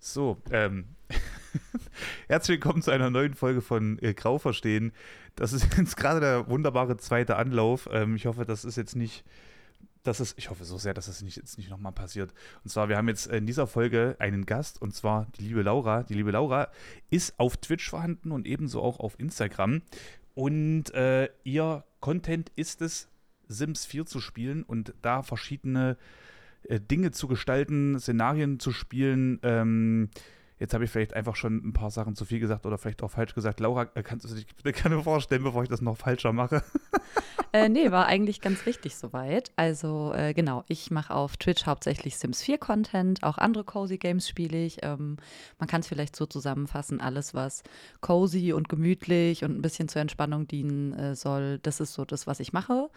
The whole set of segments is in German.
So, ähm, herzlich willkommen zu einer neuen Folge von äh, Grau verstehen. Das ist jetzt gerade der wunderbare zweite Anlauf. Ähm, ich hoffe, das ist jetzt nicht, dass es, ich hoffe so sehr, dass das nicht, jetzt nicht nochmal passiert. Und zwar, wir haben jetzt in dieser Folge einen Gast und zwar die liebe Laura. Die liebe Laura ist auf Twitch vorhanden und ebenso auch auf Instagram. Und äh, ihr Content ist es, Sims 4 zu spielen und da verschiedene äh, Dinge zu gestalten, Szenarien zu spielen. Ähm, jetzt habe ich vielleicht einfach schon ein paar Sachen zu viel gesagt oder vielleicht auch falsch gesagt. Laura, äh, kannst du dich bitte gerne vorstellen, bevor ich das noch falscher mache? äh, nee, war eigentlich ganz richtig soweit. Also äh, genau, ich mache auf Twitch hauptsächlich Sims 4 Content, auch andere Cozy Games spiele ich. Ähm, man kann es vielleicht so zusammenfassen, alles was cozy und gemütlich und ein bisschen zur Entspannung dienen äh, soll, das ist so das, was ich mache.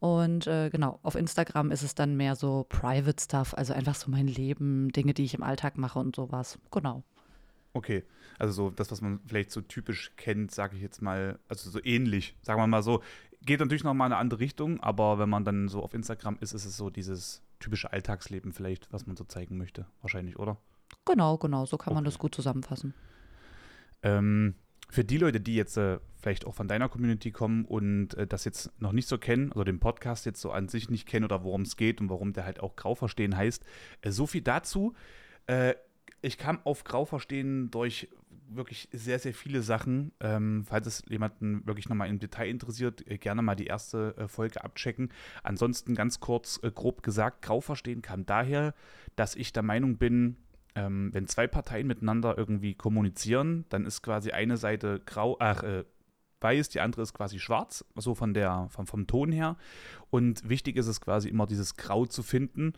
Und äh, genau, auf Instagram ist es dann mehr so Private Stuff, also einfach so mein Leben, Dinge, die ich im Alltag mache und sowas. Genau. Okay, also so das, was man vielleicht so typisch kennt, sage ich jetzt mal, also so ähnlich, sagen wir mal so. Geht natürlich noch mal in eine andere Richtung, aber wenn man dann so auf Instagram ist, ist es so dieses typische Alltagsleben vielleicht, was man so zeigen möchte, wahrscheinlich, oder? Genau, genau, so kann okay. man das gut zusammenfassen. Ähm, für die Leute, die jetzt äh, vielleicht auch von deiner Community kommen und äh, das jetzt noch nicht so kennen, also den Podcast jetzt so an sich nicht kennen oder worum es geht und warum der halt auch Grau verstehen heißt, äh, so viel dazu. Äh, ich kam auf Grau verstehen durch wirklich sehr, sehr viele Sachen. Ähm, falls es jemanden wirklich nochmal im Detail interessiert, äh, gerne mal die erste äh, Folge abchecken. Ansonsten ganz kurz, grob gesagt, Grau verstehen kam daher, dass ich der Meinung bin, ähm, wenn zwei Parteien miteinander irgendwie kommunizieren, dann ist quasi eine Seite grau, ach, äh, weiß, die andere ist quasi schwarz, so von der, vom, vom Ton her. Und wichtig ist es quasi immer, dieses Grau zu finden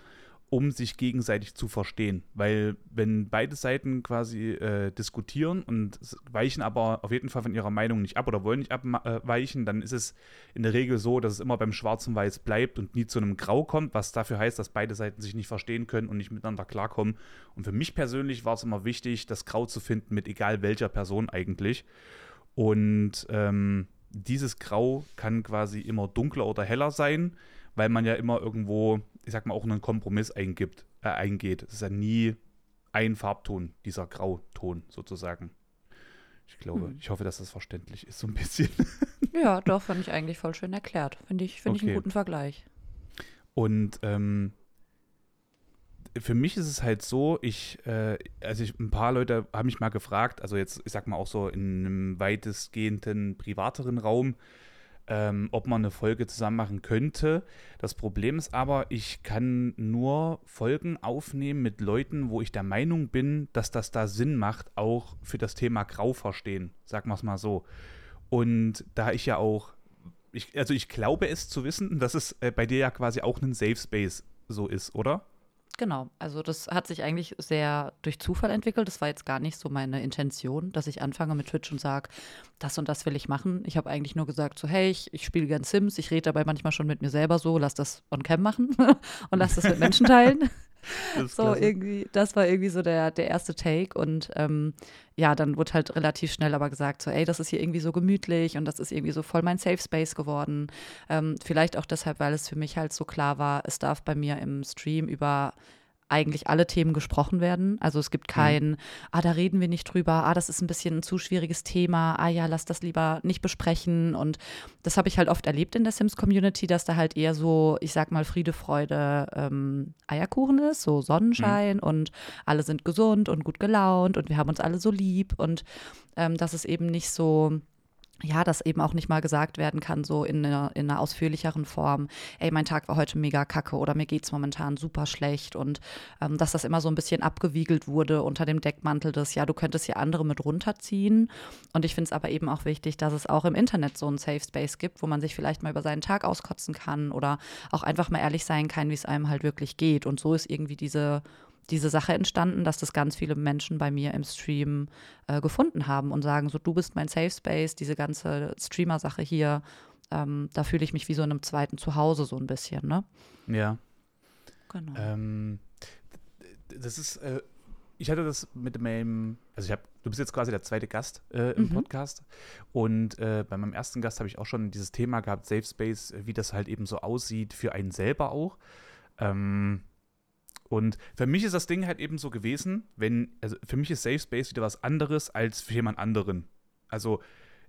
um sich gegenseitig zu verstehen. Weil wenn beide Seiten quasi äh, diskutieren und weichen aber auf jeden Fall von ihrer Meinung nicht ab oder wollen nicht abweichen, dann ist es in der Regel so, dass es immer beim Schwarz und Weiß bleibt und nie zu einem Grau kommt, was dafür heißt, dass beide Seiten sich nicht verstehen können und nicht miteinander klarkommen. Und für mich persönlich war es immer wichtig, das Grau zu finden mit egal welcher Person eigentlich. Und ähm, dieses Grau kann quasi immer dunkler oder heller sein, weil man ja immer irgendwo ich sag mal, auch einen Kompromiss eingibt, äh, eingeht. Es ist ja nie ein Farbton, dieser Grauton sozusagen. Ich glaube, hm. ich hoffe, dass das verständlich ist, so ein bisschen. Ja, doch, fand ich eigentlich voll schön erklärt. Finde ich, find okay. ich einen guten Vergleich. Und ähm, für mich ist es halt so, ich, äh, also ich, ein paar Leute haben mich mal gefragt, also jetzt, ich sag mal auch so in einem weitestgehenden privateren Raum, ähm, ob man eine Folge zusammen machen könnte. Das Problem ist aber, ich kann nur Folgen aufnehmen mit Leuten, wo ich der Meinung bin, dass das da Sinn macht, auch für das Thema Grau verstehen, sagen wir es mal so. Und da ich ja auch, ich, also ich glaube es zu wissen, dass es äh, bei dir ja quasi auch ein Safe Space so ist, oder? Genau, also das hat sich eigentlich sehr durch Zufall entwickelt. Das war jetzt gar nicht so meine Intention, dass ich anfange mit Twitch und sage, das und das will ich machen. Ich habe eigentlich nur gesagt, so hey, ich, ich spiele gern Sims, ich rede dabei manchmal schon mit mir selber so, lass das on cam machen und lass das mit Menschen teilen so klasse. irgendwie, das war irgendwie so der, der erste Take. Und ähm, ja, dann wurde halt relativ schnell aber gesagt, so, ey, das ist hier irgendwie so gemütlich und das ist irgendwie so voll mein Safe Space geworden. Ähm, vielleicht auch deshalb, weil es für mich halt so klar war, es darf bei mir im Stream über eigentlich alle Themen gesprochen werden. Also es gibt mhm. kein, mhm. ah, da reden wir nicht drüber, ah, das ist ein bisschen ein zu schwieriges Thema, ah ja, lass das lieber nicht besprechen. Und das habe ich halt oft erlebt in der Sims-Community, dass da halt eher so, ich sag mal, Friede, Freude, ähm, Eierkuchen ist, so Sonnenschein mhm. und alle sind gesund und gut gelaunt und wir haben uns alle so lieb und ähm, dass es eben nicht so ja, dass eben auch nicht mal gesagt werden kann, so in einer, in einer ausführlicheren Form, ey, mein Tag war heute mega kacke oder mir geht es momentan super schlecht und ähm, dass das immer so ein bisschen abgewiegelt wurde unter dem Deckmantel des, ja, du könntest hier andere mit runterziehen. Und ich finde es aber eben auch wichtig, dass es auch im Internet so einen Safe Space gibt, wo man sich vielleicht mal über seinen Tag auskotzen kann oder auch einfach mal ehrlich sein kann, wie es einem halt wirklich geht. Und so ist irgendwie diese diese Sache entstanden, dass das ganz viele Menschen bei mir im Stream äh, gefunden haben und sagen, so du bist mein Safe Space, diese ganze Streamer-Sache hier, ähm, da fühle ich mich wie so in einem zweiten Zuhause so ein bisschen, ne? Ja. Genau. Ähm, das ist, äh, ich hatte das mit meinem, also ich habe, du bist jetzt quasi der zweite Gast äh, im mhm. Podcast und äh, bei meinem ersten Gast habe ich auch schon dieses Thema gehabt, Safe Space, wie das halt eben so aussieht für einen selber auch. Ähm, Und für mich ist das Ding halt eben so gewesen, wenn, also für mich ist Safe Space wieder was anderes als für jemand anderen. Also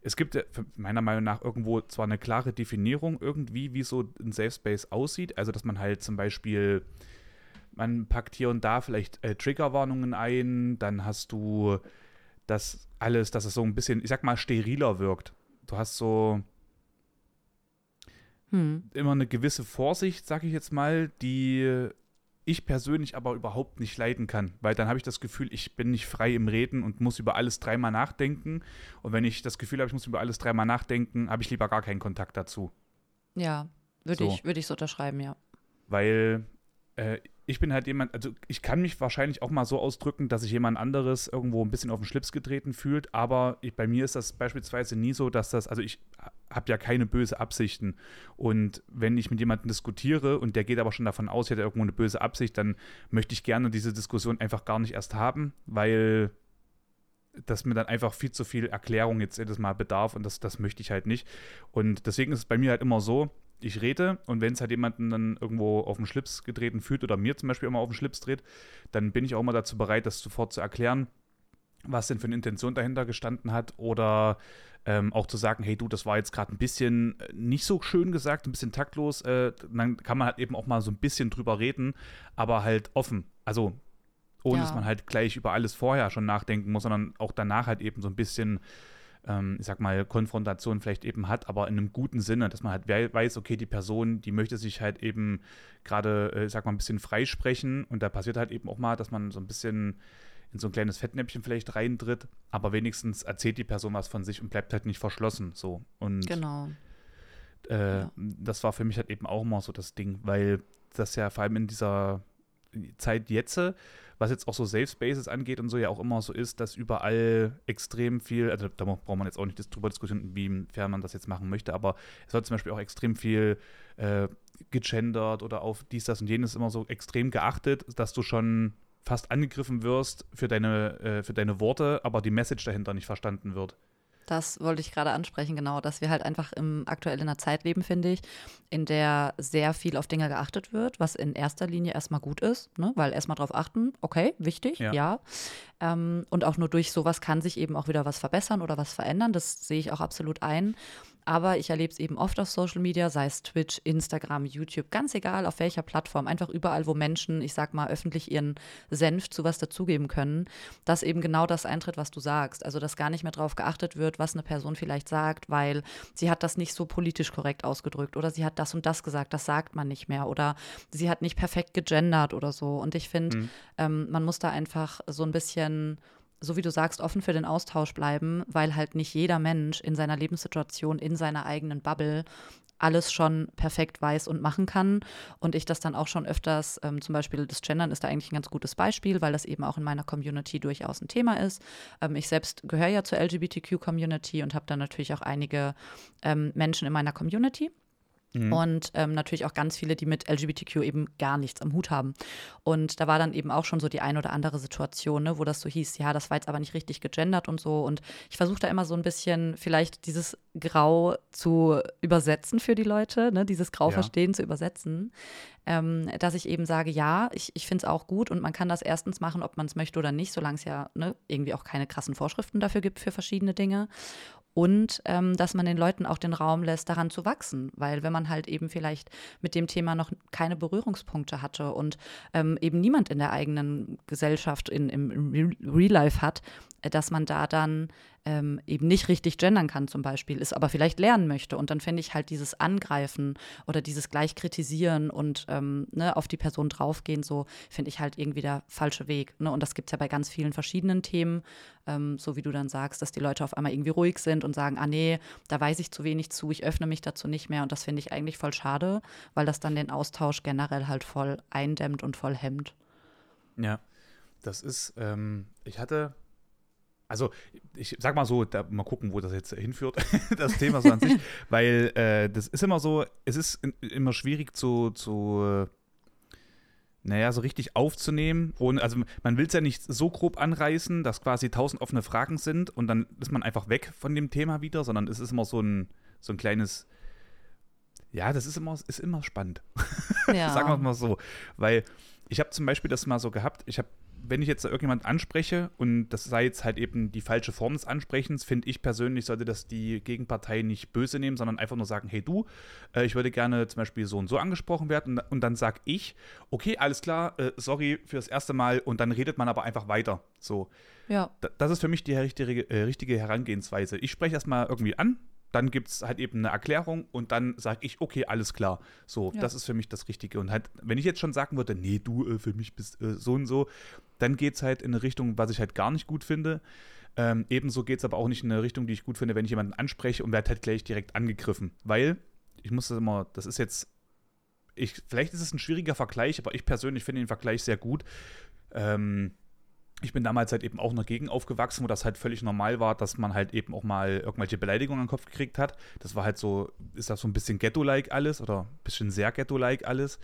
es gibt meiner Meinung nach irgendwo zwar eine klare Definierung irgendwie, wie so ein Safe Space aussieht. Also dass man halt zum Beispiel, man packt hier und da vielleicht äh, Triggerwarnungen ein, dann hast du das alles, dass es so ein bisschen, ich sag mal, steriler wirkt. Du hast so hm. immer eine gewisse Vorsicht, sag ich jetzt mal, die ich persönlich aber überhaupt nicht leiden kann, weil dann habe ich das Gefühl, ich bin nicht frei im Reden und muss über alles dreimal nachdenken. Und wenn ich das Gefühl habe, ich muss über alles dreimal nachdenken, habe ich lieber gar keinen Kontakt dazu. Ja, würde so. ich, würd ich so unterschreiben, ja. Weil äh, ich bin halt jemand, also ich kann mich wahrscheinlich auch mal so ausdrücken, dass sich jemand anderes irgendwo ein bisschen auf den Schlips getreten fühlt, aber ich, bei mir ist das beispielsweise nie so, dass das, also ich habe ja keine böse Absichten und wenn ich mit jemandem diskutiere und der geht aber schon davon aus, ich hätte irgendwo eine böse Absicht, dann möchte ich gerne diese Diskussion einfach gar nicht erst haben, weil das mir dann einfach viel zu viel Erklärung jetzt jedes Mal bedarf und das, das möchte ich halt nicht. Und deswegen ist es bei mir halt immer so, ich rede und wenn es halt jemanden dann irgendwo auf den Schlips getreten fühlt oder mir zum Beispiel immer auf den Schlips dreht, dann bin ich auch immer dazu bereit, das sofort zu erklären, was denn für eine Intention dahinter gestanden hat oder ähm, auch zu sagen, hey du, das war jetzt gerade ein bisschen äh, nicht so schön gesagt, ein bisschen taktlos, äh, dann kann man halt eben auch mal so ein bisschen drüber reden, aber halt offen. Also ohne ja. dass man halt gleich über alles vorher schon nachdenken muss, sondern auch danach halt eben so ein bisschen ähm, ich sag mal, Konfrontation vielleicht eben hat, aber in einem guten Sinne, dass man halt weiß, okay, die Person, die möchte sich halt eben gerade, äh, ich sag mal, ein bisschen freisprechen und da passiert halt eben auch mal, dass man so ein bisschen in so ein kleines Fettnäpfchen vielleicht reintritt, aber wenigstens erzählt die Person was von sich und bleibt halt nicht verschlossen, so. Und genau. Äh, ja. das war für mich halt eben auch immer so das Ding, weil das ja vor allem in dieser Zeit jetzt was jetzt auch so Safe Spaces angeht und so ja auch immer so ist, dass überall extrem viel, also da braucht man jetzt auch nicht drüber diskutieren, wiefern man das jetzt machen möchte, aber es wird zum Beispiel auch extrem viel äh, gegendert oder auf dies, das und jenes immer so extrem geachtet, dass du schon fast angegriffen wirst für deine, äh, für deine Worte, aber die Message dahinter nicht verstanden wird. Das wollte ich gerade ansprechen, genau, dass wir halt einfach im aktuell in einer Zeit leben, finde ich, in der sehr viel auf Dinge geachtet wird, was in erster Linie erstmal gut ist, ne? weil erstmal drauf achten, okay, wichtig, ja. ja. Ähm, und auch nur durch sowas kann sich eben auch wieder was verbessern oder was verändern. Das sehe ich auch absolut ein. Aber ich erlebe es eben oft auf Social Media, sei es Twitch, Instagram, YouTube, ganz egal auf welcher Plattform, einfach überall, wo Menschen, ich sag mal, öffentlich ihren Senf zu was dazugeben können, dass eben genau das eintritt, was du sagst. Also, dass gar nicht mehr darauf geachtet wird, was eine Person vielleicht sagt, weil sie hat das nicht so politisch korrekt ausgedrückt oder sie hat das und das gesagt, das sagt man nicht mehr oder sie hat nicht perfekt gegendert oder so. Und ich finde, mhm. ähm, man muss da einfach so ein bisschen so wie du sagst, offen für den Austausch bleiben, weil halt nicht jeder Mensch in seiner Lebenssituation, in seiner eigenen Bubble alles schon perfekt weiß und machen kann. Und ich das dann auch schon öfters, ähm, zum Beispiel das Gendern ist da eigentlich ein ganz gutes Beispiel, weil das eben auch in meiner Community durchaus ein Thema ist. Ähm, ich selbst gehöre ja zur LGBTQ-Community und habe dann natürlich auch einige ähm, Menschen in meiner Community. Mhm. Und ähm, natürlich auch ganz viele, die mit LGBTQ eben gar nichts am Hut haben. Und da war dann eben auch schon so die ein oder andere Situation, ne, wo das so hieß, ja, das war jetzt aber nicht richtig gegendert und so. Und ich versuche da immer so ein bisschen vielleicht dieses Grau zu übersetzen für die Leute, ne, dieses Grauverstehen ja. zu übersetzen. Ähm, dass ich eben sage, ja, ich, ich finde es auch gut und man kann das erstens machen, ob man es möchte oder nicht, solange es ja ne, irgendwie auch keine krassen Vorschriften dafür gibt für verschiedene Dinge und ähm, dass man den Leuten auch den Raum lässt, daran zu wachsen. Weil wenn man halt eben vielleicht mit dem Thema noch keine Berührungspunkte hatte und ähm, eben niemand in der eigenen Gesellschaft in, im Real Life hat, dass man da dann ähm, eben nicht richtig gendern kann zum Beispiel, ist aber vielleicht lernen möchte. Und dann finde ich halt dieses Angreifen oder dieses gleich kritisieren und ähm, ne, auf die Person draufgehen, so finde ich halt irgendwie der falsche Weg. Ne? Und das gibt es ja bei ganz vielen verschiedenen Themen, ähm, so wie du dann sagst, dass die Leute auf einmal irgendwie ruhig sind und sagen, ah nee, da weiß ich zu wenig zu, ich öffne mich dazu nicht mehr. Und das finde ich eigentlich voll schade, weil das dann den Austausch generell halt voll eindämmt und voll hemmt. Ja, das ist, ähm, ich hatte also ich sag mal so, da, mal gucken, wo das jetzt hinführt, das Thema so an sich, weil äh, das ist immer so, es ist immer schwierig zu, zu naja, so richtig aufzunehmen. Und, also man will es ja nicht so grob anreißen, dass quasi tausend offene Fragen sind und dann ist man einfach weg von dem Thema wieder, sondern es ist immer so ein, so ein kleines, ja, das ist immer, ist immer spannend. Ja. Sagen wir mal so. Weil ich habe zum Beispiel das mal so gehabt, ich habe wenn ich jetzt irgendjemand anspreche und das sei jetzt halt eben die falsche Form des Ansprechens, finde ich persönlich, sollte das die Gegenpartei nicht böse nehmen, sondern einfach nur sagen, hey du, äh, ich würde gerne zum Beispiel so und so angesprochen werden und, und dann sage ich, okay, alles klar, äh, sorry für das erste Mal und dann redet man aber einfach weiter. So. Ja. das ist für mich die richtige, äh, richtige Herangehensweise. Ich spreche erstmal irgendwie an, dann gibt es halt eben eine Erklärung und dann sage ich, okay, alles klar. So, ja. das ist für mich das Richtige. Und halt, wenn ich jetzt schon sagen würde, nee, du, äh, für mich bist äh, so und so, dann geht es halt in eine Richtung, was ich halt gar nicht gut finde. Ähm, ebenso geht es aber auch nicht in eine Richtung, die ich gut finde, wenn ich jemanden anspreche und werde halt gleich direkt angegriffen. Weil, ich muss das immer, das ist jetzt, ich, vielleicht ist es ein schwieriger Vergleich, aber ich persönlich finde den Vergleich sehr gut. Ähm, ich bin damals halt eben auch noch gegen aufgewachsen, wo das halt völlig normal war, dass man halt eben auch mal irgendwelche Beleidigungen an den Kopf gekriegt hat. Das war halt so, ist das so ein bisschen Ghetto-like alles oder ein bisschen sehr Ghetto-like alles.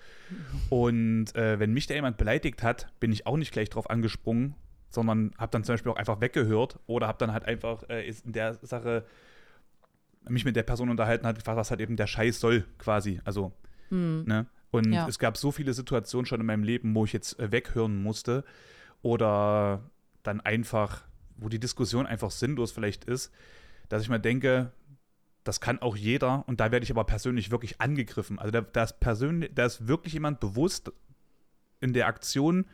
Und äh, wenn mich da jemand beleidigt hat, bin ich auch nicht gleich drauf angesprungen, sondern habe dann zum Beispiel auch einfach weggehört oder habe dann halt einfach äh, in der Sache mich mit der Person unterhalten, hat gefragt, was halt eben der Scheiß soll, quasi. Also, hm. ne? Und ja. es gab so viele Situationen schon in meinem Leben, wo ich jetzt äh, weghören musste oder dann einfach, wo die Diskussion einfach sinnlos vielleicht ist, dass ich mir denke, das kann auch jeder und da werde ich aber persönlich wirklich angegriffen. Also da, da, ist persönlich, da ist wirklich jemand bewusst in der Aktion,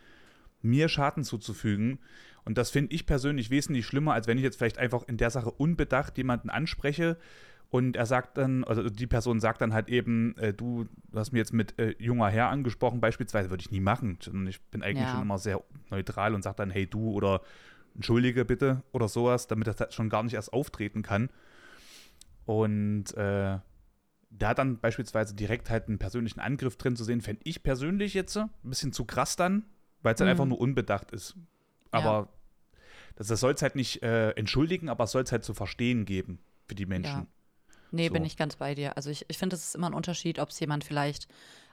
mir Schaden zuzufügen. Und das finde ich persönlich wesentlich schlimmer, als wenn ich jetzt vielleicht einfach in der Sache unbedacht jemanden anspreche und er sagt dann, also die Person sagt dann halt eben, äh, du, hast mir jetzt mit äh, junger Herr angesprochen, beispielsweise, würde ich nie machen. Ich bin eigentlich ja. schon immer sehr neutral und sage dann, hey du oder entschuldige bitte oder sowas, damit das schon gar nicht erst auftreten kann. Und äh, da dann beispielsweise direkt halt einen persönlichen Angriff drin zu sehen, fände ich persönlich jetzt ein bisschen zu krass dann, weil es halt mhm. einfach nur unbedacht ist. Aber ja. das, das soll es halt nicht äh, entschuldigen, aber es soll es halt zu verstehen geben für die Menschen. Ja. Nee, so. bin ich ganz bei dir. Also ich, ich finde, es ist immer ein Unterschied, ob es jemand vielleicht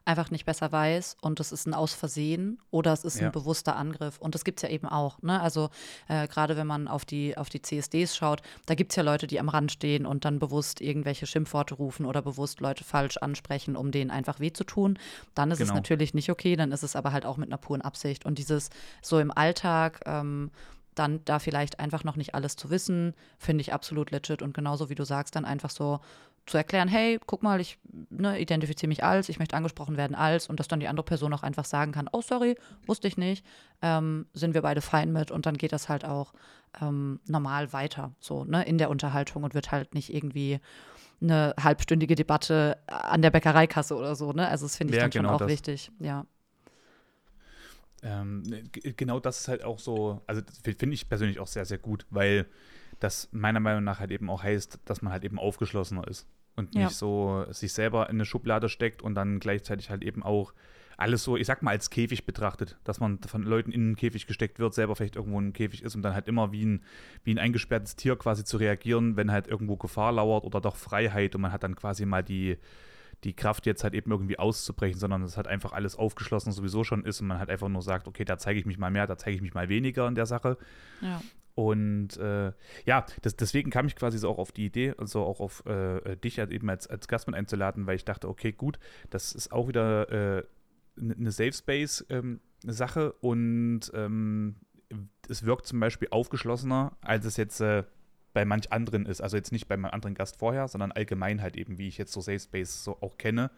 einfach nicht besser weiß und es ist ein Ausversehen oder es ist ja. ein bewusster Angriff. Und das gibt es ja eben auch. Ne? Also äh, gerade wenn man auf die, auf die CSDs schaut, da gibt es ja Leute, die am Rand stehen und dann bewusst irgendwelche Schimpfworte rufen oder bewusst Leute falsch ansprechen, um denen einfach weh zu tun. Dann ist genau. es natürlich nicht okay, dann ist es aber halt auch mit einer puren Absicht. Und dieses so im Alltag, ähm, dann da vielleicht einfach noch nicht alles zu wissen, finde ich absolut legit. Und genauso wie du sagst, dann einfach so zu erklären, hey, guck mal, ich ne, identifiziere mich als, ich möchte angesprochen werden als und dass dann die andere Person auch einfach sagen kann, oh sorry, wusste ich nicht, ähm, sind wir beide fein mit und dann geht das halt auch ähm, normal weiter, so ne, in der Unterhaltung und wird halt nicht irgendwie eine halbstündige Debatte an der Bäckereikasse oder so, ne? Also das finde ich ja, dann genau schon auch das. wichtig, ja. Ähm, genau das ist halt auch so, also finde ich persönlich auch sehr, sehr gut, weil das meiner Meinung nach halt eben auch heißt, dass man halt eben aufgeschlossener ist und ja. nicht so sich selber in eine Schublade steckt und dann gleichzeitig halt eben auch alles so, ich sag mal, als Käfig betrachtet, dass man von Leuten in einen Käfig gesteckt wird, selber vielleicht irgendwo in einen Käfig ist und dann halt immer wie ein, wie ein eingesperrtes Tier quasi zu reagieren, wenn halt irgendwo Gefahr lauert oder doch Freiheit und man hat dann quasi mal die, die Kraft jetzt halt eben irgendwie auszubrechen, sondern es hat einfach alles aufgeschlossen sowieso schon ist und man halt einfach nur sagt, okay, da zeige ich mich mal mehr, da zeige ich mich mal weniger in der Sache. Ja. Und äh, ja, das, deswegen kam ich quasi so auch auf die Idee, also auch auf äh, dich halt eben als, als Gast mit einzuladen, weil ich dachte, okay, gut, das ist auch wieder äh, eine Safe Space ähm, Sache und ähm, es wirkt zum Beispiel aufgeschlossener, als es jetzt äh, bei manch anderen ist. Also jetzt nicht bei meinem anderen Gast vorher, sondern allgemein halt eben, wie ich jetzt so Safe Space so auch kenne.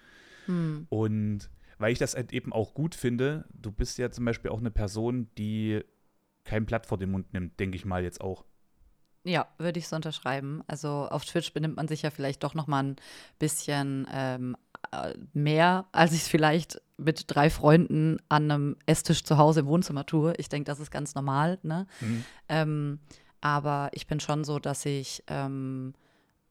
Hm. Und weil ich das halt eben auch gut finde, du bist ja zum Beispiel auch eine Person, die kein Blatt vor den Mund nimmt, denke ich mal jetzt auch. Ja, würde ich so unterschreiben. Also auf Twitch benimmt man sich ja vielleicht doch noch mal ein bisschen ähm, äh, mehr, als ich es vielleicht mit drei Freunden an einem Esstisch zu Hause im Wohnzimmer tue. Ich denke, das ist ganz normal. Ne? Mhm. Ähm, aber ich bin schon so, dass ich ähm,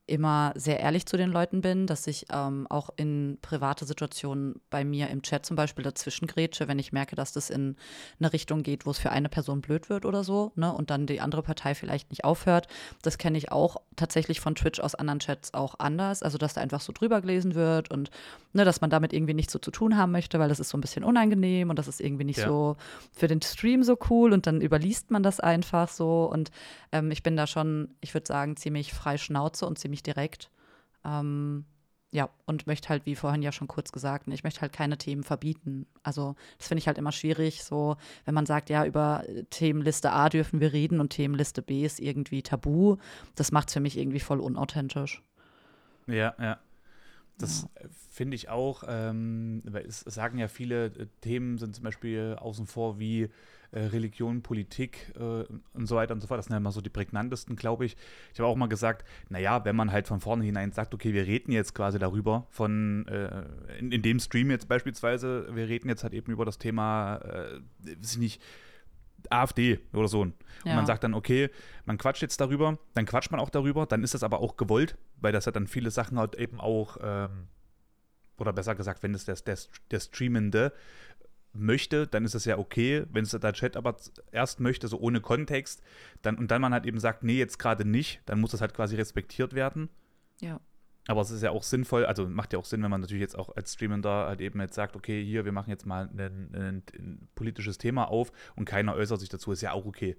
immer sehr ehrlich zu den Leuten bin, dass ich ähm, auch in private Situationen bei mir im Chat zum Beispiel dazwischen grätsche, wenn ich merke, dass das in eine Richtung geht, wo es für eine Person blöd wird oder so, ne, und dann die andere Partei vielleicht nicht aufhört. Das kenne ich auch tatsächlich von Twitch aus anderen Chats auch anders, also dass da einfach so drüber gelesen wird und ne, dass man damit irgendwie nichts so zu tun haben möchte, weil das ist so ein bisschen unangenehm und das ist irgendwie nicht ja. so für den Stream so cool und dann überliest man das einfach so und ähm, ich bin da schon, ich würde sagen, ziemlich frei Schnauze und ziemlich direkt. Ähm, ja, und möchte halt, wie vorhin ja schon kurz gesagt, ne, ich möchte halt keine Themen verbieten. Also das finde ich halt immer schwierig, so wenn man sagt, ja, über Themenliste A dürfen wir reden und Themenliste B ist irgendwie tabu. Das macht es für mich irgendwie voll unauthentisch. Ja, ja. Das ja. finde ich auch, ähm, weil es sagen ja viele äh, Themen sind zum Beispiel außen vor wie äh, Religion, Politik äh, und so weiter und so fort. Das sind ja immer so die prägnantesten, glaube ich. Ich habe auch mal gesagt, naja, wenn man halt von vornherein sagt, okay, wir reden jetzt quasi darüber, von äh, in, in, dem Stream jetzt beispielsweise, wir reden jetzt halt eben über das Thema, äh, weiß ich nicht, AfD oder so. Und ja. man sagt dann, okay, man quatscht jetzt darüber, dann quatscht man auch darüber, dann ist das aber auch gewollt, weil das ja dann viele Sachen halt eben auch, ähm, oder besser gesagt, wenn es der, der, der Streamende möchte, dann ist das ja okay. Wenn es der Chat aber erst möchte, so ohne Kontext, dann und dann man halt eben sagt, nee, jetzt gerade nicht, dann muss das halt quasi respektiert werden. Ja. Aber es ist ja auch sinnvoll, also macht ja auch Sinn, wenn man natürlich jetzt auch als Streamender halt eben jetzt sagt, okay, hier, wir machen jetzt mal ein, ein, ein politisches Thema auf und keiner äußert sich dazu, ist ja auch okay.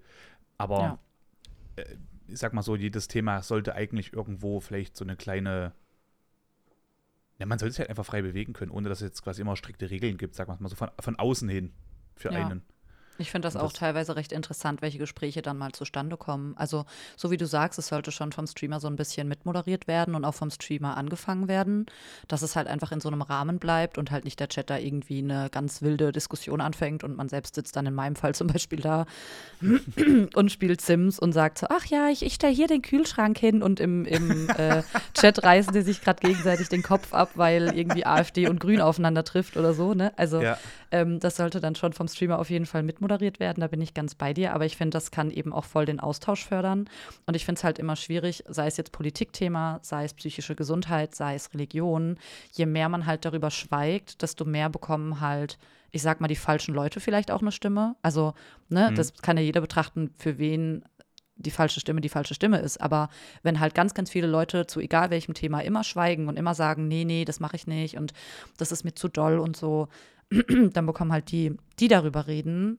Aber ja. äh, ich sag mal so, jedes Thema sollte eigentlich irgendwo vielleicht so eine kleine ja, man sollte sich halt einfach frei bewegen können, ohne dass es jetzt quasi immer strikte Regeln gibt, sag mal so von, von außen hin für ja. einen. Ich finde das, das, auch teilweise recht interessant, welche Gespräche dann mal zustande kommen. Also, so wie du sagst, es sollte schon vom Streamer so ein bisschen mitmoderiert werden und auch vom Streamer angefangen werden, dass es halt einfach in so einem Rahmen bleibt und halt nicht der Chat da irgendwie eine ganz wilde Diskussion anfängt und man selbst sitzt dann in meinem Fall zum Beispiel da und spielt Sims und sagt so, ach ja, ich, ich stelle hier den Kühlschrank hin und im, im äh, Chat reißen die sich gerade gegenseitig den Kopf ab, weil irgendwie AfD und Grün aufeinander trifft oder so, ne? Also, ja. ähm, das sollte dann schon vom Streamer auf jeden Fall mitmoderiert anmoderiert werden, da bin ich ganz bei dir, aber ich finde, das kann eben auch voll den Austausch fördern. Und ich finde es halt immer schwierig, sei es jetzt Politikthema, sei es psychische Gesundheit, sei es Religion, je mehr man halt darüber schweigt, desto mehr bekommen halt ich sag mal, die falschen Leute vielleicht auch eine Stimme. Also, ne, mhm. das kann ja jeder betrachten, für wen die falsche Stimme die falsche Stimme ist. Aber wenn halt ganz, ganz viele Leute zu egal welchem Thema immer schweigen und immer sagen, nee, nee, das mache ich nicht und das ist mir zu doll und so, dann bekommen halt die, die darüber reden,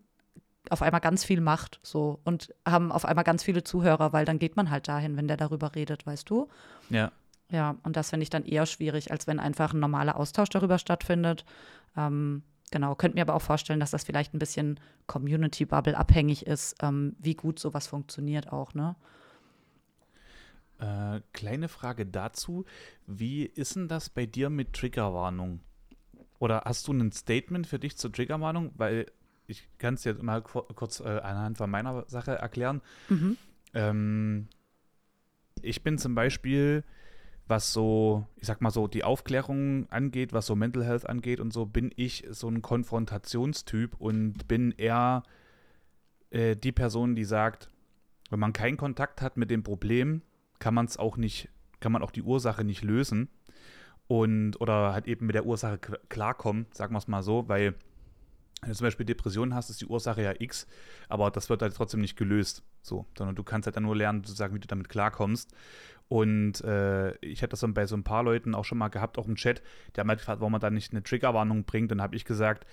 auf einmal ganz viel Macht so und haben auf einmal ganz viele Zuhörer, weil dann geht man halt dahin, wenn der darüber redet, weißt du? Ja. Ja, und das finde ich dann eher schwierig, als wenn einfach ein normaler Austausch darüber stattfindet. Ähm, genau, könnte mir aber auch vorstellen, dass das vielleicht ein bisschen Community-Bubble abhängig ist, ähm, wie gut sowas funktioniert auch, ne? Äh, kleine Frage dazu. Wie ist denn das bei dir mit Triggerwarnung? Oder hast du ein Statement für dich zur Triggerwarnung? Weil ich kann es jetzt mal kurz äh, anhand von meiner Sache erklären. Mhm. Ähm, ich bin zum Beispiel, was so, ich sag mal so, die Aufklärung angeht, was so Mental Health angeht und so, bin ich so ein Konfrontationstyp und bin eher äh, die Person, die sagt, wenn man keinen Kontakt hat mit dem Problem, kann man es auch nicht, kann man auch die Ursache nicht lösen und oder halt eben mit der Ursache klarkommen, sagen wir es mal so, weil wenn du zum Beispiel Depressionen hast, ist die Ursache ja X, aber das wird halt trotzdem nicht gelöst. So, sondern du kannst halt dann nur lernen, sozusagen, wie du damit klarkommst. Und äh, ich hatte das dann bei so ein paar Leuten auch schon mal gehabt, auch im Chat, die haben halt gefragt, warum man da nicht eine Triggerwarnung bringt. Dann habe ich gesagt,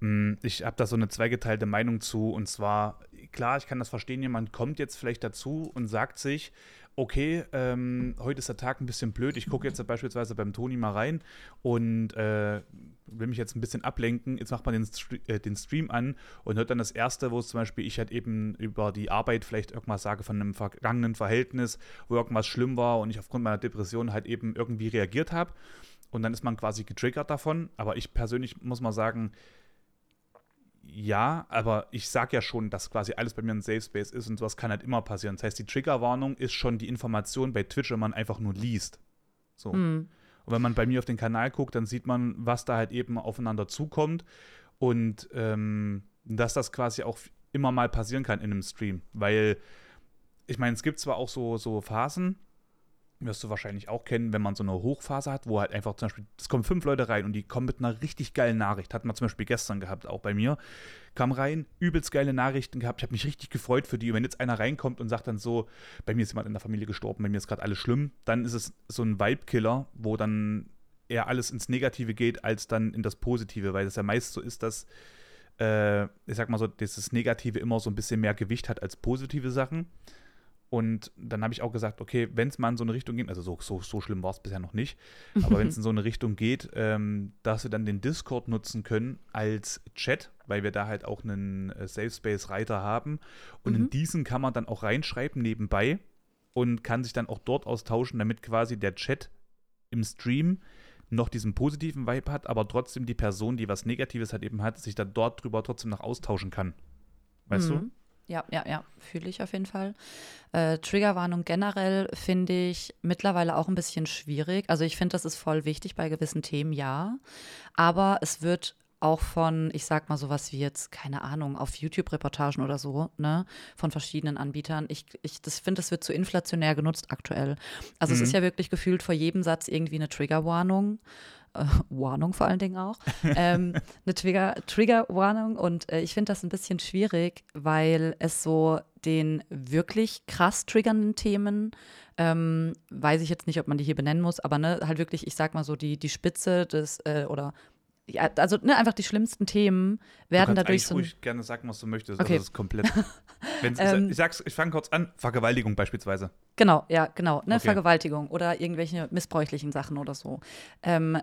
mh, hm, ich habe da so eine zweigeteilte Meinung zu. Und zwar, klar, ich kann das verstehen, jemand kommt jetzt vielleicht dazu und sagt sich, okay, ähm, heute ist der Tag ein bisschen blöd. Ich gucke jetzt beispielsweise beim Toni mal rein und äh, will mich jetzt ein bisschen ablenken. Jetzt macht man den, äh, den, Stream an und hört dann das erste, wo zum Beispiel ich halt eben über die Arbeit vielleicht irgendwas sage von einem vergangenen Verhältnis, wo irgendwas schlimm war und ich aufgrund meiner Depression halt eben irgendwie reagiert habe. Und dann ist man quasi getriggert davon. Aber ich persönlich muss mal sagen, ja, aber ich sage ja schon, dass quasi alles bei mir ein Safe Space ist und sowas kann halt immer passieren. Das heißt, die Triggerwarnung ist schon die Information bei Twitch, wenn man einfach nur liest. So. Mhm. Und wenn man bei mir auf den Kanal guckt, dann sieht man, was da halt eben aufeinander zukommt und ähm, dass das quasi auch immer mal passieren kann in einem Stream. Weil, ich meine, es gibt zwar auch so, so Phasen, wirst du wahrscheinlich auch kennen, wenn man so eine Hochphase hat, wo halt einfach zum Beispiel, es kommen fünf Leute rein und die kommen mit einer richtig geilen Nachricht. Hat man zum Beispiel gestern gehabt, auch bei mir. Kam rein, übelst geile Nachrichten gehabt. Ich habe mich richtig gefreut für die. Und wenn jetzt einer reinkommt und sagt dann so, bei mir ist jemand in der Familie gestorben, bei mir ist gerade alles schlimm, dann ist es so ein Vibe-Killer, wo dann eher alles ins Negative geht, als dann in das Positive, weil es ja meist so ist, dass, äh, ich sag mal so, dieses Negative immer so ein bisschen mehr Gewicht hat als positive Sachen. Und dann habe ich auch gesagt, okay, wenn es mal in so eine Richtung geht, also so, so, so schlimm war es bisher noch nicht, aber wenn es in so eine Richtung geht, ähm, dass wir dann den Discord nutzen können als Chat, weil wir da halt auch einen äh, Safe Space Reiter haben. Und mhm. in diesen kann man dann auch reinschreiben nebenbei und kann sich dann auch dort austauschen, damit quasi der Chat im Stream noch diesen positiven Vibe hat, aber trotzdem die Person, die was Negatives hat, eben hat, sich dann dort drüber trotzdem noch austauschen kann. Weißt mhm. du? Ja, ja, ja, fühle ich auf jeden Fall. Äh, Triggerwarnung generell finde ich mittlerweile auch ein bisschen schwierig. Also ich finde, das ist voll wichtig bei gewissen Themen, ja. Aber es wird auch von, ich sag mal sowas wie jetzt, keine Ahnung, auf YouTube-Reportagen oder so, ne, von verschiedenen Anbietern. Ich, ich das finde, das wird zu inflationär genutzt aktuell. Also mhm. es ist ja wirklich gefühlt vor jedem Satz irgendwie eine Triggerwarnung äh, Warnung vor allen Dingen auch, ähm, eine Trigger, Triggerwarnung. Und äh, ich finde das ein bisschen schwierig, weil es so den wirklich krass triggernden Themen, ähm, weiß ich jetzt nicht, ob man die hier benennen muss, aber ne, halt wirklich, ich sag mal so, die, die Spitze des, äh, oder ja, also ne, einfach die schlimmsten Themen werden du dadurch so. ruhig gerne sagen, was du möchtest. Also okay. Also das ist komplett. ähm, ich sag's, ich fange kurz an, Vergewaltigung beispielsweise. Genau, ja, genau, ne, okay. Vergewaltigung oder irgendwelche missbräuchlichen Sachen oder so. Ähm,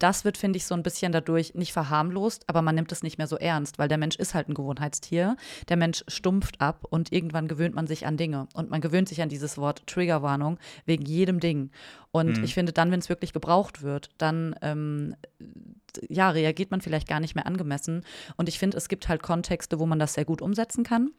das wird, finde ich, so ein bisschen dadurch nicht verharmlost, aber man nimmt es nicht mehr so ernst, weil der Mensch ist halt ein Gewohnheitstier. Der Mensch stumpft ab und irgendwann gewöhnt man sich an Dinge. Und man gewöhnt sich an dieses Wort Triggerwarnung wegen jedem Ding. Und mhm. ich finde, dann, wenn es wirklich gebraucht wird, dann ähm, ja, reagiert man vielleicht gar nicht mehr angemessen. Und ich finde, es gibt halt Kontexte, wo man das sehr gut umsetzen kann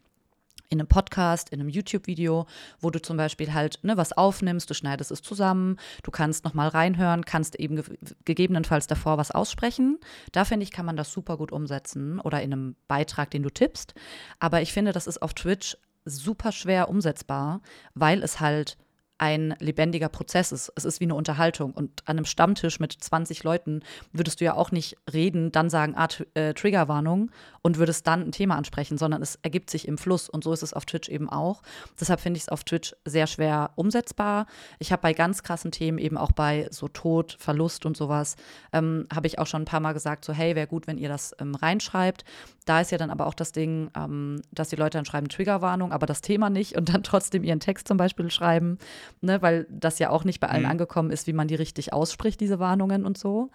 in einem Podcast, in einem YouTube-Video, wo du zum Beispiel halt ne, was aufnimmst, du schneidest es zusammen, du kannst nochmal reinhören, kannst eben ge gegebenenfalls davor was aussprechen. Da finde ich, kann man das super gut umsetzen oder in einem Beitrag, den du tippst. Aber ich finde, das ist auf Twitch super schwer umsetzbar, weil es halt ein lebendiger Prozess ist. Es ist wie eine Unterhaltung. Und an einem Stammtisch mit 20 Leuten würdest du ja auch nicht reden, dann sagen, ah, äh, Triggerwarnung und würdest dann ein Thema ansprechen, sondern es ergibt sich im Fluss. Und so ist es auf Twitch eben auch. Deshalb finde ich es auf Twitch sehr schwer umsetzbar. Ich habe bei ganz krassen Themen, eben auch bei so Tod, Verlust und sowas, ähm, habe ich auch schon ein paar Mal gesagt, so hey, wäre gut, wenn ihr das ähm, reinschreibt. Da ist ja dann aber auch das Ding, ähm, dass die Leute dann schreiben Triggerwarnung, aber das Thema nicht und dann trotzdem ihren Text zum Beispiel schreiben ne, weil das ja auch nicht bei allen mhm. angekommen ist, wie man die richtig ausspricht, diese Warnungen und so.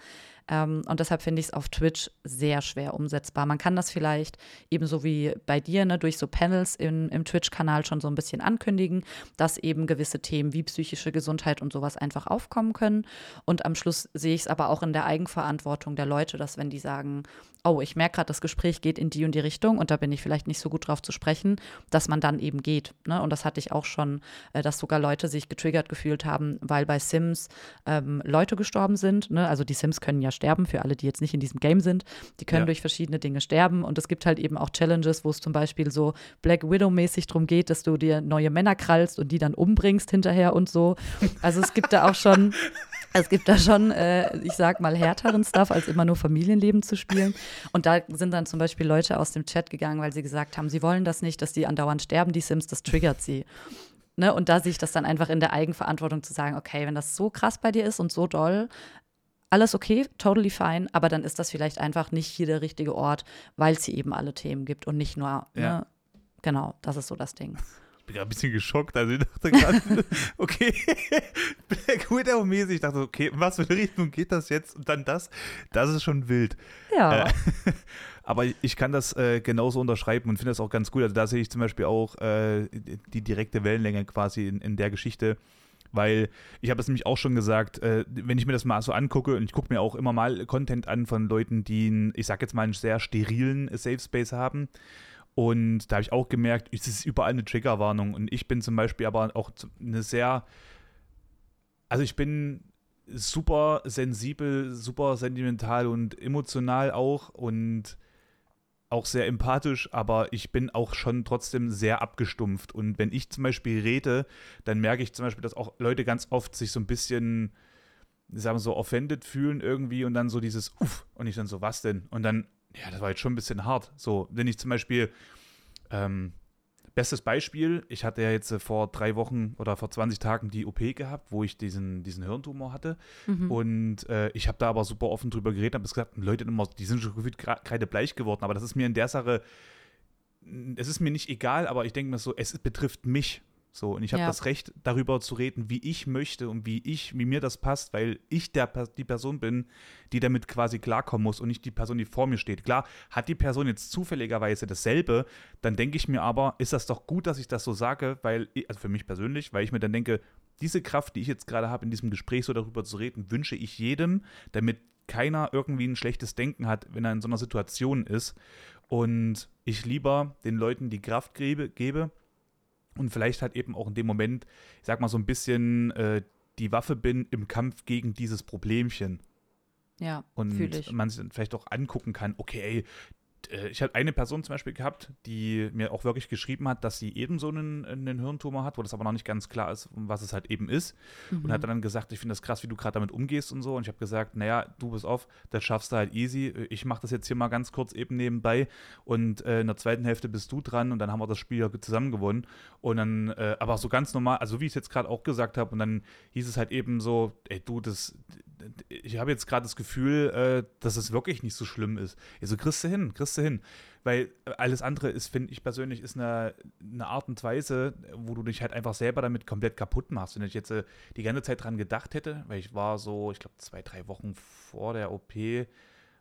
Ähm, und deshalb finde ich es auf Twitch sehr schwer umsetzbar. Man kann das vielleicht ebenso wie bei dir ne, durch so Panels in, im Twitch-Kanal schon so ein bisschen ankündigen, dass eben gewisse Themen wie psychische Gesundheit und sowas einfach aufkommen können. Und am Schluss sehe ich es aber auch in der Eigenverantwortung der Leute, dass wenn die sagen, oh, ich merke gerade, das Gespräch geht in die und die Richtung und da bin ich vielleicht nicht so gut drauf zu sprechen, dass man dann eben geht. Ne? Und das hatte ich auch schon, äh, dass sogar Leute sich getriggert gefühlt haben, weil bei Sims ähm, Leute gestorben sind. Ne? Also die Sims können ja sterben, für alle, die jetzt nicht in diesem Game sind. Die können ja. durch verschiedene Dinge sterben. Und es gibt halt eben auch Challenges, wo es zum Beispiel so Black Widow-mäßig darum geht, dass du dir neue Männer krallst und die dann umbringst hinterher und so. Also es gibt da auch schon. Es gibt da schon, äh, ich sag mal, härteren Stuff, als immer nur Familienleben zu spielen. Und da sind dann zum Beispiel Leute aus dem Chat gegangen, weil sie gesagt haben, sie wollen das nicht, dass die andauernd sterben, die Sims, das triggert sie. Ne? Und da sehe ich das dann einfach in der Eigenverantwortung zu sagen, okay, wenn das so krass bei dir ist und so doll, alles okay, totally fine, aber dann ist das vielleicht einfach nicht hier der richtige Ort, weil es hier eben alle Themen gibt und nicht nur, ja. ne? genau, das ist so das Ding. Ich bin ja ein bisschen geschockt, also ich dachte gerade, okay, Black Widow-mäßig, ich dachte, okay, in was für eine Richtung geht das jetzt und dann das, das ist schon wild. Ja. Äh, aber ich kann das äh, genauso unterschreiben und finde das auch ganz gut, also da sehe ich zum Beispiel auch äh, die direkte Wellenlänge quasi in, in der Geschichte, weil ich habe es nämlich auch schon gesagt, äh, wenn ich mir das mal so angucke, und ich gucke mir auch immer mal Content an von Leuten, die, einen, ich sag jetzt mal, einen sehr sterilen Safe Space haben. Und da habe ich auch gemerkt, es ist überall eine Triggerwarnung. Und ich bin zum Beispiel aber auch eine sehr, also ich bin super sensibel, super sentimental und emotional auch. Und auch sehr empathisch, aber ich bin auch schon trotzdem sehr abgestumpft. Und wenn ich zum Beispiel rede, dann merke ich zum Beispiel, dass auch Leute ganz oft sich so ein bisschen, sagen wir so, offended fühlen irgendwie und dann so dieses Uff und ich dann so, was denn? Und dann, ja, das war jetzt schon ein bisschen hart. So, wenn ich zum Beispiel, ähm, Bestes Beispiel, ich hatte ja jetzt äh, vor drei Wochen oder vor 20 Tagen die OP gehabt, wo ich diesen, diesen Hirntumor hatte. Mhm. Und äh, ich habe da aber super offen drüber geredet, habe gesagt, Leute immer, die sind schon gefühlt kreidebleich geworden, aber das ist mir in der Sache, es ist mir nicht egal, aber ich denke mir so, es betrifft mich. So, und ich habe Ja. das Recht, darüber zu reden, wie ich möchte und wie ich, wie mir das passt, weil ich der, die Person bin, die damit quasi klarkommen muss und nicht die Person, die vor mir steht. Klar, hat die Person jetzt zufälligerweise dasselbe, dann denke ich mir aber, ist das doch gut, dass ich das so sage, weil, also für mich persönlich, weil ich mir dann denke, diese Kraft, die ich jetzt gerade habe, in diesem Gespräch so darüber zu reden, wünsche ich jedem, damit keiner irgendwie ein schlechtes Denken hat, wenn er in so einer Situation ist. Und ich lieber den Leuten die Kraft gebe, gebe und vielleicht halt eben auch in dem Moment, ich sag mal, so ein bisschen äh, die Waffe bin im Kampf gegen dieses Problemchen. Ja, Und man sich dann vielleicht auch angucken kann, okay, ey, ich habe eine Person zum Beispiel gehabt, die mir auch wirklich geschrieben hat, dass sie eben so einen, einen Hirntumor hat, wo das aber noch nicht ganz klar ist, was es halt eben ist. Und Mhm. hat dann gesagt, ich finde das krass, wie du gerade damit umgehst und so. Und ich habe gesagt, naja, du bist auf, das schaffst du halt easy. Ich mache das jetzt hier mal ganz kurz eben nebenbei. Und äh, in der zweiten Hälfte bist du dran und dann haben wir das Spiel ja zusammen gewonnen. Und dann, äh, aber so ganz normal, also wie ich es jetzt gerade auch gesagt habe, und dann hieß es halt eben so, ey du, das, ich habe jetzt gerade das Gefühl, äh, dass es wirklich nicht so schlimm ist. Ich so, kriegst du hin, kriegst du hin. Weil alles andere ist, finde ich persönlich, ist eine, eine Art und Weise, wo du dich halt einfach selber damit komplett kaputt machst. Wenn ich jetzt äh, die ganze Zeit dran gedacht hätte, weil ich war so, ich glaube, zwei, drei Wochen vor der OP,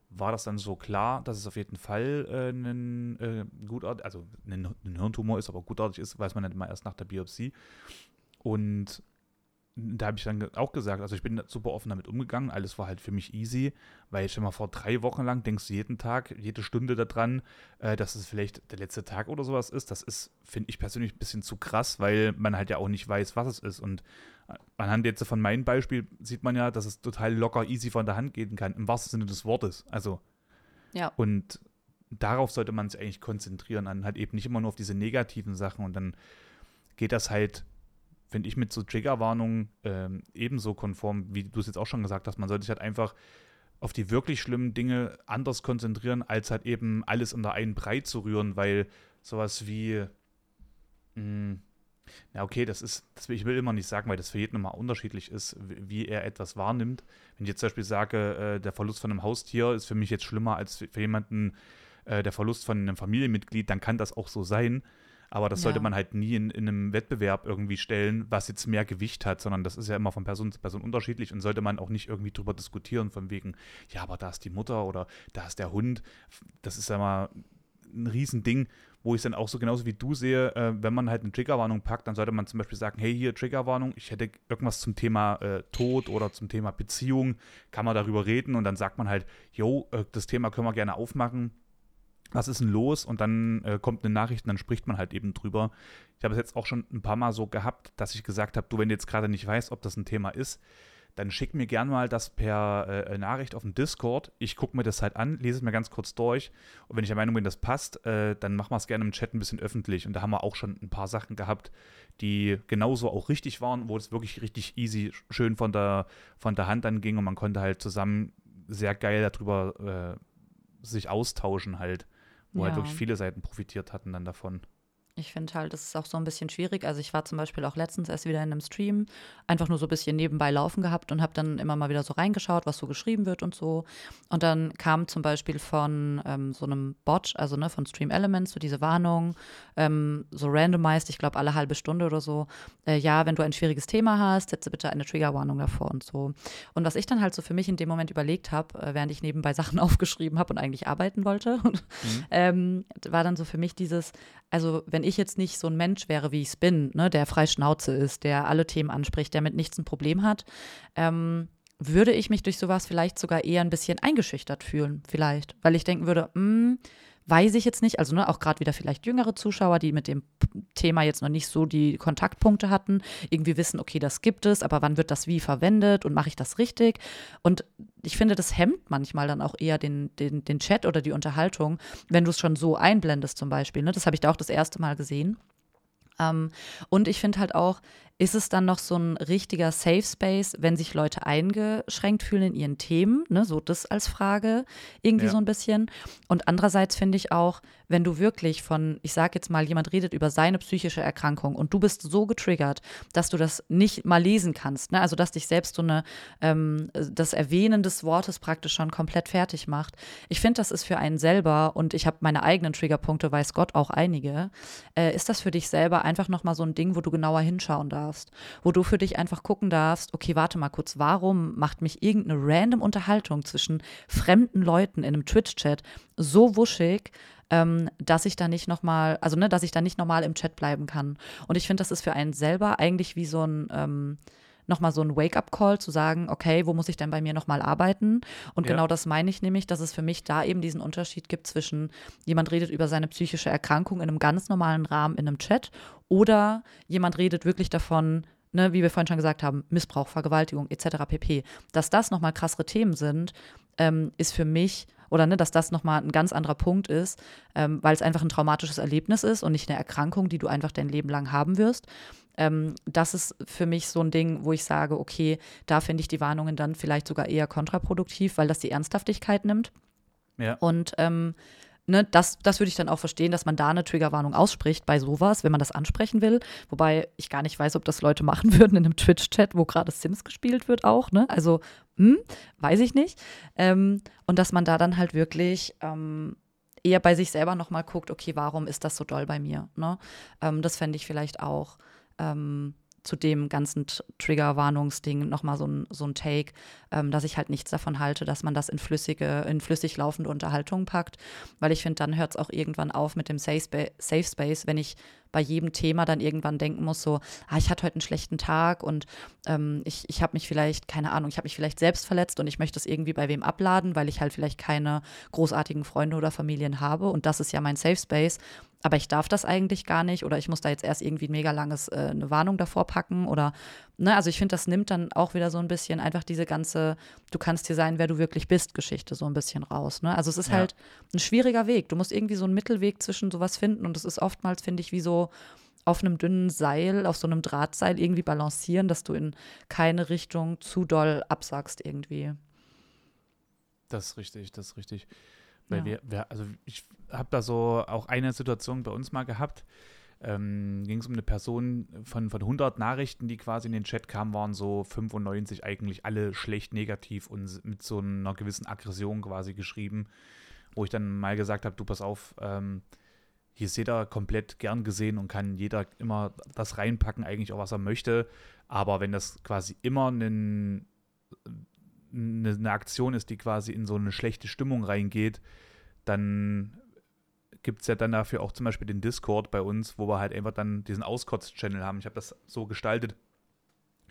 war das dann so klar, dass es auf jeden Fall äh, ein äh, gutartig, also ein, ein Hirntumor ist, aber gutartig ist, weiß man nicht immer erst nach der Biopsie. Und da habe ich dann auch gesagt, also ich bin super offen damit umgegangen, alles war halt für mich easy, weil schon mal vor drei Wochen lang denkst du jeden Tag, jede Stunde daran, äh, dass es vielleicht der letzte Tag oder sowas ist. Das ist, finde ich persönlich, ein bisschen zu krass, weil man halt ja auch nicht weiß, was es ist. Und äh, anhand jetzt von meinem Beispiel sieht man ja, dass es total locker easy von der Hand gehen kann, im wahrsten Sinne des Wortes. Also Ja. und darauf sollte man sich eigentlich konzentrieren, an halt eben nicht immer nur auf diese negativen Sachen. Und dann geht das halt, finde ich, mit so Triggerwarnungen ähm, ebenso konform, wie du es jetzt auch schon gesagt hast. Man sollte sich halt einfach auf die wirklich schlimmen Dinge anders konzentrieren, als halt eben alles unter einen Brei zu rühren, weil sowas wie, mh, na okay, das ist, das ich will immer nicht sagen, weil das für jeden immer unterschiedlich ist, wie, er etwas wahrnimmt. Wenn ich jetzt zum Beispiel sage, äh, der Verlust von einem Haustier ist für mich jetzt schlimmer als für, für jemanden äh, der Verlust von einem Familienmitglied, dann kann das auch so sein. Aber das sollte Ja. man halt nie in, in einem Wettbewerb irgendwie stellen, was jetzt mehr Gewicht hat, sondern das ist ja immer von Person zu Person unterschiedlich und sollte man auch nicht irgendwie drüber diskutieren, von wegen, ja, aber da ist die Mutter oder da ist der Hund. Das ist ja mal ein Riesending, wo ich dann auch so genauso wie du sehe, äh, wenn man halt eine Triggerwarnung packt, dann sollte man zum Beispiel sagen, hey, hier Triggerwarnung, ich hätte irgendwas zum Thema äh, Tod oder zum Thema Beziehung, kann man darüber reden und dann sagt man halt, yo, äh, das Thema können wir gerne aufmachen. Was ist denn los? Und dann äh, kommt eine Nachricht und dann spricht man halt eben drüber. Ich habe es jetzt auch schon ein paar Mal so gehabt, dass ich gesagt habe, du, wenn du jetzt gerade nicht weißt, ob das ein Thema ist, dann schick mir gern mal das per äh, Nachricht auf dem Discord. Ich gucke mir das halt an, lese es mir ganz kurz durch. Und wenn ich der Meinung bin, das passt, äh, dann machen wir es gerne im Chat ein bisschen öffentlich. Und da haben wir auch schon ein paar Sachen gehabt, die genauso auch richtig waren, wo es wirklich richtig easy, schön von der, von der Hand dann ging und man konnte halt zusammen sehr geil darüber äh, sich austauschen halt, wo halt Ja. wirklich viele Seiten profitiert hatten dann davon. Ich finde halt, das ist auch so ein bisschen schwierig. Also ich war zum Beispiel auch letztens erst wieder in einem Stream, einfach nur so ein bisschen nebenbei laufen gehabt und habe dann immer mal wieder so reingeschaut, was so geschrieben wird und so. Und dann kam zum Beispiel von ähm, so einem Bot, also ne, von Stream Elements, so diese Warnung, ähm, so randomized, ich glaube alle halbe Stunde oder so, äh, ja, wenn du ein schwieriges Thema hast, setze bitte eine Triggerwarnung davor und so. Und was ich dann halt so für mich in dem Moment überlegt habe, äh, während ich nebenbei Sachen aufgeschrieben habe und eigentlich arbeiten wollte, ähm, war dann so für mich dieses, also wenn ich jetzt nicht so ein Mensch wäre, wie ich es bin, ne, der frei Schnauze ist, der alle Themen anspricht, der mit nichts ein Problem hat, ähm, würde ich mich durch sowas vielleicht sogar eher ein bisschen eingeschüchtert fühlen, vielleicht, weil ich denken würde, hm, weiß ich jetzt nicht, also ne, auch gerade wieder vielleicht jüngere Zuschauer, die mit dem Thema jetzt noch nicht so die Kontaktpunkte hatten, irgendwie wissen, okay, das gibt es, aber wann wird das wie verwendet und mache ich das richtig? Und ich finde, das hemmt manchmal dann auch eher den, den, den Chat oder die Unterhaltung, wenn du es schon so einblendest zum Beispiel. Ne? Das habe ich da auch das erste Mal gesehen. Ähm, und ich finde halt auch, ist es dann noch so ein richtiger Safe Space, wenn sich Leute eingeschränkt fühlen in ihren Themen? Ne? So das als Frage irgendwie ja. so ein bisschen. Und andererseits finde ich auch, wenn du wirklich von, ich sage jetzt mal, jemand redet über seine psychische Erkrankung und du bist so getriggert, dass du das nicht mal lesen kannst, ne? also dass dich selbst so eine, ähm, das Erwähnen des Wortes praktisch schon komplett fertig macht. Ich finde, das ist für einen selber und ich habe meine eigenen Triggerpunkte, weiß Gott auch einige, äh, ist das für dich selber einfach nochmal so ein Ding, wo du genauer hinschauen darfst darfst, wo du für dich einfach gucken darfst, okay, warte mal kurz, warum macht mich irgendeine random Unterhaltung zwischen fremden Leuten in einem Twitch-Chat so wuschig, ähm, dass ich da nicht nochmal, also ne, dass ich da nicht nochmal im Chat bleiben kann. Und ich finde, das ist für einen selber eigentlich wie so ein ähm, nochmal so ein Wake-up-Call zu sagen, okay, wo muss ich denn bei mir nochmal arbeiten? Und ja. genau das meine ich nämlich, dass es für mich da eben diesen Unterschied gibt zwischen jemand redet über seine psychische Erkrankung in einem ganz normalen Rahmen in einem Chat oder jemand redet wirklich davon, Ne, wie wir vorhin schon gesagt haben, Missbrauch, Vergewaltigung etc. pp. Dass das nochmal krassere Themen sind, ähm, ist für mich, oder ne, dass das nochmal ein ganz anderer Punkt ist, ähm, weil es einfach ein traumatisches Erlebnis ist und nicht eine Erkrankung, die du einfach dein Leben lang haben wirst. Ähm, das ist für mich so ein Ding, wo ich sage, okay, da finde ich die Warnungen dann vielleicht sogar eher kontraproduktiv, weil das die Ernsthaftigkeit nimmt. Ja. Und ähm, ne, das, das würde ich dann auch verstehen, dass man da eine Triggerwarnung ausspricht bei sowas, wenn man das ansprechen will. Wobei ich gar nicht weiß, ob das Leute machen würden in einem Twitch-Chat, wo gerade Sims gespielt wird auch. Ne? Also, hm, weiß ich nicht. Ähm, und dass man da dann halt wirklich ähm, eher bei sich selber nochmal guckt, okay, warum ist das so doll bei mir? Ne? Ähm, das fände ich vielleicht auch ähm, zu dem ganzen Trigger-Warnungsding nochmal so ein, so ein Take, ähm, dass ich halt nichts davon halte, dass man das in flüssige, in flüssig laufende Unterhaltung packt, weil ich finde, dann hört es auch irgendwann auf mit dem Safe, Spa Safe Space, wenn ich bei jedem Thema dann irgendwann denken muss, so, ah, ich hatte heute einen schlechten Tag und ähm, ich, ich habe mich vielleicht, keine Ahnung, ich habe mich vielleicht selbst verletzt und ich möchte das irgendwie bei wem abladen, weil ich halt vielleicht keine großartigen Freunde oder Familien habe. Und das ist ja mein Safe Space aber ich darf das eigentlich gar nicht oder ich muss da jetzt erst irgendwie ein mega langes äh, eine Warnung davor packen oder ne, also ich finde, das nimmt dann auch wieder so ein bisschen einfach diese ganze, du kannst hier sein, wer du wirklich bist, Geschichte so ein bisschen raus. Ne? Also es ist ja. halt ein schwieriger Weg. Du musst irgendwie so einen Mittelweg zwischen sowas finden und es ist oftmals, finde ich, wie so auf einem dünnen Seil, auf so einem Drahtseil irgendwie balancieren, dass du in keine Richtung zu doll absagst irgendwie. Das ist richtig, das ist richtig. Weil ja. wir, wir, also ich habe da so auch eine Situation bei uns mal gehabt. Ähm, ging es um eine Person von, von 100 Nachrichten, die quasi in den Chat kamen, waren so 95 eigentlich alle schlecht negativ und mit so einer gewissen Aggression quasi geschrieben, wo ich dann mal gesagt habe, du pass auf, ähm, hier ist jeder komplett gern gesehen und kann jeder immer das reinpacken, eigentlich auch was er möchte, aber wenn das quasi immer einen eine, eine Aktion ist, die quasi in so eine schlechte Stimmung reingeht, dann gibt es ja dann dafür auch zum Beispiel den Discord bei uns, wo wir halt einfach dann diesen Auskotz-Channel haben. Ich habe das so gestaltet,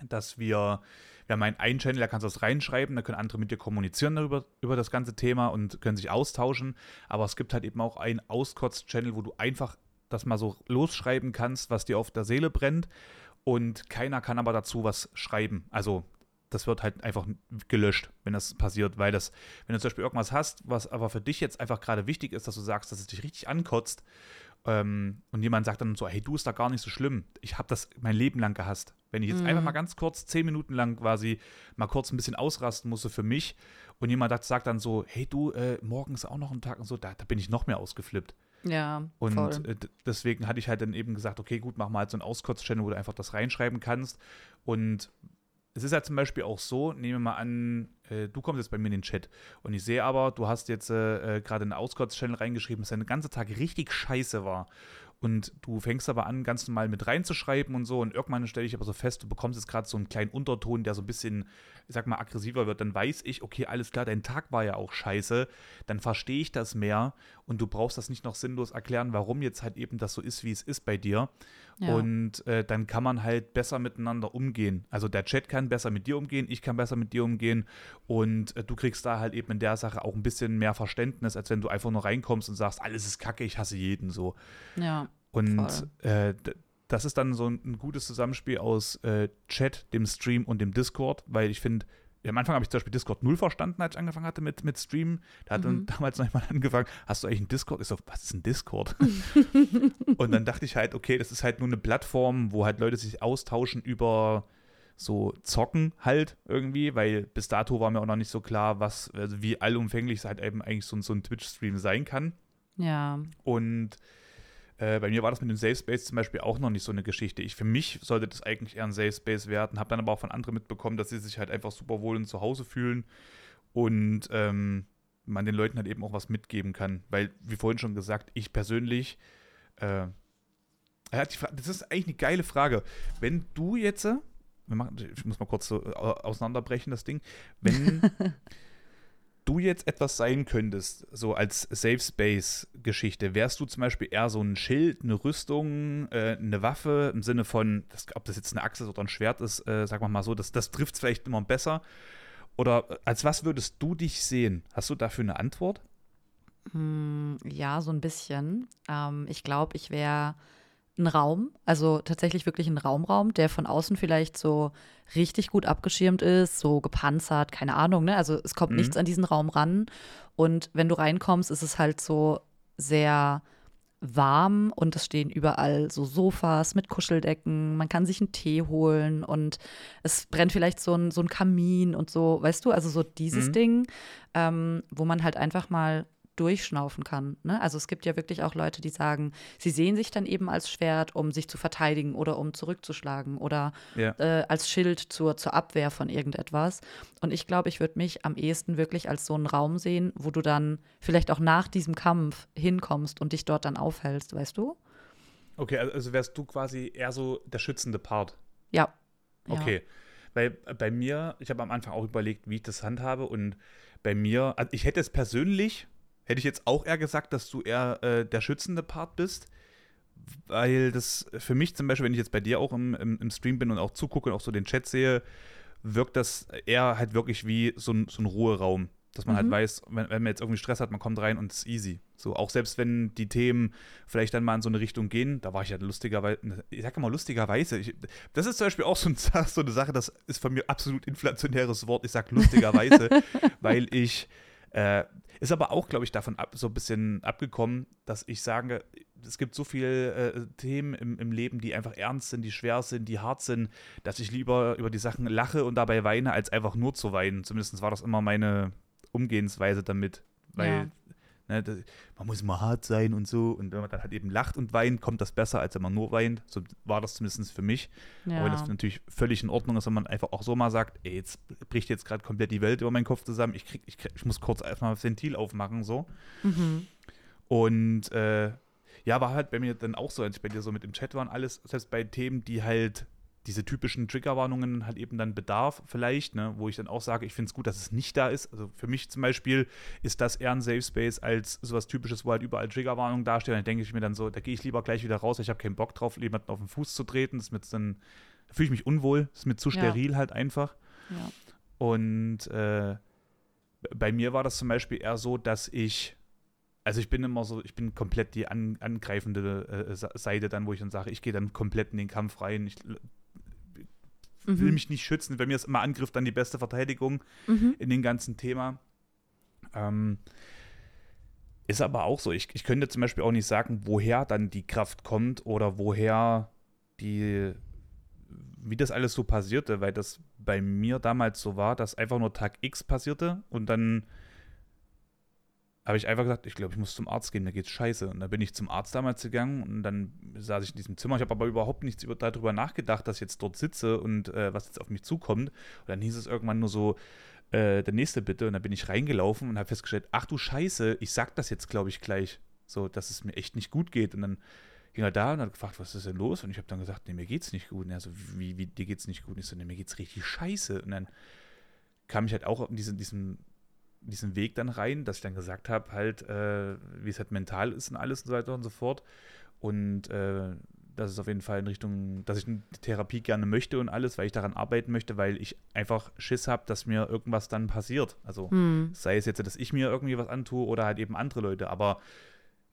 dass wir, wir haben einen, Channel, da kannst du das reinschreiben, da können andere mit dir kommunizieren darüber, über das ganze Thema und können sich austauschen. Aber es gibt halt eben auch einen Auskotz-Channel, wo du einfach das mal so losschreiben kannst, was dir auf der Seele brennt. Und keiner kann aber dazu was schreiben. Also das wird halt einfach gelöscht, wenn das passiert, weil das, wenn du zum Beispiel irgendwas hast, was aber für dich jetzt einfach gerade wichtig ist, dass du sagst, dass es dich richtig ankotzt ähm, und jemand sagt dann so, hey, du ist da gar nicht so schlimm, ich habe das mein Leben lang gehasst. Wenn ich jetzt mhm. einfach mal ganz kurz, zehn Minuten lang quasi mal kurz ein bisschen ausrasten musste für mich und jemand sagt dann so, hey, du, äh, morgen ist auch noch ein Tag und so, da, da bin ich noch mehr ausgeflippt. Ja. Und äh, deswegen hatte ich halt dann eben gesagt, okay, gut, mach mal halt so einen Auskotz-Channel, wo du einfach das reinschreiben kannst. Und es ist ja zum Beispiel auch so, nehmen wir mal an, äh, du kommst jetzt bei mir in den Chat und ich sehe aber, du hast jetzt äh, äh gerade einen Auskotz-Channel reingeschrieben, dass dein ganzer Tag richtig scheiße war. Und du fängst aber an, ganz normal mit reinzuschreiben und so. Und irgendwann stelle ich aber so fest, du bekommst jetzt gerade so einen kleinen Unterton, der so ein bisschen, ich sag mal, aggressiver wird. Dann weiß ich, okay, alles klar, dein Tag war ja auch scheiße. Dann verstehe ich das mehr und du brauchst das nicht noch sinnlos erklären, warum jetzt halt eben das so ist, wie es ist bei dir. Ja. Und äh, dann kann man halt besser miteinander umgehen. Also der Chat kann besser mit dir umgehen, ich kann besser mit dir umgehen und äh, du kriegst da halt eben in der Sache auch ein bisschen mehr Verständnis, als wenn du einfach nur reinkommst und sagst, alles ist kacke, ich hasse jeden so. Ja. Und äh, das ist dann so ein, ein gutes Zusammenspiel aus äh, Chat, dem Stream und dem Discord, weil ich finde, am Anfang habe ich zum Beispiel Discord null verstanden, als ich angefangen hatte mit, mit Streamen. Da hat mhm. dann damals noch jemand angefangen, hast du eigentlich einen Discord? Ich so, was ist ein Discord? und dann dachte ich halt, okay, das ist halt nur eine Plattform, wo halt Leute sich austauschen über so Zocken halt irgendwie, weil bis dato war mir auch noch nicht so klar, was, also wie allumfänglich es halt eben eigentlich so, so ein Twitch-Stream sein kann. Ja. Und äh, bei mir war das mit dem Safe Space zum Beispiel auch noch nicht so eine Geschichte. Ich, für mich sollte das eigentlich eher ein Safe Space werden, habe dann aber auch von anderen mitbekommen, dass sie sich halt einfach super wohl und zu Hause fühlen und ähm, man den Leuten halt eben auch was mitgeben kann. Weil, wie vorhin schon gesagt, ich persönlich, äh, das ist eigentlich eine geile Frage. Wenn du jetzt, machen, ich muss mal kurz so auseinanderbrechen, das Ding, wenn du jetzt etwas sein könntest, so als Safe Space-Geschichte, wärst du zum Beispiel eher so ein Schild, eine Rüstung, äh, eine Waffe im Sinne von, das, ob das jetzt eine Axt oder ein Schwert ist, äh, sagen wir mal so, das, das trifft es vielleicht immer besser. Oder äh, als was würdest du dich sehen? Hast du dafür eine Antwort? Hm, ja, so ein bisschen. Ähm, ich glaube, ich wäre ein Raum, also tatsächlich wirklich ein Raumraum, der von außen vielleicht so richtig gut abgeschirmt ist, so gepanzert, keine Ahnung, ne? Also es kommt mhm. nichts an diesen Raum ran. Und wenn du reinkommst, ist es halt so sehr warm und es stehen überall so Sofas mit Kuscheldecken. Man kann sich einen Tee holen und es brennt vielleicht so ein, so ein Kamin und so, weißt du, also so dieses mhm. Ding, ähm, wo man halt einfach mal durchschnaufen kann. Ne? Also es gibt ja wirklich auch Leute, die sagen, sie sehen sich dann eben als Schwert, um sich zu verteidigen oder um zurückzuschlagen oder ja. äh, als Schild zur, zur Abwehr von irgendetwas. Und ich glaube, ich würde mich am ehesten wirklich als so einen Raum sehen, wo du dann vielleicht auch nach diesem Kampf hinkommst und dich dort dann aufhältst, weißt du? Okay, also wärst du quasi eher so der schützende Part. Ja. Okay. Ja. Weil bei mir, ich habe am Anfang auch überlegt, wie ich das handhabe und bei mir, also ich hätte es persönlich hätte ich jetzt auch eher gesagt, dass du eher äh, der schützende Part bist. Weil das für mich zum Beispiel, wenn ich jetzt bei dir auch im, im, im Stream bin und auch zugucke und auch so den Chat sehe, wirkt das eher halt wirklich wie so ein, so ein Ruheraum. Dass man halt mhm. halt weiß, wenn, wenn, man jetzt irgendwie Stress hat, man kommt rein und es ist easy. So, auch selbst wenn die Themen vielleicht dann mal in so eine Richtung gehen, da war ich ja lustigerweise, ich sag mal lustigerweise, ich, das ist zum Beispiel auch so, ein, so, eine Sache, das ist von mir absolut inflationäres Wort, ich sag lustigerweise, weil ich äh, ist aber auch, glaube ich, davon ab, so ein bisschen abgekommen, dass ich sage, es gibt so viele äh, Themen im, im, Leben, die einfach ernst sind, die schwer sind, die hart sind, dass ich lieber über die Sachen lache und dabei weine, als einfach nur zu weinen. Zumindest war das immer meine Umgehensweise damit. Weil ja. Ne, das, man muss immer hart sein und so. Und wenn man dann halt eben lacht und weint, kommt das besser, als wenn man nur weint. So war das zumindest für mich. Ja. Aber das natürlich völlig in Ordnung ist, wenn man einfach auch so mal sagt, ey, jetzt bricht jetzt gerade komplett die Welt über meinen Kopf zusammen. Ich, krieg, ich, krieg, ich muss kurz erstmal das Ventil aufmachen, so. Mhm. Und äh, ja, war halt bei mir dann auch so, als ich bei dir so mit im Chat war und alles, selbst bei Themen, die halt diese typischen Triggerwarnungen halt eben dann bedarf, vielleicht, ne, wo ich dann auch sage, ich finde es gut, dass es nicht da ist. Also für mich zum Beispiel ist das eher ein Safe Space als sowas Typisches, wo halt überall Triggerwarnungen dastehen. Dann denke ich mir dann so, da gehe ich lieber gleich wieder raus, ich habe keinen Bock drauf, jemanden auf den Fuß zu treten. Das ist mit dann, da fühle ich mich unwohl, das ist mir zu steril ja. halt einfach. Ja. Und äh, bei mir war das zum Beispiel eher so, dass ich also ich bin immer so, ich bin komplett die an, angreifende äh, Seite dann, wo ich dann sage, ich gehe dann komplett in den Kampf rein, ich mhm. will mich nicht schützen. Bei mir ist immer Angriff dann die beste Verteidigung mhm. in dem ganzen Thema. Ähm, ist aber auch so. Ich, ich könnte zum Beispiel auch nicht sagen, woher dann die Kraft kommt oder woher die, wie das alles so passierte, weil das bei mir damals so war, dass einfach nur Tag X passierte und dann habe ich einfach gesagt, ich glaube, ich muss zum Arzt gehen, da geht's scheiße. Und dann bin ich zum Arzt damals gegangen und dann saß ich in diesem Zimmer. Ich habe aber überhaupt nichts über, darüber nachgedacht, dass ich jetzt dort sitze und äh, was jetzt auf mich zukommt. Und dann hieß es irgendwann nur so, äh, der nächste bitte. Und dann bin ich reingelaufen und habe festgestellt, ach du Scheiße, ich sag das jetzt, glaube ich, gleich. So, dass es mir echt nicht gut geht. Und dann ging er da und hat gefragt, was ist denn los? Und ich habe dann gesagt, nee, mir geht's nicht gut. Und er so, wie, wie, dir geht's nicht gut? Und ich so, nee, mir geht's richtig scheiße. Und dann kam ich halt auch in diesen, diesen diesen Weg dann rein, dass ich dann gesagt habe, halt, äh, wie es halt mental ist und alles und so weiter und so fort. Und äh, das ist auf jeden Fall in Richtung, dass ich eine Therapie gerne möchte und alles, weil ich daran arbeiten möchte, weil ich einfach Schiss habe, dass mir irgendwas dann passiert. Also hm. sei es jetzt, dass ich mir irgendwie was antue oder halt eben andere Leute. Aber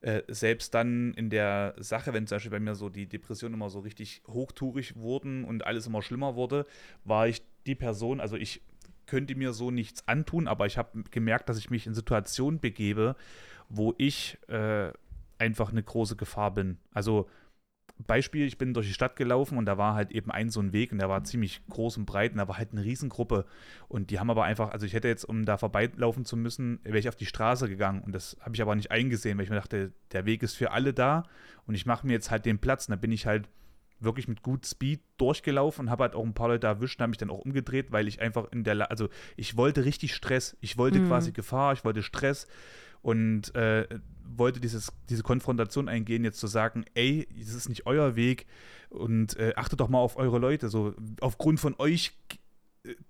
äh, selbst dann in der Sache, wenn zum Beispiel bei mir so die Depressionen immer so richtig hochtourig wurden und alles immer schlimmer wurde, war ich die Person, also ich könnte mir so nichts antun, aber ich habe gemerkt, dass ich mich in Situationen begebe, wo ich äh, einfach eine große Gefahr bin. Also Beispiel, ich bin durch die Stadt gelaufen und da war halt eben ein so ein Weg und der war ziemlich groß und breit und da war halt eine Riesengruppe und die haben aber einfach, also ich hätte jetzt, um da vorbeilaufen zu müssen, wäre ich auf die Straße gegangen und das habe ich aber nicht eingesehen, weil ich mir dachte, der Weg ist für alle da und ich mache mir jetzt halt den Platz und da bin ich halt wirklich mit gut Speed durchgelaufen und habe halt auch ein paar Leute erwischt und habe mich dann auch umgedreht, weil ich einfach in der, La also ich wollte richtig Stress, ich wollte mhm. quasi Gefahr, ich wollte Stress und äh, wollte dieses, diese Konfrontation eingehen, jetzt zu sagen, ey, das ist nicht euer Weg und äh, achtet doch mal auf eure Leute. So, aufgrund von euch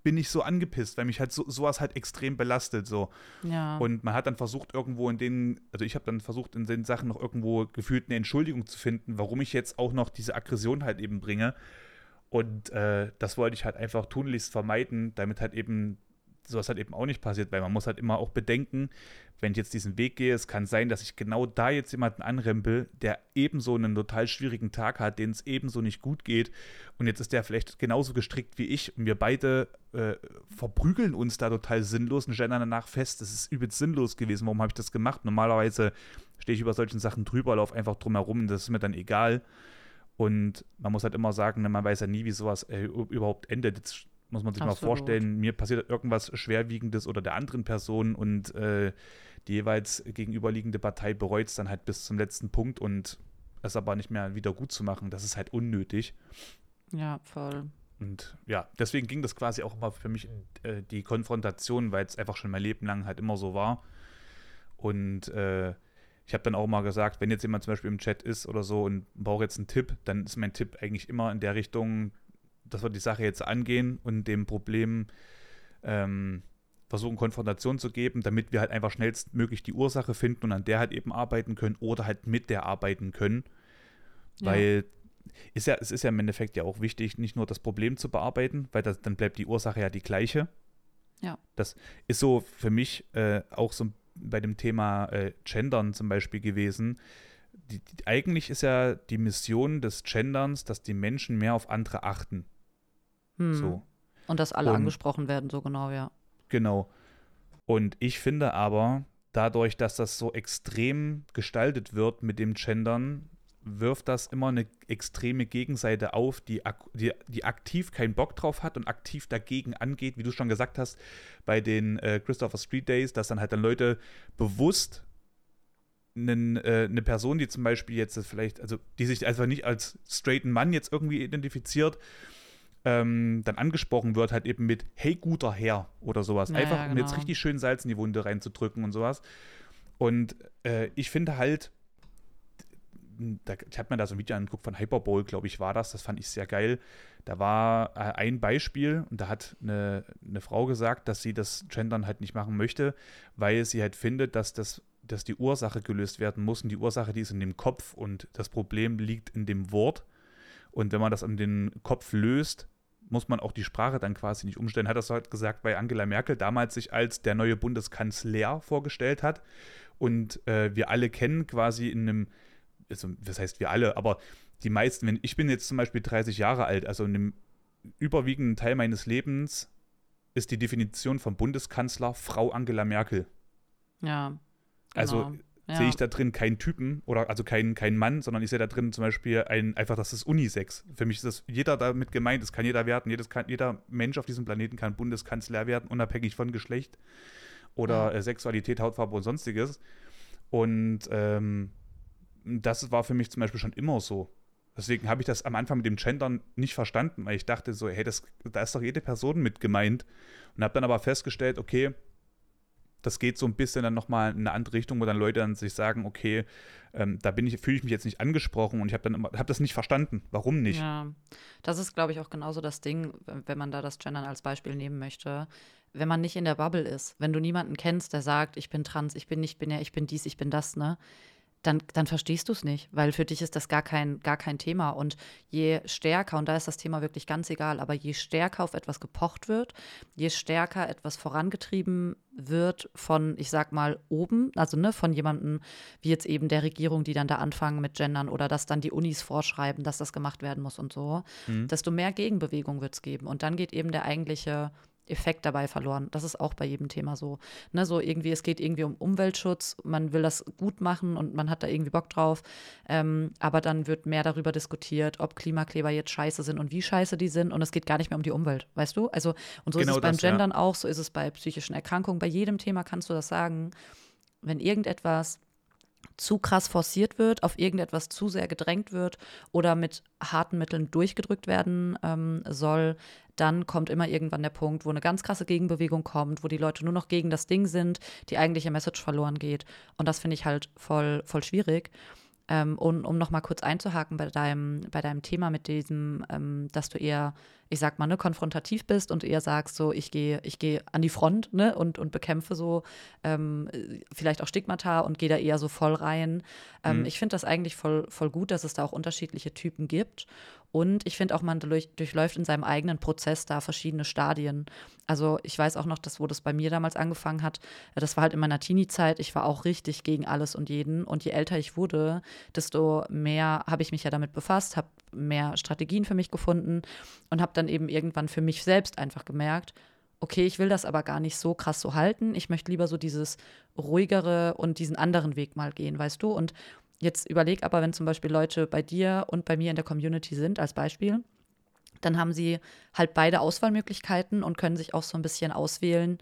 bin ich so angepisst, weil mich halt so, sowas halt extrem belastet. So. Ja. Und man hat dann versucht, irgendwo in den, also ich habe dann versucht, in den Sachen noch irgendwo gefühlt eine Entschuldigung zu finden, warum ich jetzt auch noch diese Aggression halt eben bringe. Und äh, das wollte ich halt einfach tunlichst vermeiden, damit halt eben sowas halt eben auch nicht passiert, weil man muss halt immer auch bedenken, wenn ich jetzt diesen Weg gehe, es kann sein, dass ich genau da jetzt jemanden anrempel, der ebenso einen total schwierigen Tag hat, den es ebenso nicht gut geht. Und jetzt ist der vielleicht genauso gestrickt wie ich und wir beide äh, verprügeln uns da total sinnlos und stellen danach fest, das ist übelst sinnlos gewesen. Warum habe ich das gemacht? Normalerweise stehe ich über solchen Sachen drüber, laufe einfach drum herum das ist mir dann egal. Und man muss halt immer sagen, ne, man weiß ja nie, wie sowas äh, überhaupt endet. Jetzt muss man sich Absolut. mal vorstellen, mir passiert irgendwas Schwerwiegendes oder der anderen Person und äh, die jeweils gegenüberliegende Partei bereut es dann halt bis zum letzten Punkt und es aber nicht mehr wieder gut zu machen, das ist halt unnötig. Ja, voll. Und ja, deswegen ging das quasi auch immer für mich äh, die Konfrontation, weil es einfach schon mein Leben lang halt immer so war. Und äh, ich habe dann auch mal gesagt, wenn jetzt jemand zum Beispiel im Chat ist oder so und braucht jetzt einen Tipp, dann ist mein Tipp eigentlich immer in der Richtung, dass wir die Sache jetzt angehen und dem Problem ähm, versuchen, Konfrontation zu geben, damit wir halt einfach schnellstmöglich die Ursache finden und an der halt eben arbeiten können oder halt mit der arbeiten können. Ja. Weil ist ja, es ist ja im Endeffekt ja auch wichtig, nicht nur das Problem zu bearbeiten, weil das, dann bleibt die Ursache ja die gleiche. Ja. Das ist so für mich äh, auch so bei dem Thema äh, Gendern zum Beispiel gewesen. Die, die, eigentlich ist ja die Mission des Genderns, dass die Menschen mehr auf andere achten. Hm. So. Und dass alle Und, angesprochen werden, so genau, ja. Genau. Und ich finde aber, dadurch, dass das so extrem gestaltet wird mit dem Gendern, wirft das immer eine extreme Gegenseite auf, die, die, die aktiv keinen Bock drauf hat und aktiv dagegen angeht, wie du schon gesagt hast, bei den äh, Christopher Street Days, dass dann halt dann Leute bewusst einen, äh, eine Person, die zum Beispiel jetzt vielleicht, also die sich einfach nicht als straighten Mann jetzt irgendwie identifiziert, ähm, dann angesprochen wird, halt eben mit Hey, guter Herr oder sowas. Ja, Einfach, genau. um jetzt genau. richtig schön Salz in die Wunde reinzudrücken und sowas. Und äh, ich finde halt, da, ich habe mir da so ein Video angeguckt von Hyperbowl, glaube ich, war das. Das fand ich sehr geil. Da war äh, ein Beispiel und da hat eine, eine Frau gesagt, dass sie das Gendern halt nicht machen möchte, weil sie halt findet, dass das dass die Ursache gelöst werden muss und die Ursache, die ist in dem Kopf und das Problem liegt in dem Wort. Und wenn man das an den Kopf löst, muss man auch die Sprache dann quasi nicht umstellen. Hat das halt gesagt, weil Angela Merkel damals sich als der neue Bundeskanzler vorgestellt hat. Und äh, wir alle kennen quasi in einem, also, das heißt wir alle, aber die meisten, wenn ich bin jetzt zum Beispiel 30 Jahre alt, also in einem überwiegenden Teil meines Lebens ist die Definition von Bundeskanzler Frau Angela Merkel. Ja. Also genau. Also ja. sehe ich da drin keinen Typen oder also keinen kein Mann, sondern ich sehe da drin zum Beispiel ein, einfach, das ist Unisex. Für mich ist das jeder damit gemeint, es kann jeder werden, jedes kann, jeder Mensch auf diesem Planeten kann Bundeskanzler werden, unabhängig von Geschlecht oder ja. äh, Sexualität, Hautfarbe und sonstiges. Und ähm, das war für mich zum Beispiel schon immer so. Deswegen habe ich das am Anfang mit dem Gendern nicht verstanden, weil ich dachte so, hey, das, da ist doch jede Person mit gemeint. Und habe dann aber festgestellt, okay, das geht so ein bisschen dann nochmal in eine andere Richtung, wo dann Leute dann sich sagen, okay, ähm, da bin ich, fühle ich mich jetzt nicht angesprochen und ich habe dann habe das nicht verstanden. Warum nicht? Ja, das ist, glaube ich, auch genauso das Ding, wenn man da das Gendern als Beispiel nehmen möchte. Wenn man nicht in der Bubble ist, wenn du niemanden kennst, der sagt, ich bin trans, ich bin nicht binär, ich bin dies, ich bin das, ne? Dann, dann verstehst du es nicht, weil für dich ist das gar kein, gar kein Thema. Und je stärker, und da ist das Thema wirklich ganz egal, aber je stärker auf etwas gepocht wird, je stärker etwas vorangetrieben wird von, ich sag mal, oben, also ne, von jemandem wie jetzt eben der Regierung, die dann da anfangen mit Gendern oder dass dann die Unis vorschreiben, dass das gemacht werden muss und so, mhm. desto mehr Gegenbewegung wird es geben. Und dann geht eben der eigentliche Effekt dabei verloren. Das ist auch bei jedem Thema so. Ne, so irgendwie, es geht irgendwie um Umweltschutz, man will das gut machen und man hat da irgendwie Bock drauf. Ähm, aber dann wird mehr darüber diskutiert, ob Klimakleber jetzt scheiße sind und wie scheiße die sind. Und es geht gar nicht mehr um die Umwelt, weißt du? Also, und so genau ist es beim das, Gendern ja. auch, so ist es bei psychischen Erkrankungen. Bei jedem Thema kannst du das sagen. Wenn irgendetwas zu krass forciert wird, auf irgendetwas zu sehr gedrängt wird oder mit harten Mitteln durchgedrückt werden ähm, soll, dann kommt immer irgendwann der Punkt, wo eine ganz krasse Gegenbewegung kommt, wo die Leute nur noch gegen das Ding sind, die eigentliche Message verloren geht. Und das finde ich halt voll, voll schwierig. Ähm, und um nochmal kurz einzuhaken bei deinem, bei deinem Thema mit diesem, ähm, dass du eher, ich sag mal, ne, konfrontativ bist und eher sagst, so, ich gehe ich geh an die Front ne, und, und bekämpfe so ähm, vielleicht auch Stigmata und gehe da eher so voll rein. Ähm, mhm. Ich finde das eigentlich voll, voll gut, dass es da auch unterschiedliche Typen gibt. Und ich finde auch, man durch, durchläuft in seinem eigenen Prozess da verschiedene Stadien. Also ich weiß auch noch, dass, wo das bei mir damals angefangen hat, äh, das war halt in meiner Teenie-Zeit, ich war auch richtig gegen alles und jeden. Und je älter ich wurde, desto mehr habe ich mich ja damit befasst, habe mehr Strategien für mich gefunden und habe dann eben irgendwann für mich selbst einfach gemerkt, okay, ich will das aber gar nicht so krass so halten. Ich möchte lieber so dieses ruhigere und diesen anderen Weg mal gehen, weißt du? Und Jetzt überleg aber, wenn zum Beispiel Leute bei dir und bei mir in der Community sind, als Beispiel, dann haben sie halt beide Auswahlmöglichkeiten und können sich auch so ein bisschen auswählen,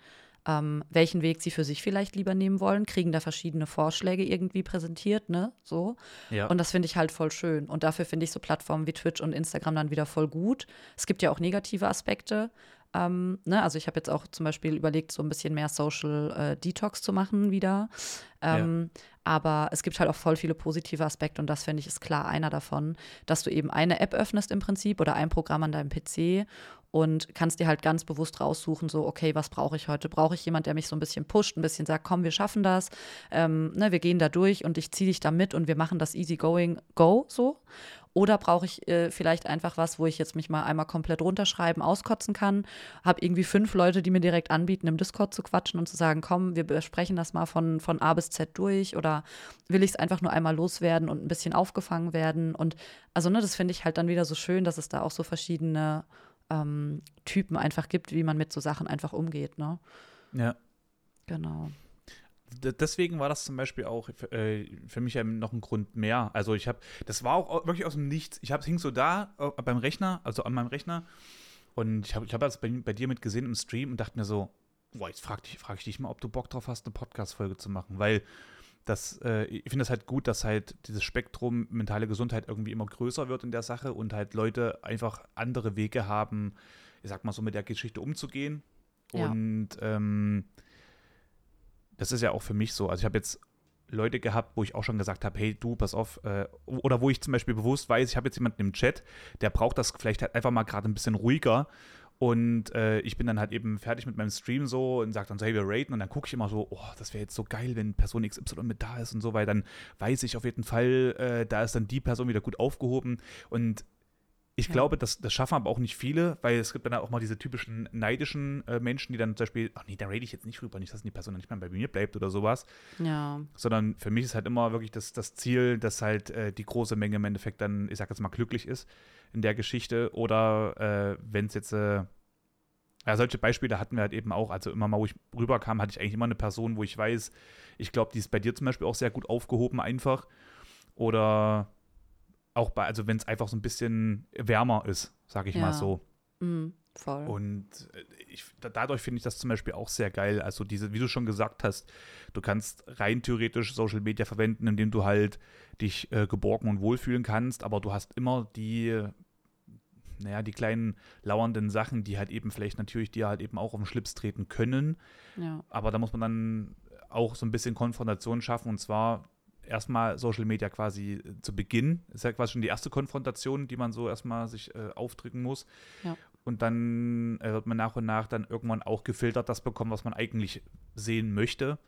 ähm, welchen Weg sie für sich vielleicht lieber nehmen wollen, kriegen da verschiedene Vorschläge irgendwie präsentiert, ne? So. Ja. Und das finde ich halt voll schön. Und dafür finde ich so Plattformen wie Twitch und Instagram dann wieder voll gut. Es gibt ja auch negative Aspekte. Ähm, ne? Also ich habe jetzt auch zum Beispiel überlegt, so ein bisschen mehr Social äh, Detox zu machen wieder. Ähm, ja. Aber es gibt halt auch voll viele positive Aspekte und das finde ich ist klar einer davon, dass du eben eine App öffnest im Prinzip oder ein Programm an deinem PC und kannst dir halt ganz bewusst raussuchen, so, okay, was brauche ich heute? Brauche ich jemand, der mich so ein bisschen pusht, ein bisschen sagt, komm, wir schaffen das, ähm, ne, wir gehen da durch und ich ziehe dich da mit und wir machen das easy going, go, so. Oder brauche ich äh, vielleicht einfach was, wo ich jetzt mich mal einmal komplett runterschreiben, auskotzen kann, habe irgendwie fünf Leute, die mir direkt anbieten, im Discord zu quatschen und zu sagen, komm, wir besprechen das mal von, von A bis Z durch oder will ich es einfach nur einmal loswerden und ein bisschen aufgefangen werden und also ne, das finde ich halt dann wieder so schön, dass es da auch so verschiedene ähm, Typen einfach gibt, wie man mit so Sachen einfach umgeht, ne? Ja. Genau deswegen war das zum Beispiel auch äh, für mich noch ein Grund mehr. Also ich habe, das war auch wirklich aus dem Nichts. Ich habe hing so da beim Rechner, also an meinem Rechner und ich habe ich hab das bei, bei, dir mit gesehen im Stream und dachte mir so, boah, jetzt frage frag ich dich mal, ob du Bock drauf hast, eine Podcast-Folge zu machen, weil das, äh, ich finde es halt gut, dass halt dieses Spektrum mentale Gesundheit irgendwie immer größer wird in der Sache und halt Leute einfach andere Wege haben, ich sag mal so, mit der Geschichte umzugehen. Ja. Und ähm, das ist ja auch für mich so. Also ich habe jetzt Leute gehabt, wo ich auch schon gesagt habe, hey du, pass auf, äh, oder wo ich zum Beispiel bewusst weiß, ich habe jetzt jemanden im Chat, der braucht das vielleicht halt einfach mal gerade ein bisschen ruhiger und äh, ich bin dann halt eben fertig mit meinem Stream so und sage dann so, hey, wir raten. Und dann gucke ich immer so, oh, das wäre jetzt so geil, wenn Person XY mit da ist und so, weil dann weiß ich auf jeden Fall, äh, da ist dann die Person wieder gut aufgehoben. Und ich ja. glaube, das, das schaffen aber auch nicht viele, weil es gibt dann auch mal diese typischen neidischen äh, Menschen, die dann zum Beispiel, ach nee, da rede ich jetzt nicht rüber, nicht, dass die Person dann nicht mehr bei mir bleibt oder sowas. Ja. Sondern für mich ist halt immer wirklich das, das Ziel, dass halt äh, die große Menge im Endeffekt dann, ich sag jetzt mal, glücklich ist in der Geschichte oder äh, wenn es jetzt äh, ja, solche Beispiele hatten wir halt eben auch. Also immer mal, wo ich rüberkam, hatte ich eigentlich immer eine Person, wo ich weiß, ich glaube, die ist bei dir zum Beispiel auch sehr gut aufgehoben einfach. Oder auch bei, also wenn es einfach so ein bisschen wärmer ist, sage ich ja. mal so. Mhm, voll. Und äh, ich, dadurch finde ich das zum Beispiel auch sehr geil. Also diese, wie du schon gesagt hast, du kannst rein theoretisch Social Media verwenden, indem du halt dich äh, geborgen und wohlfühlen kannst, aber du hast immer die naja, die kleinen lauernden Sachen, die halt eben vielleicht natürlich dir halt eben auch auf den Schlips treten können. Ja. Aber da muss man dann auch so ein bisschen Konfrontation schaffen und zwar erstmal Social Media quasi zu Beginn. Ist ja quasi schon die erste Konfrontation, die man so erstmal sich äh, aufdrücken muss. Ja. Und dann äh, wird man nach und nach dann irgendwann auch gefiltert das bekommen, was man eigentlich sehen möchte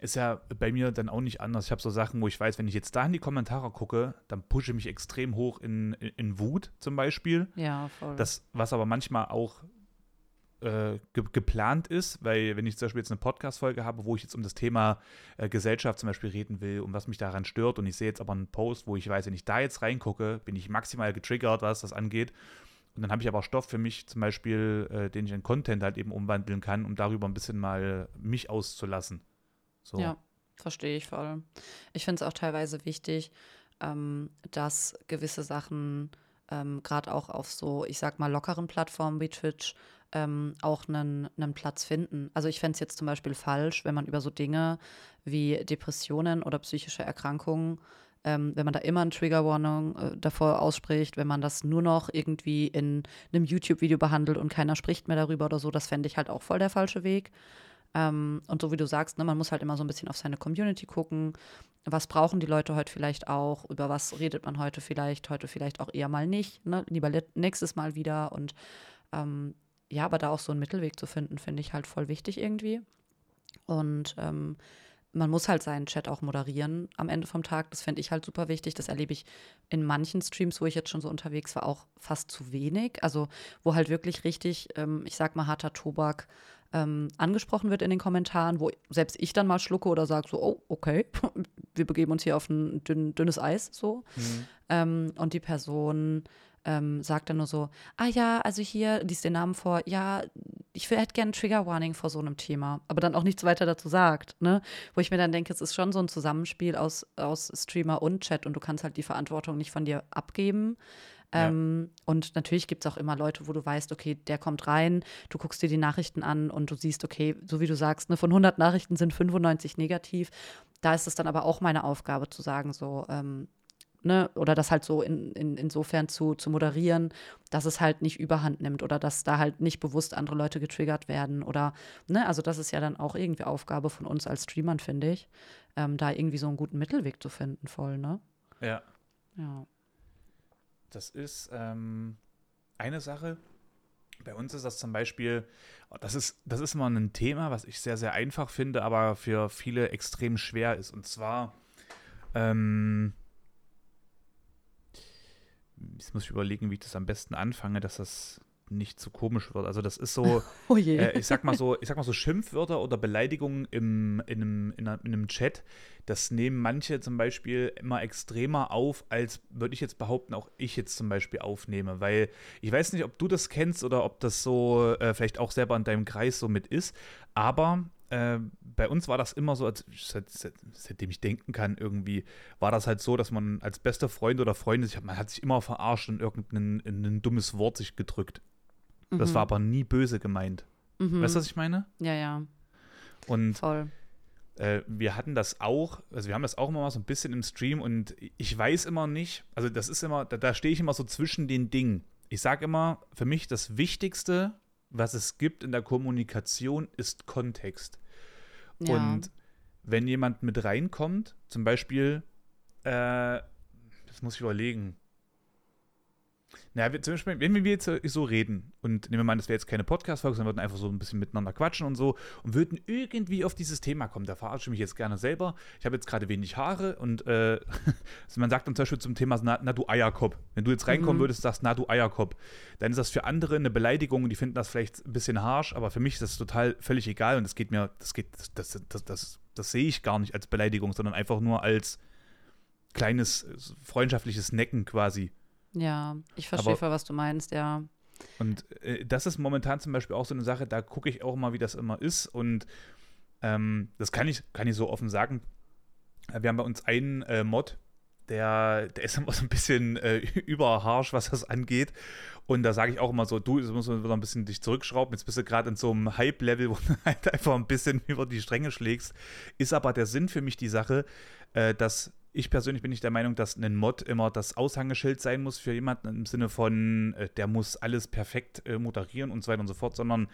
ist ja bei mir dann auch nicht anders. Ich habe so Sachen, wo ich weiß, wenn ich jetzt da in die Kommentare gucke, dann pushe ich mich extrem hoch in, in, in Wut zum Beispiel. Ja, voll. Das, was aber manchmal auch äh, ge geplant ist, weil wenn ich zum Beispiel jetzt eine Podcast-Folge habe, wo ich jetzt um das Thema äh, Gesellschaft zum Beispiel reden will und was mich daran stört und ich sehe jetzt aber einen Post, wo ich weiß, wenn ich da jetzt reingucke, bin ich maximal getriggert, was das angeht Und dann habe ich aber Stoff für mich zum Beispiel, äh, den ich in Content halt eben umwandeln kann, um darüber ein bisschen mal mich auszulassen. So. Ja, verstehe ich voll. Ich finde es auch teilweise wichtig, ähm, dass gewisse Sachen ähm, gerade auch auf so, ich sag mal, lockeren Plattformen wie Twitch ähm, auch einen, einen Platz finden. Also ich fände es jetzt zum Beispiel falsch, wenn man über so Dinge wie Depressionen oder psychische Erkrankungen ähm, wenn man da immer eine Triggerwarnung äh, davor ausspricht, wenn man das nur noch irgendwie in einem YouTube-Video behandelt und keiner spricht mehr darüber oder so, das fände ich halt auch voll der falsche Weg. Ähm, und so wie du sagst, ne, man muss halt immer so ein bisschen auf seine Community gucken. Was brauchen die Leute heute vielleicht auch? Über was redet man heute vielleicht? Heute vielleicht auch eher mal nicht. Ne? Lieber nächstes Mal wieder. Und ähm, ja, aber da auch so einen Mittelweg zu finden, finde ich halt voll wichtig irgendwie. Und ähm, man muss halt seinen Chat auch moderieren am Ende vom Tag. Das fände ich halt super wichtig. Das erlebe ich in manchen Streams, wo ich jetzt schon so unterwegs war, auch fast zu wenig. Also, wo halt wirklich richtig, ähm, ich sag mal, harter Tobak ähm, angesprochen wird in den Kommentaren, wo selbst ich dann mal schlucke oder sage so, oh, okay, wir begeben uns hier auf ein dünn, dünnes Eis so. Mhm. Ähm, und die Person ähm, sagt dann nur so, ah ja, also hier, liest den Namen vor, ja, ich hätte gerne Trigger Warning vor so einem Thema, aber dann auch nichts weiter dazu sagt, ne? Wo ich mir dann denke, es ist schon so ein Zusammenspiel aus, aus Streamer und Chat und du kannst halt die Verantwortung nicht von dir abgeben. Ja. Ähm, und natürlich gibt es auch immer Leute, wo du weißt, okay, der kommt rein, du guckst dir die Nachrichten an und du siehst, okay, so wie du sagst, ne, von 100 Nachrichten sind 95 negativ. Da ist es dann aber auch meine Aufgabe zu sagen, so, ähm, ne, oder das halt so in, in, insofern zu, zu moderieren, dass es halt nicht überhand nimmt oder dass da halt nicht bewusst andere Leute getriggert werden oder, ne, also das ist ja dann auch irgendwie Aufgabe von uns als Streamern, finde ich, ähm, da irgendwie so einen guten Mittelweg zu finden, voll, ne? Ja. Ja. Das ist ähm, eine Sache. Bei uns ist das zum Beispiel, das ist, das ist mal ein Thema, was ich sehr, sehr einfach finde, aber für viele extrem schwer ist. Und zwar, ähm, jetzt muss ich überlegen, wie ich das am besten anfange, dass das nicht zu komisch wird. Also das ist so, oh äh, ich sag mal so, ich sag mal so Schimpfwörter oder Beleidigungen im, in, einem, in einem Chat, das nehmen manche zum Beispiel immer extremer auf, als würde ich jetzt behaupten, auch ich jetzt zum Beispiel aufnehme. Weil ich weiß nicht, ob du das kennst oder ob das so äh, vielleicht auch selber in deinem Kreis so mit ist, aber äh, bei uns war das immer so, als, seit, seit, seitdem ich denken kann, irgendwie, war das halt so, dass man als bester Freund oder Freundin, man hat sich immer verarscht und irgendein ein dummes Wort sich gedrückt. Mhm. Das war aber nie böse gemeint. Mhm. Weißt du, was ich meine? Ja, ja. Und Voll. Äh, wir hatten das auch, also wir haben das auch immer mal so ein bisschen im Stream und ich weiß immer nicht, also das ist immer, da, da stehe ich immer so zwischen den Dingen. Ich sage immer, für mich das Wichtigste was es gibt in der Kommunikation, ist Kontext. Ja. Und wenn jemand mit reinkommt, zum Beispiel, äh, das muss ich überlegen, naja, wir, zum Beispiel, wenn wir jetzt so reden und nehmen wir mal an, das wäre jetzt keine Podcast-Folge, sondern würden einfach so ein bisschen miteinander quatschen und so und würden irgendwie auf dieses Thema kommen, da verarsche ich mich jetzt gerne selber. Ich habe jetzt gerade wenig Haare und äh, also man sagt dann zum Beispiel zum Thema, na, na du Eierkopf. Wenn du jetzt reinkommen mhm. würdest und sagst, na du Eierkopf, dann ist das für andere eine Beleidigung und die finden das vielleicht ein bisschen harsh, aber für mich ist das total völlig egal und das geht mir, das geht, das, das, das, das, das sehe ich gar nicht als Beleidigung, sondern einfach nur als kleines freundschaftliches Necken quasi. Ja, ich verstehe voll, was du meinst, ja. Und äh, das ist momentan zum Beispiel auch so eine Sache, da gucke ich auch mal, wie das immer ist. Und ähm, das kann ich, kann ich so offen sagen. Wir haben bei uns einen äh, Mod, der, der ist immer so ein bisschen äh, überharsch, was das angeht. Und da sage ich auch immer so, du, jetzt musst du wieder ein bisschen dich zurückschrauben. Jetzt bist du gerade in so einem Hype-Level, wo du halt einfach ein bisschen über die Stränge schlägst. Ist aber der Sinn für mich die Sache, äh, dass ich persönlich bin nicht der Meinung, dass ein Mod immer das Aushängeschild sein muss für jemanden im Sinne von, äh, der muss alles perfekt äh, moderieren und so weiter und so fort, sondern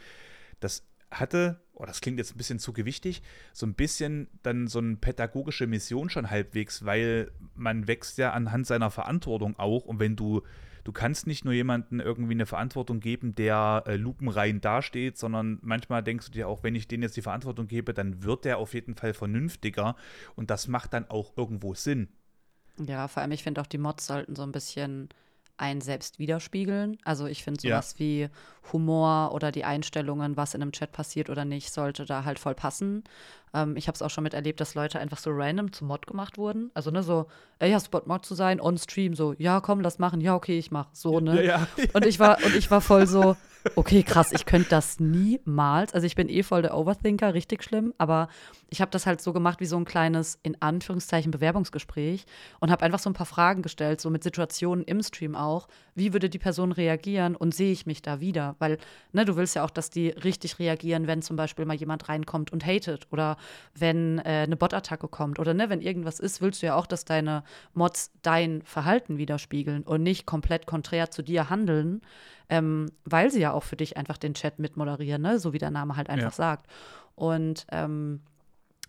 das hatte, oh, das klingt jetzt ein bisschen zu gewichtig, so ein bisschen dann so eine pädagogische Mission schon halbwegs, weil man wächst ja anhand seiner Verantwortung auch. Und wenn du du kannst nicht nur jemandem irgendwie eine Verantwortung geben, der äh, lupenrein dasteht, sondern manchmal denkst du dir auch, wenn ich denen jetzt die Verantwortung gebe, dann wird der auf jeden Fall vernünftiger und das macht dann auch irgendwo Sinn. Ja, vor allem, ich finde auch, die Mods sollten so ein bisschen einen selbst widerspiegeln. Also ich finde sowas ja. wie Humor oder die Einstellungen, was in einem Chat passiert oder nicht, sollte da halt voll passen. Ähm, ich habe es auch schon miterlebt, dass Leute einfach so random zum Mod gemacht wurden. Also ne, so, ey, hast du Bock Mod zu sein? On Stream so, ja, komm, lass machen. Ja, okay, ich mach. So, ne? Ja, ja. Und ich war, und ich war voll so, okay, krass, ich könnte das niemals. Also ich bin eh voll der Overthinker, richtig schlimm, aber ich habe das halt so gemacht wie so ein kleines, in Anführungszeichen, Bewerbungsgespräch und habe einfach so ein paar Fragen gestellt, so mit Situationen im Stream auch. Wie würde die Person reagieren und sehe ich mich da wieder? Weil, ne, du willst ja auch, dass die richtig reagieren, wenn zum Beispiel mal jemand reinkommt und hatet oder wenn äh, eine Bot-Attacke kommt oder ne, wenn irgendwas ist, willst du ja auch, dass deine Mods dein Verhalten widerspiegeln und nicht komplett konträr zu dir handeln ähm, weil sie ja auch für dich einfach den Chat mitmoderieren, ne? so wie der Name halt einfach ja. sagt. Und ähm,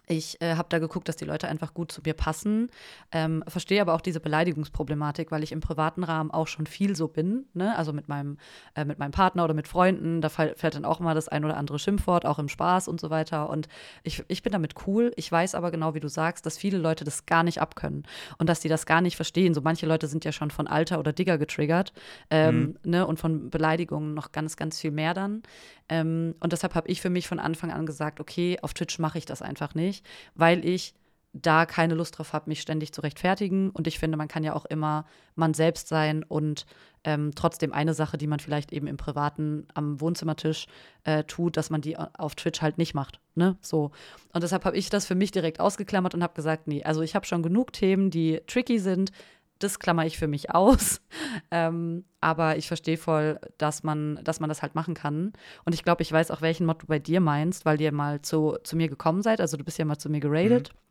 ich äh, habe da geguckt, dass die Leute einfach gut zu mir passen. Ähm, verstehe aber auch diese Beleidigungsproblematik, weil ich im privaten Rahmen auch schon viel so bin. Ne? Also mit meinem, äh, mit meinem Partner oder mit Freunden. Da fällt dann auch mal das ein oder andere Schimpfwort, auch im Spaß und so weiter. Und ich, ich bin damit cool. Ich weiß aber genau, wie du sagst, dass viele Leute das gar nicht abkönnen und dass die das gar nicht verstehen. So manche Leute sind ja schon von Alter oder Digger getriggert ähm, mhm. ne? und von Beleidigungen noch ganz, ganz viel mehr dann. Ähm, und deshalb habe ich für mich von Anfang an gesagt, okay, auf Twitch mache ich das einfach nicht, weil ich da keine Lust drauf habe, mich ständig zu rechtfertigen. Und ich finde, man kann ja auch immer man selbst sein und ähm, trotzdem eine Sache, die man vielleicht eben im Privaten am Wohnzimmertisch äh, tut, dass man die auf Twitch halt nicht macht. Ne? So. Und deshalb habe ich das für mich direkt ausgeklammert und habe gesagt, nee, also ich habe schon genug Themen, die tricky sind das klammer ich für mich aus. Ähm, aber ich verstehe voll, dass man, dass man das halt machen kann. Und ich glaube, ich weiß auch, welchen Mod du bei dir meinst, weil ihr mal zu, zu mir gekommen seid. Also du bist ja mal zu mir geradet. Mhm.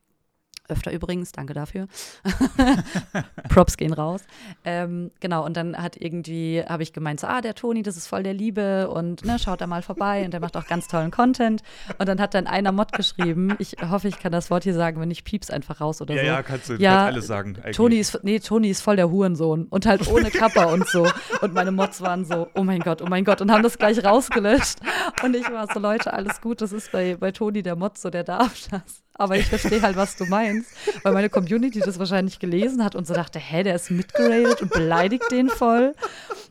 Öfter übrigens, danke dafür. Props gehen raus. Ähm, genau, und dann hat irgendwie, habe ich gemeint, so, ah, der Toni, das ist voll der Liebe und ne, schaut da mal vorbei und der macht auch ganz tollen Content. Und dann hat dann einer Mod geschrieben, ich hoffe, ich kann das Wort hier sagen, wenn ich pieps einfach raus oder ja, so. Ja, kannst du ja, alles sagen. Eigentlich. Toni ist, nee, Toni ist voll der Hurensohn und halt ohne Kappa und so. Und meine Mods waren so, oh mein Gott, oh mein Gott, und haben das gleich rausgelöscht. Und ich war so, Leute, alles gut, das ist bei, bei Toni der Mod so, der darf das. Aber ich verstehe halt, was du meinst, weil meine Community das wahrscheinlich gelesen hat und so dachte, hä, der ist mitgeradet und beleidigt den voll.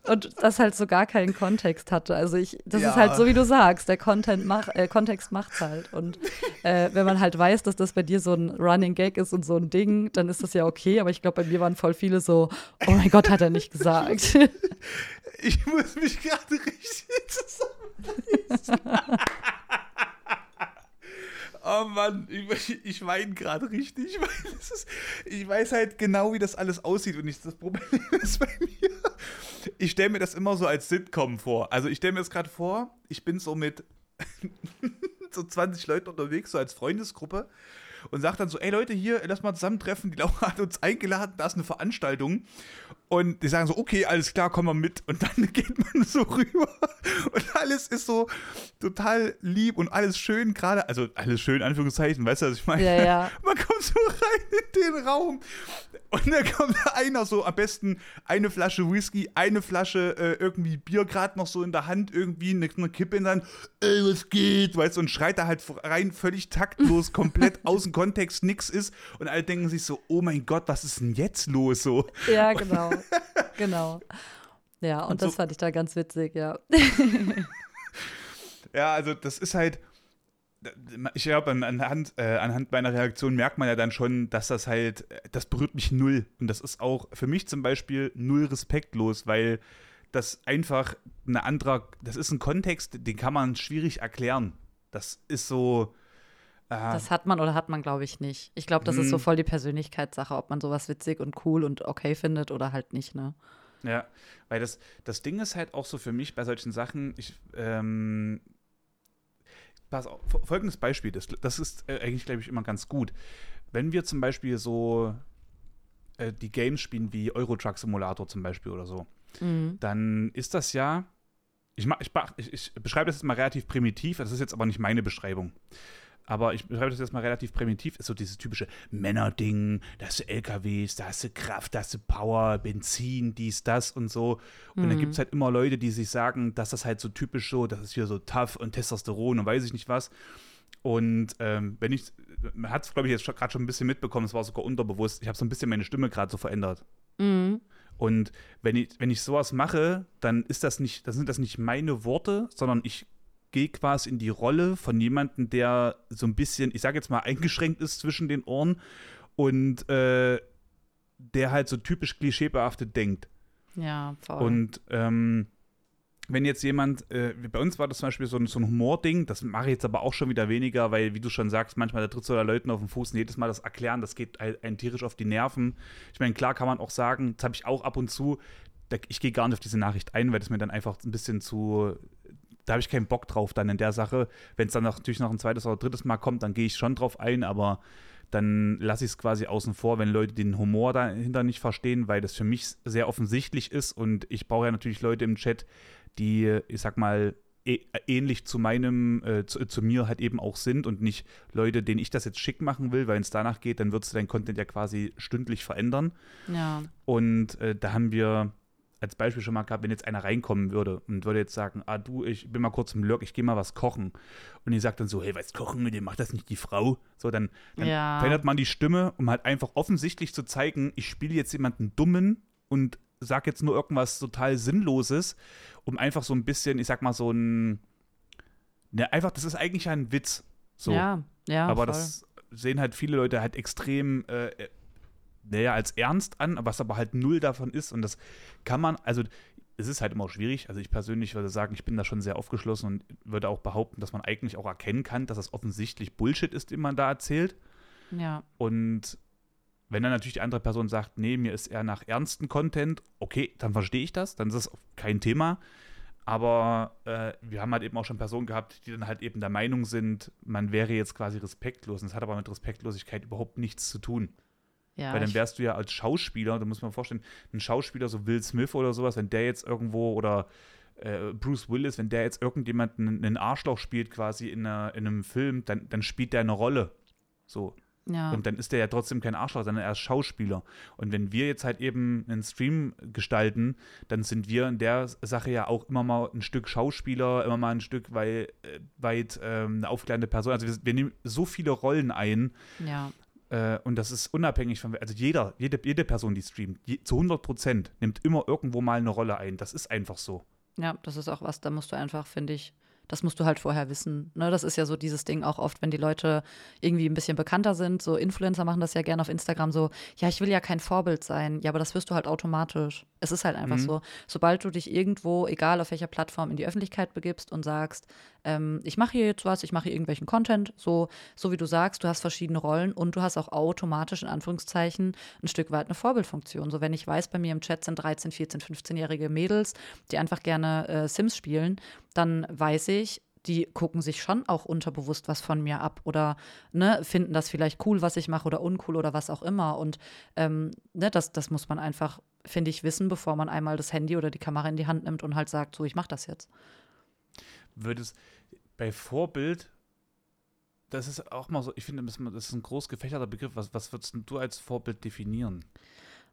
Und das halt so gar keinen Kontext hatte. Also ich, das ja. ist halt so, wie du sagst, der Content mach, äh, Kontext macht's halt. Und äh, wenn man halt weiß, dass das bei dir so ein Running Gag ist und so ein Ding, dann ist das ja okay. Aber ich glaube, bei mir waren voll viele so, oh mein Gott, hat er nicht gesagt. Ich muss mich gerade richtig zusammenreißen. Oh Mann, ich, ich weine gerade richtig, weil ist, ich weiß halt genau, wie das alles aussieht und ich, das Problem ist bei mir. Ich stelle mir das immer so als Sitcom vor. Also ich stelle mir das gerade vor, ich bin so mit so 20 Leuten unterwegs, so als Freundesgruppe und sagt dann so, ey Leute, hier, lass mal zusammentreffen, die Laura hat uns eingeladen, da ist eine Veranstaltung. Und die sagen so, okay, alles klar, komm mal mit. Und dann geht man so rüber und alles ist so total lieb und alles schön gerade, also alles schön, Anführungszeichen, weißt du, was ich meine? Ja, ja. Man kommt so rein in den Raum und dann kommt einer so am besten eine Flasche Whisky, eine Flasche äh, irgendwie Bier gerade noch so in der Hand, irgendwie eine, eine Kippe in der Hand, ey, was geht, weißt du, und schreit da halt rein, völlig taktlos, komplett aus dem Kontext, nix ist. Und alle denken sich so, oh mein Gott, was ist denn jetzt los? So. Ja, genau. genau. Ja, und, und das so, fand ich da ganz witzig, ja. ja, also das ist halt, ich glaube, anhand, äh, anhand meiner Reaktion merkt man ja dann schon, dass das halt, das berührt mich null. Und das ist auch für mich zum Beispiel null respektlos, weil das einfach eine andere, das ist ein Kontext, den kann man schwierig erklären. Das ist so. Äh, das hat man oder hat man, glaube ich, nicht. Ich glaube, das ist so mhm. voll die Persönlichkeitssache, ob man sowas witzig und cool und okay findet oder halt nicht, ne? Ja, weil das, das Ding ist halt auch so für mich bei solchen Sachen, ich, ähm, pass auf, folgendes Beispiel, das, das ist äh, eigentlich, glaube ich, immer ganz gut. Wenn wir zum Beispiel so äh, die Games spielen wie Euro Truck Simulator zum Beispiel oder so, mhm. dann ist das ja, ich, ich, ich beschreibe das jetzt mal relativ primitiv, das ist jetzt aber nicht meine Beschreibung aber ich beschreibe das jetzt mal relativ primitiv, ist so dieses typische Männerding, da hast du LKWs, da hast du Kraft, da hast du Power, Benzin, dies, das und so. Und mhm. dann gibt es halt immer Leute, die sich sagen, dass das halt so typisch so, das ist hier so tough und Testosteron und weiß ich nicht was. Und ähm, wenn ich, man hat es, glaube ich, jetzt gerade schon ein bisschen mitbekommen, es war sogar unterbewusst, ich habe so ein bisschen meine Stimme gerade so verändert. Mhm. Und wenn ich, wenn ich sowas mache, dann ist das nicht, dann sind das nicht meine Worte, sondern ich gehe quasi in die Rolle von jemandem, der so ein bisschen, ich sage jetzt mal, eingeschränkt ist zwischen den Ohren und äh, der halt so typisch klischeebehaftet denkt. Ja, voll. Und ähm, wenn jetzt jemand, äh, bei uns war das zum Beispiel so ein, so ein Humording, das mache ich jetzt aber auch schon wieder weniger, weil, wie du schon sagst, manchmal da tritt so der Leuten auf den Fuß und jedes Mal das erklären, das geht einen tierisch auf die Nerven. Ich meine, klar kann man auch sagen, das habe ich auch ab und zu, ich gehe gar nicht auf diese Nachricht ein, weil das mir dann einfach ein bisschen zu, da habe ich keinen Bock drauf dann in der Sache. Wenn es dann natürlich noch ein zweites oder drittes Mal kommt, dann gehe ich schon drauf ein, aber dann lasse ich es quasi außen vor, wenn Leute den Humor dahinter nicht verstehen, weil das für mich sehr offensichtlich ist und ich brauche ja natürlich Leute im Chat, die, ich sag mal, ähnlich zu meinem, äh, zu, zu, mir halt eben auch sind und nicht Leute, denen ich das jetzt schick machen will, weil es danach geht, dann würdest du dein Content ja quasi stündlich verändern. Ja. Und äh, da haben wir als Beispiel schon mal gehabt, wenn jetzt einer reinkommen würde und würde jetzt sagen, ah du, ich bin mal kurz im Lurk, ich gehe mal was kochen. Und die sagt dann so, hey, was kochen mit dem, macht das nicht die Frau? So, dann, dann ja. verändert man die Stimme, um halt einfach offensichtlich zu zeigen, ich spiele jetzt jemanden dummen und sage jetzt nur irgendwas total Sinnloses, um einfach so ein bisschen, ich sag mal, so ein, ne, einfach, das ist eigentlich ein Witz. So. Ja, ja. Aber voll. das sehen halt viele Leute halt extrem, äh, naja, als ernst an, was aber halt null davon ist. Und das kann man, also es ist halt immer schwierig. Also ich persönlich würde sagen, ich bin da schon sehr aufgeschlossen und würde auch behaupten, dass man eigentlich auch erkennen kann, dass das offensichtlich Bullshit ist, den man da erzählt. Ja. Und wenn dann natürlich die andere Person sagt, nee, mir ist eher nach ernsten Content, okay, dann verstehe ich das, dann ist das kein Thema. Aber äh, wir haben halt eben auch schon Personen gehabt, die dann halt eben der Meinung sind, man wäre jetzt quasi respektlos. Und es hat aber mit Respektlosigkeit überhaupt nichts zu tun. Ja, Weil dann wärst du ja als Schauspieler, da muss man vorstellen, ein Schauspieler, so Will Smith oder sowas, wenn der jetzt irgendwo oder äh, Bruce Willis, wenn der jetzt irgendjemanden einen Arschloch spielt, quasi in, einer, in einem Film, dann, dann spielt der eine Rolle. So. ja. Und dann ist der ja trotzdem kein Arschloch, sondern er ist Schauspieler. Und wenn wir jetzt halt eben einen Stream gestalten, dann sind wir in der Sache ja auch immer mal ein Stück Schauspieler, immer mal ein Stück weit, weit ähm, eine aufklärende Person. Also wir, wir, nehmen so viele Rollen ein. ja. Äh, und das ist unabhängig von, also jeder, jede, jede Person, die streamt, je, zu 100 Prozent nimmt immer irgendwo mal eine Rolle ein. Das ist einfach so. Ja, das ist auch was, da musst du einfach, finde ich, das musst du halt vorher wissen. Ne? Das ist ja so dieses Ding auch oft, wenn die Leute irgendwie ein bisschen bekannter sind. So Influencer machen das ja gerne auf Instagram so, ja, ich will ja kein Vorbild sein. Ja, aber das wirst du halt automatisch. Es ist halt einfach Mhm. so. Sobald du dich irgendwo, egal auf welcher Plattform, in die Öffentlichkeit begibst und sagst, ähm, ich mache hier jetzt was, ich mache hier irgendwelchen Content, so, so wie du sagst, du hast verschiedene Rollen und du hast auch automatisch in Anführungszeichen ein Stück weit eine Vorbildfunktion. So, wenn ich weiß, bei mir im Chat sind 13, 14, 15-jährige Mädels, die einfach gerne äh, Sims spielen, dann weiß ich, die gucken sich schon auch unterbewusst was von mir ab oder ne, finden das vielleicht cool, was ich mache oder uncool oder was auch immer. Und ähm, ne, das, das muss man einfach, finde ich, wissen, bevor man einmal das Handy oder die Kamera in die Hand nimmt und halt sagt, so, ich mache das jetzt. Würdest bei Vorbild, das ist auch mal so, ich finde, das ist ein groß gefächerter Begriff. Was, was würdest du als Vorbild definieren?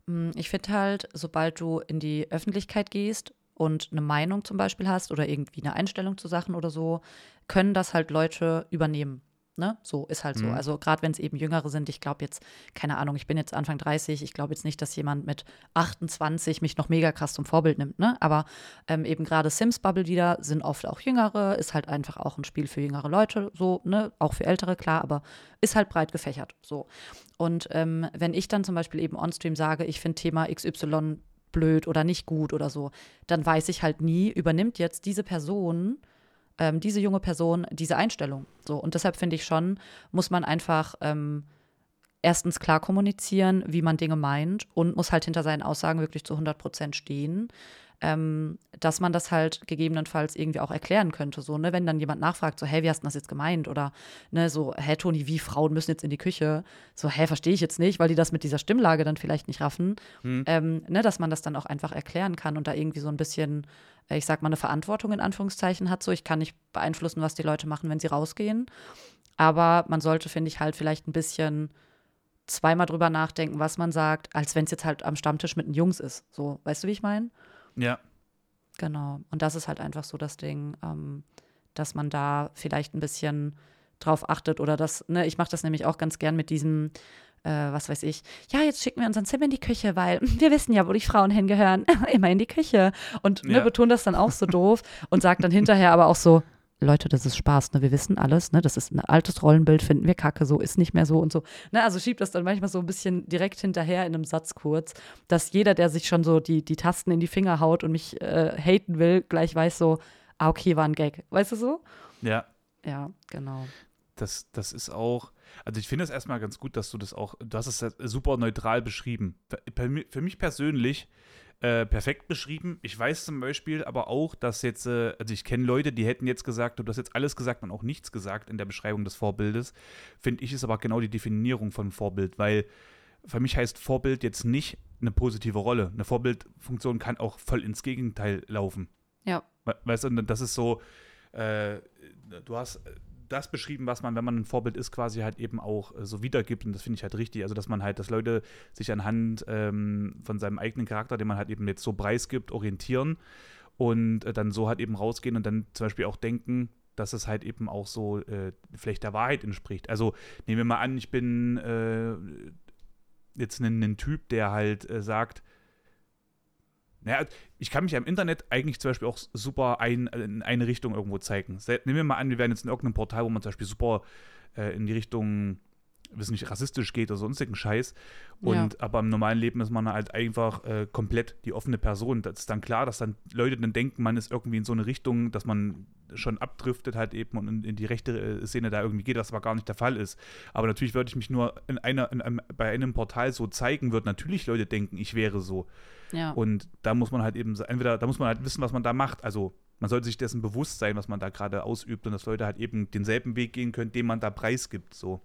Mm, Ich finde halt, sobald du in die Öffentlichkeit gehst und eine Meinung zum Beispiel hast oder irgendwie eine Einstellung zu Sachen oder so, können das halt Leute übernehmen. Ne? So ist halt so. Mhm. Also gerade wenn es eben Jüngere sind, ich glaube jetzt, keine Ahnung, ich bin jetzt Anfang 30, ich glaube jetzt nicht, dass jemand mit 28 mich noch mega krass zum Vorbild nimmt, ne? Aber ähm, eben gerade Sims-Bubble-Lieder sind oft auch Jüngere, ist halt einfach auch ein Spiel für jüngere Leute, so, ne? Auch für Ältere, klar, aber ist halt breit gefächert. So. Und ähm, wenn ich dann zum Beispiel eben on-stream sage, ich finde Thema XY blöd oder nicht gut oder so, dann weiß ich halt nie, übernimmt jetzt diese Person, ähm, diese junge Person, diese Einstellung. So. Und deshalb finde ich schon, muss man einfach ähm, erstens klar kommunizieren, wie man Dinge meint und muss halt hinter seinen Aussagen wirklich zu 100 Prozent stehen. Ähm, dass man das halt gegebenenfalls irgendwie auch erklären könnte. So, ne, wenn dann jemand nachfragt, so, hä, wie hast du das jetzt gemeint? Oder ne, so, hä, Toni, wie Frauen müssen jetzt in die Küche? So, hä, verstehe ich jetzt nicht, weil die das mit dieser Stimmlage dann vielleicht nicht raffen. Hm. Ähm, ne, dass man das dann auch einfach erklären kann und da irgendwie so ein bisschen, äh, ich sag mal, eine Verantwortung in Anführungszeichen hat. So, ich kann nicht beeinflussen, was die Leute machen, wenn sie rausgehen. Aber man sollte, finde ich, halt vielleicht ein bisschen zweimal drüber nachdenken, was man sagt, als wenn es jetzt halt am Stammtisch mit den Jungs ist. So, weißt du, wie ich meine? Ja. Genau. Und das ist halt einfach so das Ding, ähm, dass man da vielleicht ein bisschen drauf achtet oder das, ne, ich mache das nämlich auch ganz gern mit diesem, äh, was weiß ich, ja, jetzt schicken wir unseren Sim in die Küche, weil wir wissen ja, wo die Frauen hingehören. Immer in die Küche. Und ne, betont das dann auch so doof und sagt dann hinterher aber auch so, Leute, das ist Spaß, ne? Wir wissen alles, ne? Das ist ein altes Rollenbild, finden wir kacke, so ist nicht mehr so und so. Ne? Also schiebt das dann manchmal so ein bisschen direkt hinterher in einem Satz kurz, dass jeder, der sich schon so die, die Tasten in die Finger haut und mich äh, haten will, gleich weiß so, ah, okay, war ein Gag. Weißt du so? Ja. Ja, genau. Das, das ist auch, also ich finde es erstmal ganz gut, dass du das auch, du hast es super neutral beschrieben. Für, für mich persönlich äh, perfekt beschrieben. Ich weiß zum Beispiel aber auch, dass jetzt, äh, also ich kenne Leute, die hätten jetzt gesagt, du hast jetzt alles gesagt und auch nichts gesagt in der Beschreibung des Vorbildes. Finde ich ist aber genau die Definierung von Vorbild, weil für mich heißt Vorbild jetzt nicht eine positive Rolle. Eine Vorbildfunktion kann auch voll ins Gegenteil laufen. Ja. Weißt du, das ist so, äh, du hast das beschrieben, was man, wenn man ein Vorbild ist, quasi halt eben auch äh, so wiedergibt. Und das finde ich halt richtig. Also, dass man halt, dass Leute sich anhand ähm, von seinem eigenen Charakter, den man halt eben jetzt so preisgibt, orientieren und äh, dann so halt eben rausgehen und dann zum Beispiel auch denken, dass es halt eben auch so äh, vielleicht der Wahrheit entspricht. Also, nehmen wir mal an, ich bin äh, jetzt ein, Typ, der halt äh, sagt, naja, ich kann mich ja im Internet eigentlich zum Beispiel auch super ein, in eine Richtung irgendwo zeigen. Nehmen wir mal an, wir wären jetzt in irgendeinem Portal, wo man zum Beispiel super äh, in die Richtung wissen nicht, rassistisch geht oder sonstigen Scheiß. Und ja. aber im normalen Leben ist man halt einfach äh, komplett die offene Person. Das ist dann klar, dass dann Leute dann denken, man ist irgendwie in so eine Richtung, dass man schon abdriftet halt eben und in, in die rechte äh, Szene da irgendwie geht, was aber gar nicht der Fall ist. Aber natürlich würde ich mich nur in einer, in einem, bei einem Portal so zeigen, wird natürlich Leute denken, ich wäre so. Ja. Und da muss man halt eben, entweder, da muss man halt wissen, was man da macht. Also man sollte sich dessen bewusst sein, was man da gerade ausübt und dass Leute halt eben denselben Weg gehen können, den man da preisgibt. So.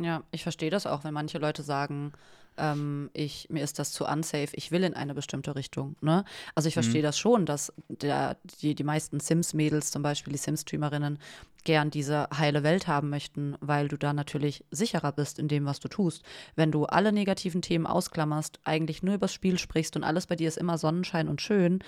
Ja, ich verstehe das auch, wenn manche Leute sagen, ähm, ich, mir ist das zu unsafe, ich will in eine bestimmte Richtung. Ne? Also ich verstehe mhm. das schon, dass der, die, die meisten Sims-Mädels, zum Beispiel die Sims-Streamerinnen, gern diese heile Welt haben möchten, weil du da natürlich sicherer bist in dem, was du tust. Wenn du alle negativen Themen ausklammerst, eigentlich nur übers Spiel sprichst und alles bei dir ist immer Sonnenschein und schön,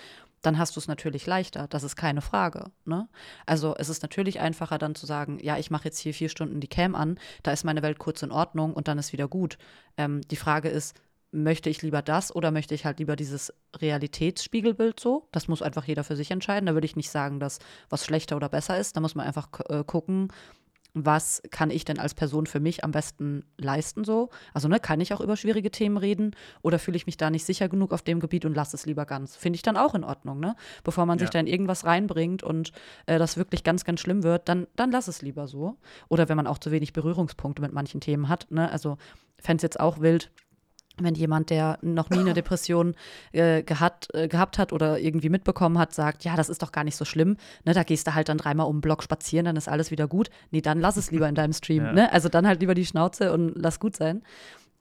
dann hast du es natürlich leichter. Das ist keine Frage. Ne? Also es ist natürlich einfacher dann zu sagen, ja, ich mache jetzt hier vier Stunden die Cam an, da ist meine Welt kurz in Ordnung und dann ist wieder gut. Ähm, die Frage ist, möchte ich lieber das oder möchte ich halt lieber dieses Realitätsspiegelbild so? Das muss einfach jeder für sich entscheiden. Da würde ich nicht sagen, dass was schlechter oder besser ist. Da muss man einfach äh, gucken, was kann ich denn als Person für mich am besten leisten so? Also ne, kann ich auch über schwierige Themen reden oder fühle ich mich da nicht sicher genug auf dem Gebiet und lasse es lieber ganz? Finde ich dann auch in Ordnung, ne? Bevor man ja. sich da in irgendwas reinbringt und äh, das wirklich ganz, ganz schlimm wird, dann, dann lass es lieber so. Oder wenn man auch zu wenig Berührungspunkte mit manchen Themen hat, ne? Also fände es jetzt auch wild, wenn jemand, der noch nie eine Depression äh, gehat, äh, gehabt hat oder irgendwie mitbekommen hat, sagt, ja, das ist doch gar nicht so schlimm, ne, da gehst du halt dann dreimal um den Block spazieren, dann ist alles wieder gut. Nee, dann lass es lieber in deinem Stream. Ja. Ne? Also dann halt lieber die Schnauze und lass gut sein.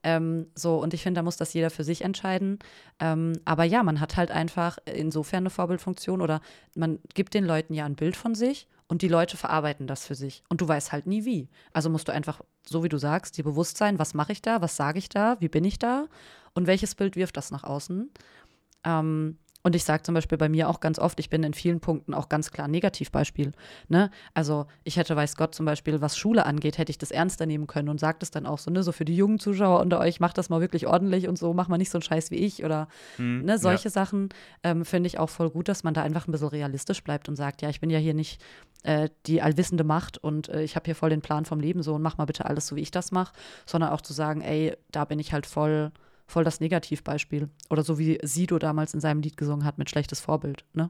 Ähm, so, und ich finde, da muss das jeder für sich entscheiden. Ähm, aber ja, man hat halt einfach insofern eine Vorbildfunktion oder man gibt den Leuten ja ein Bild von sich und die Leute verarbeiten das für sich. Und du weißt halt nie wie. Also musst du einfach, so wie du sagst, dir bewusst sein, was mache ich da, was sage ich da, wie bin ich da und welches Bild wirft das nach außen. Ähm, und ich sage zum Beispiel bei mir auch ganz oft, ich bin in vielen Punkten auch ganz klar ein Negativbeispiel. Ne? Also ich hätte, weiß Gott, zum Beispiel, was Schule angeht, hätte ich das ernster nehmen können und sage das dann auch so, ne, so für die jungen Zuschauer unter euch, macht das mal wirklich ordentlich und so, mach mal nicht so einen Scheiß wie ich oder hm, ne, solche ja. Sachen ähm, finde ich auch voll gut, dass man da einfach ein bisschen realistisch bleibt und sagt, ja, ich bin ja hier nicht äh, die allwissende Macht und äh, ich habe hier voll den Plan vom Leben so und mach mal bitte alles so, wie ich das mache, sondern auch zu sagen, ey, da bin ich halt voll voll das Negativbeispiel. Oder so wie Sido damals in seinem Lied gesungen hat mit schlechtes Vorbild. Ne?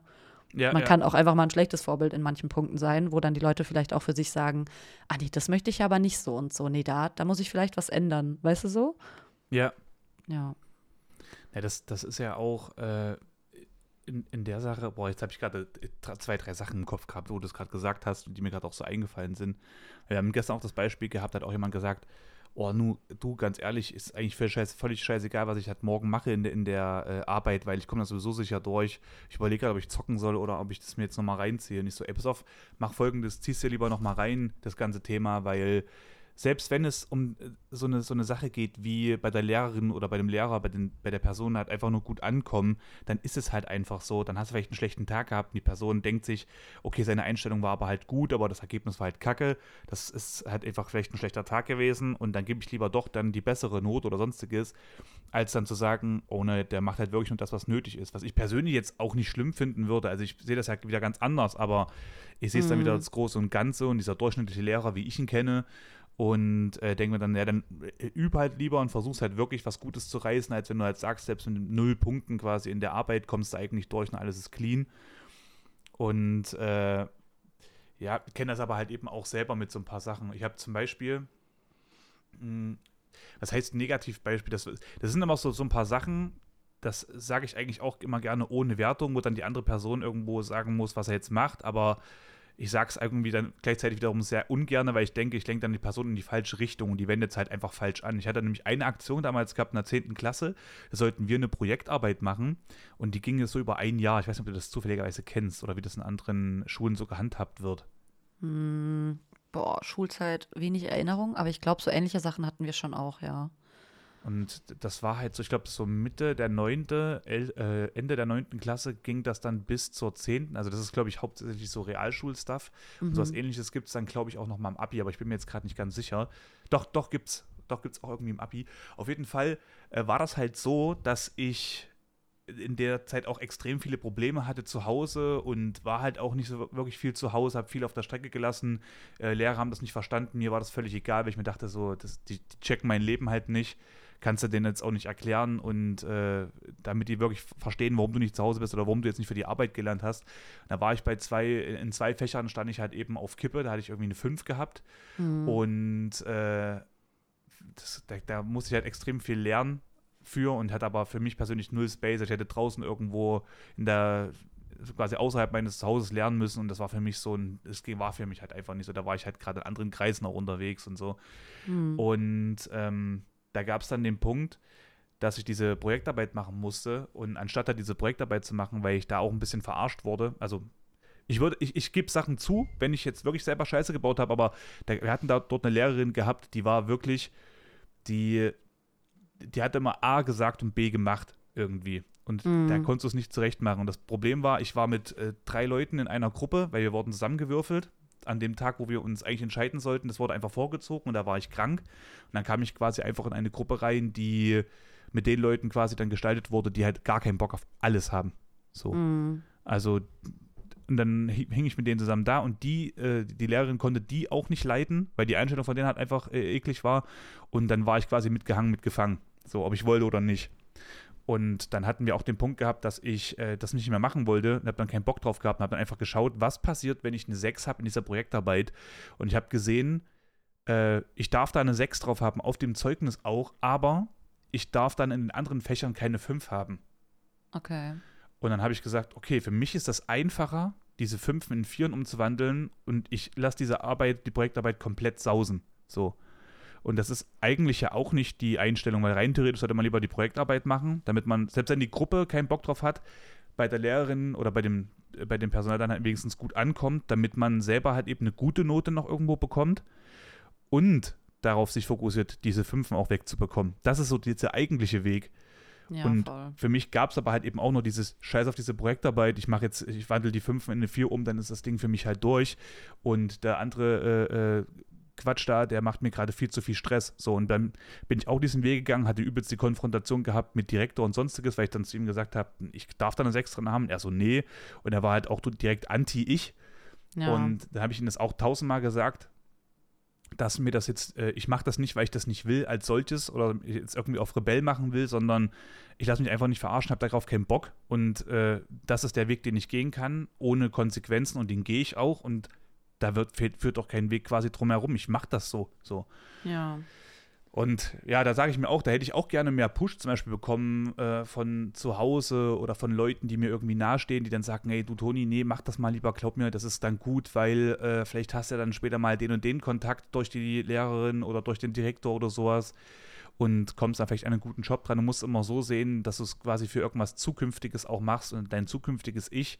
Ja, Man ja. kann auch einfach mal ein schlechtes Vorbild in manchen Punkten sein, wo dann die Leute vielleicht auch für sich sagen, ah nee, das möchte ich aber nicht so und so. Nee, da, da muss ich vielleicht was ändern. Weißt du so? Ja. Ja. Ja, das, das ist ja auch äh, in, in der Sache, boah, jetzt habe ich gerade äh, zwei, drei Sachen im Kopf gehabt, wo du es gerade gesagt hast und die mir gerade auch so eingefallen sind. Wir haben gestern auch das Beispiel gehabt, hat auch jemand gesagt, oh, nu, du, ganz ehrlich, ist eigentlich für scheiß, völlig scheißegal, was ich halt morgen mache in, in der äh, Arbeit, weil ich komme da sowieso sicher durch. Ich überlege gerade, ob ich zocken soll oder ob ich das mir jetzt nochmal reinziehe. Und ich so, ey, pass auf, mach folgendes, ziehst dir lieber nochmal rein, das ganze Thema, weil selbst wenn es um äh, so eine, so eine Sache geht, wie bei der Lehrerin oder bei dem Lehrer, bei, den, bei der Person halt einfach nur gut ankommen, dann ist es halt einfach so. Dann hast du vielleicht einen schlechten Tag gehabt und die Person denkt sich, okay, seine Einstellung war aber halt gut, aber das Ergebnis war halt kacke. Das ist halt einfach vielleicht ein schlechter Tag gewesen und dann gebe ich lieber doch dann die bessere Not oder sonstiges, als dann zu sagen, oh ne, der macht halt wirklich nur das, was nötig ist. Was ich persönlich jetzt auch nicht schlimm finden würde. Also ich sehe das ja wieder ganz anders, aber ich sehe es dann wieder als mhm. Große und Ganze und dieser durchschnittliche Lehrer, wie ich ihn kenne, und äh, denke mir dann, ja, dann äh, üb halt lieber und versuchst halt wirklich was Gutes zu reißen, als wenn du halt sagst, selbst mit null Punkten quasi in der Arbeit kommst du eigentlich durch und alles ist clean. Und äh, ja, kenne das aber halt eben auch selber mit so ein paar Sachen. Ich habe zum Beispiel, hm, was heißt Negativbeispiel? Das, das sind immer so, so ein paar Sachen, das sage ich eigentlich auch immer gerne ohne Wertung, wo dann die andere Person irgendwo sagen muss, was er jetzt macht, aber ich sage es irgendwie dann gleichzeitig wiederum sehr ungern, weil ich denke, ich lenke dann die Person in die falsche Richtung und die wendet es halt einfach falsch an. Ich hatte nämlich eine Aktion damals gehabt in der 10. Klasse, da sollten wir eine Projektarbeit machen und die ging jetzt so über ein Jahr. Ich weiß nicht, ob du das zufälligerweise kennst oder wie das in anderen Schulen so gehandhabt wird. Hm, boah, Schulzeit, wenig Erinnerung, aber ich glaube, so ähnliche Sachen hatten wir schon auch, ja. Und das war halt so, ich glaube, so Mitte der neunte, äh, Ende der neunten Klasse ging das dann bis zur zehnten. Also das ist, glaube ich, hauptsächlich so Realschulstuff. Mhm. Und sowas ähnliches gibt es dann, glaube ich, auch noch mal im Abi, aber ich bin mir jetzt gerade nicht ganz sicher. Doch, doch gibt's. Doch gibt es auch irgendwie im Abi. Auf jeden Fall äh, war das halt so, dass ich in der Zeit auch extrem viele Probleme hatte zu Hause und war halt auch nicht so wirklich viel zu Hause, habe viel auf der Strecke gelassen. Äh, Lehrer haben das nicht verstanden, mir war das völlig egal, weil ich mir dachte, so, das, die, die checken mein Leben halt nicht kannst du denen jetzt auch nicht erklären und äh, damit die wirklich verstehen, warum du nicht zu Hause bist oder warum du jetzt nicht für die Arbeit gelernt hast. Da war ich bei zwei, in zwei Fächern stand ich halt eben auf Kippe, da hatte ich irgendwie eine 5 gehabt mhm. und äh, das, da, da musste ich halt extrem viel lernen für und hatte aber für mich persönlich null Space. Ich hätte draußen irgendwo in der quasi außerhalb meines Zuhauses lernen müssen und das war für mich so ein, es war für mich halt einfach nicht so, da war ich halt gerade in anderen Kreisen auch unterwegs und so. Mhm. Und ähm, da gab es dann den Punkt, dass ich diese Projektarbeit machen musste und anstatt da diese Projektarbeit zu machen, weil ich da auch ein bisschen verarscht wurde, also ich würde, ich, ich gebe Sachen zu, wenn ich jetzt wirklich selber Scheiße gebaut habe, aber da, wir hatten da dort eine Lehrerin gehabt, die war wirklich, die, die hat immer A gesagt und B gemacht irgendwie. Und mm. da konntest du es nicht zurecht machen. Und das Problem war, ich war mit äh, drei Leuten in einer Gruppe, weil wir wurden zusammengewürfelt an dem Tag, wo wir uns eigentlich entscheiden sollten, das wurde einfach vorgezogen und da war ich krank. Und dann kam ich quasi einfach in eine Gruppe rein, die mit den Leuten quasi dann gestaltet wurde, die halt gar keinen Bock auf alles haben. So. Mhm. Also, und dann hing ich mit denen zusammen da und die, äh, die Lehrerin konnte die auch nicht leiten, weil die Einstellung von denen halt einfach äh, eklig war. Und dann war ich quasi mitgehangen, mitgefangen. So, ob ich wollte oder nicht. Und dann hatten wir auch den Punkt gehabt, dass ich äh, das nicht mehr machen wollte und habe dann keinen Bock drauf gehabt und habe dann einfach geschaut, was passiert, wenn ich eine 6 habe in dieser Projektarbeit. Und ich habe gesehen, äh, ich darf da eine 6 drauf haben, auf dem Zeugnis auch, aber ich darf dann in den anderen Fächern keine 5 haben. Okay. Und dann habe ich gesagt, okay, für mich ist das einfacher, diese 5 in 4 umzuwandeln und ich lasse diese Arbeit, die Projektarbeit komplett sausen. So. Und das ist eigentlich ja auch nicht die Einstellung, weil rein theoretisch sollte man lieber die Projektarbeit machen, damit man, selbst wenn die Gruppe keinen Bock drauf hat, bei der Lehrerin oder bei dem, äh, bei dem Personal dann halt wenigstens gut ankommt, damit man selber halt eben eine gute Note noch irgendwo bekommt und darauf sich fokussiert, diese Fünfen auch wegzubekommen. Das ist so dieser eigentliche Weg. Ja, und voll. für mich gab es aber halt eben auch nur dieses Scheiß auf diese Projektarbeit. Ich mache jetzt, ich wandle die Fünfen in eine Vier um, dann ist das Ding für mich halt durch. Und der andere äh, äh, Quatsch da, der macht mir gerade viel zu viel Stress. So, und dann bin ich auch diesen Weg gegangen, hatte übelst die Konfrontation gehabt mit Direktor und sonstiges, weil ich dann zu ihm gesagt habe, ich darf da eine 6 drin haben. Er so, nee. Und er war halt auch direkt anti-ich. Ja. Und dann habe ich ihm das auch tausendmal gesagt, dass mir das jetzt, äh, ich mache das nicht, weil ich das nicht will als solches oder jetzt irgendwie auf Rebell machen will, sondern ich lasse mich einfach nicht verarschen, habe darauf keinen Bock und äh, das ist der Weg, den ich gehen kann, ohne Konsequenzen und den gehe ich auch und da wird, führt doch kein Weg quasi drumherum. Ich mache das so. so. Ja. Und ja, da sage ich mir auch, da hätte ich auch gerne mehr Push zum Beispiel bekommen äh, von zu Hause oder von Leuten, die mir irgendwie nahestehen, die dann sagen, hey du Toni, nee, mach das mal lieber, glaub mir, das ist dann gut, weil äh, vielleicht hast du ja dann später mal den und den Kontakt durch die Lehrerin oder durch den Direktor oder sowas. und kommst dann vielleicht an einen guten Job dran. Du musst immer so sehen, dass du es quasi für irgendwas Zukünftiges auch machst und dein zukünftiges Ich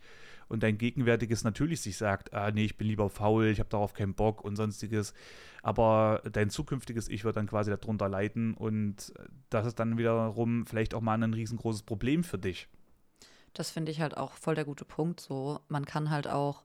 und dein gegenwärtiges natürlich sich sagt, ah nee, ich bin lieber faul, ich habe darauf keinen Bock und sonstiges. Aber dein zukünftiges Ich wird dann quasi darunter leiden und das ist dann wiederum vielleicht auch mal ein riesengroßes Problem für dich. Das finde ich halt auch voll der gute Punkt. So, man kann halt auch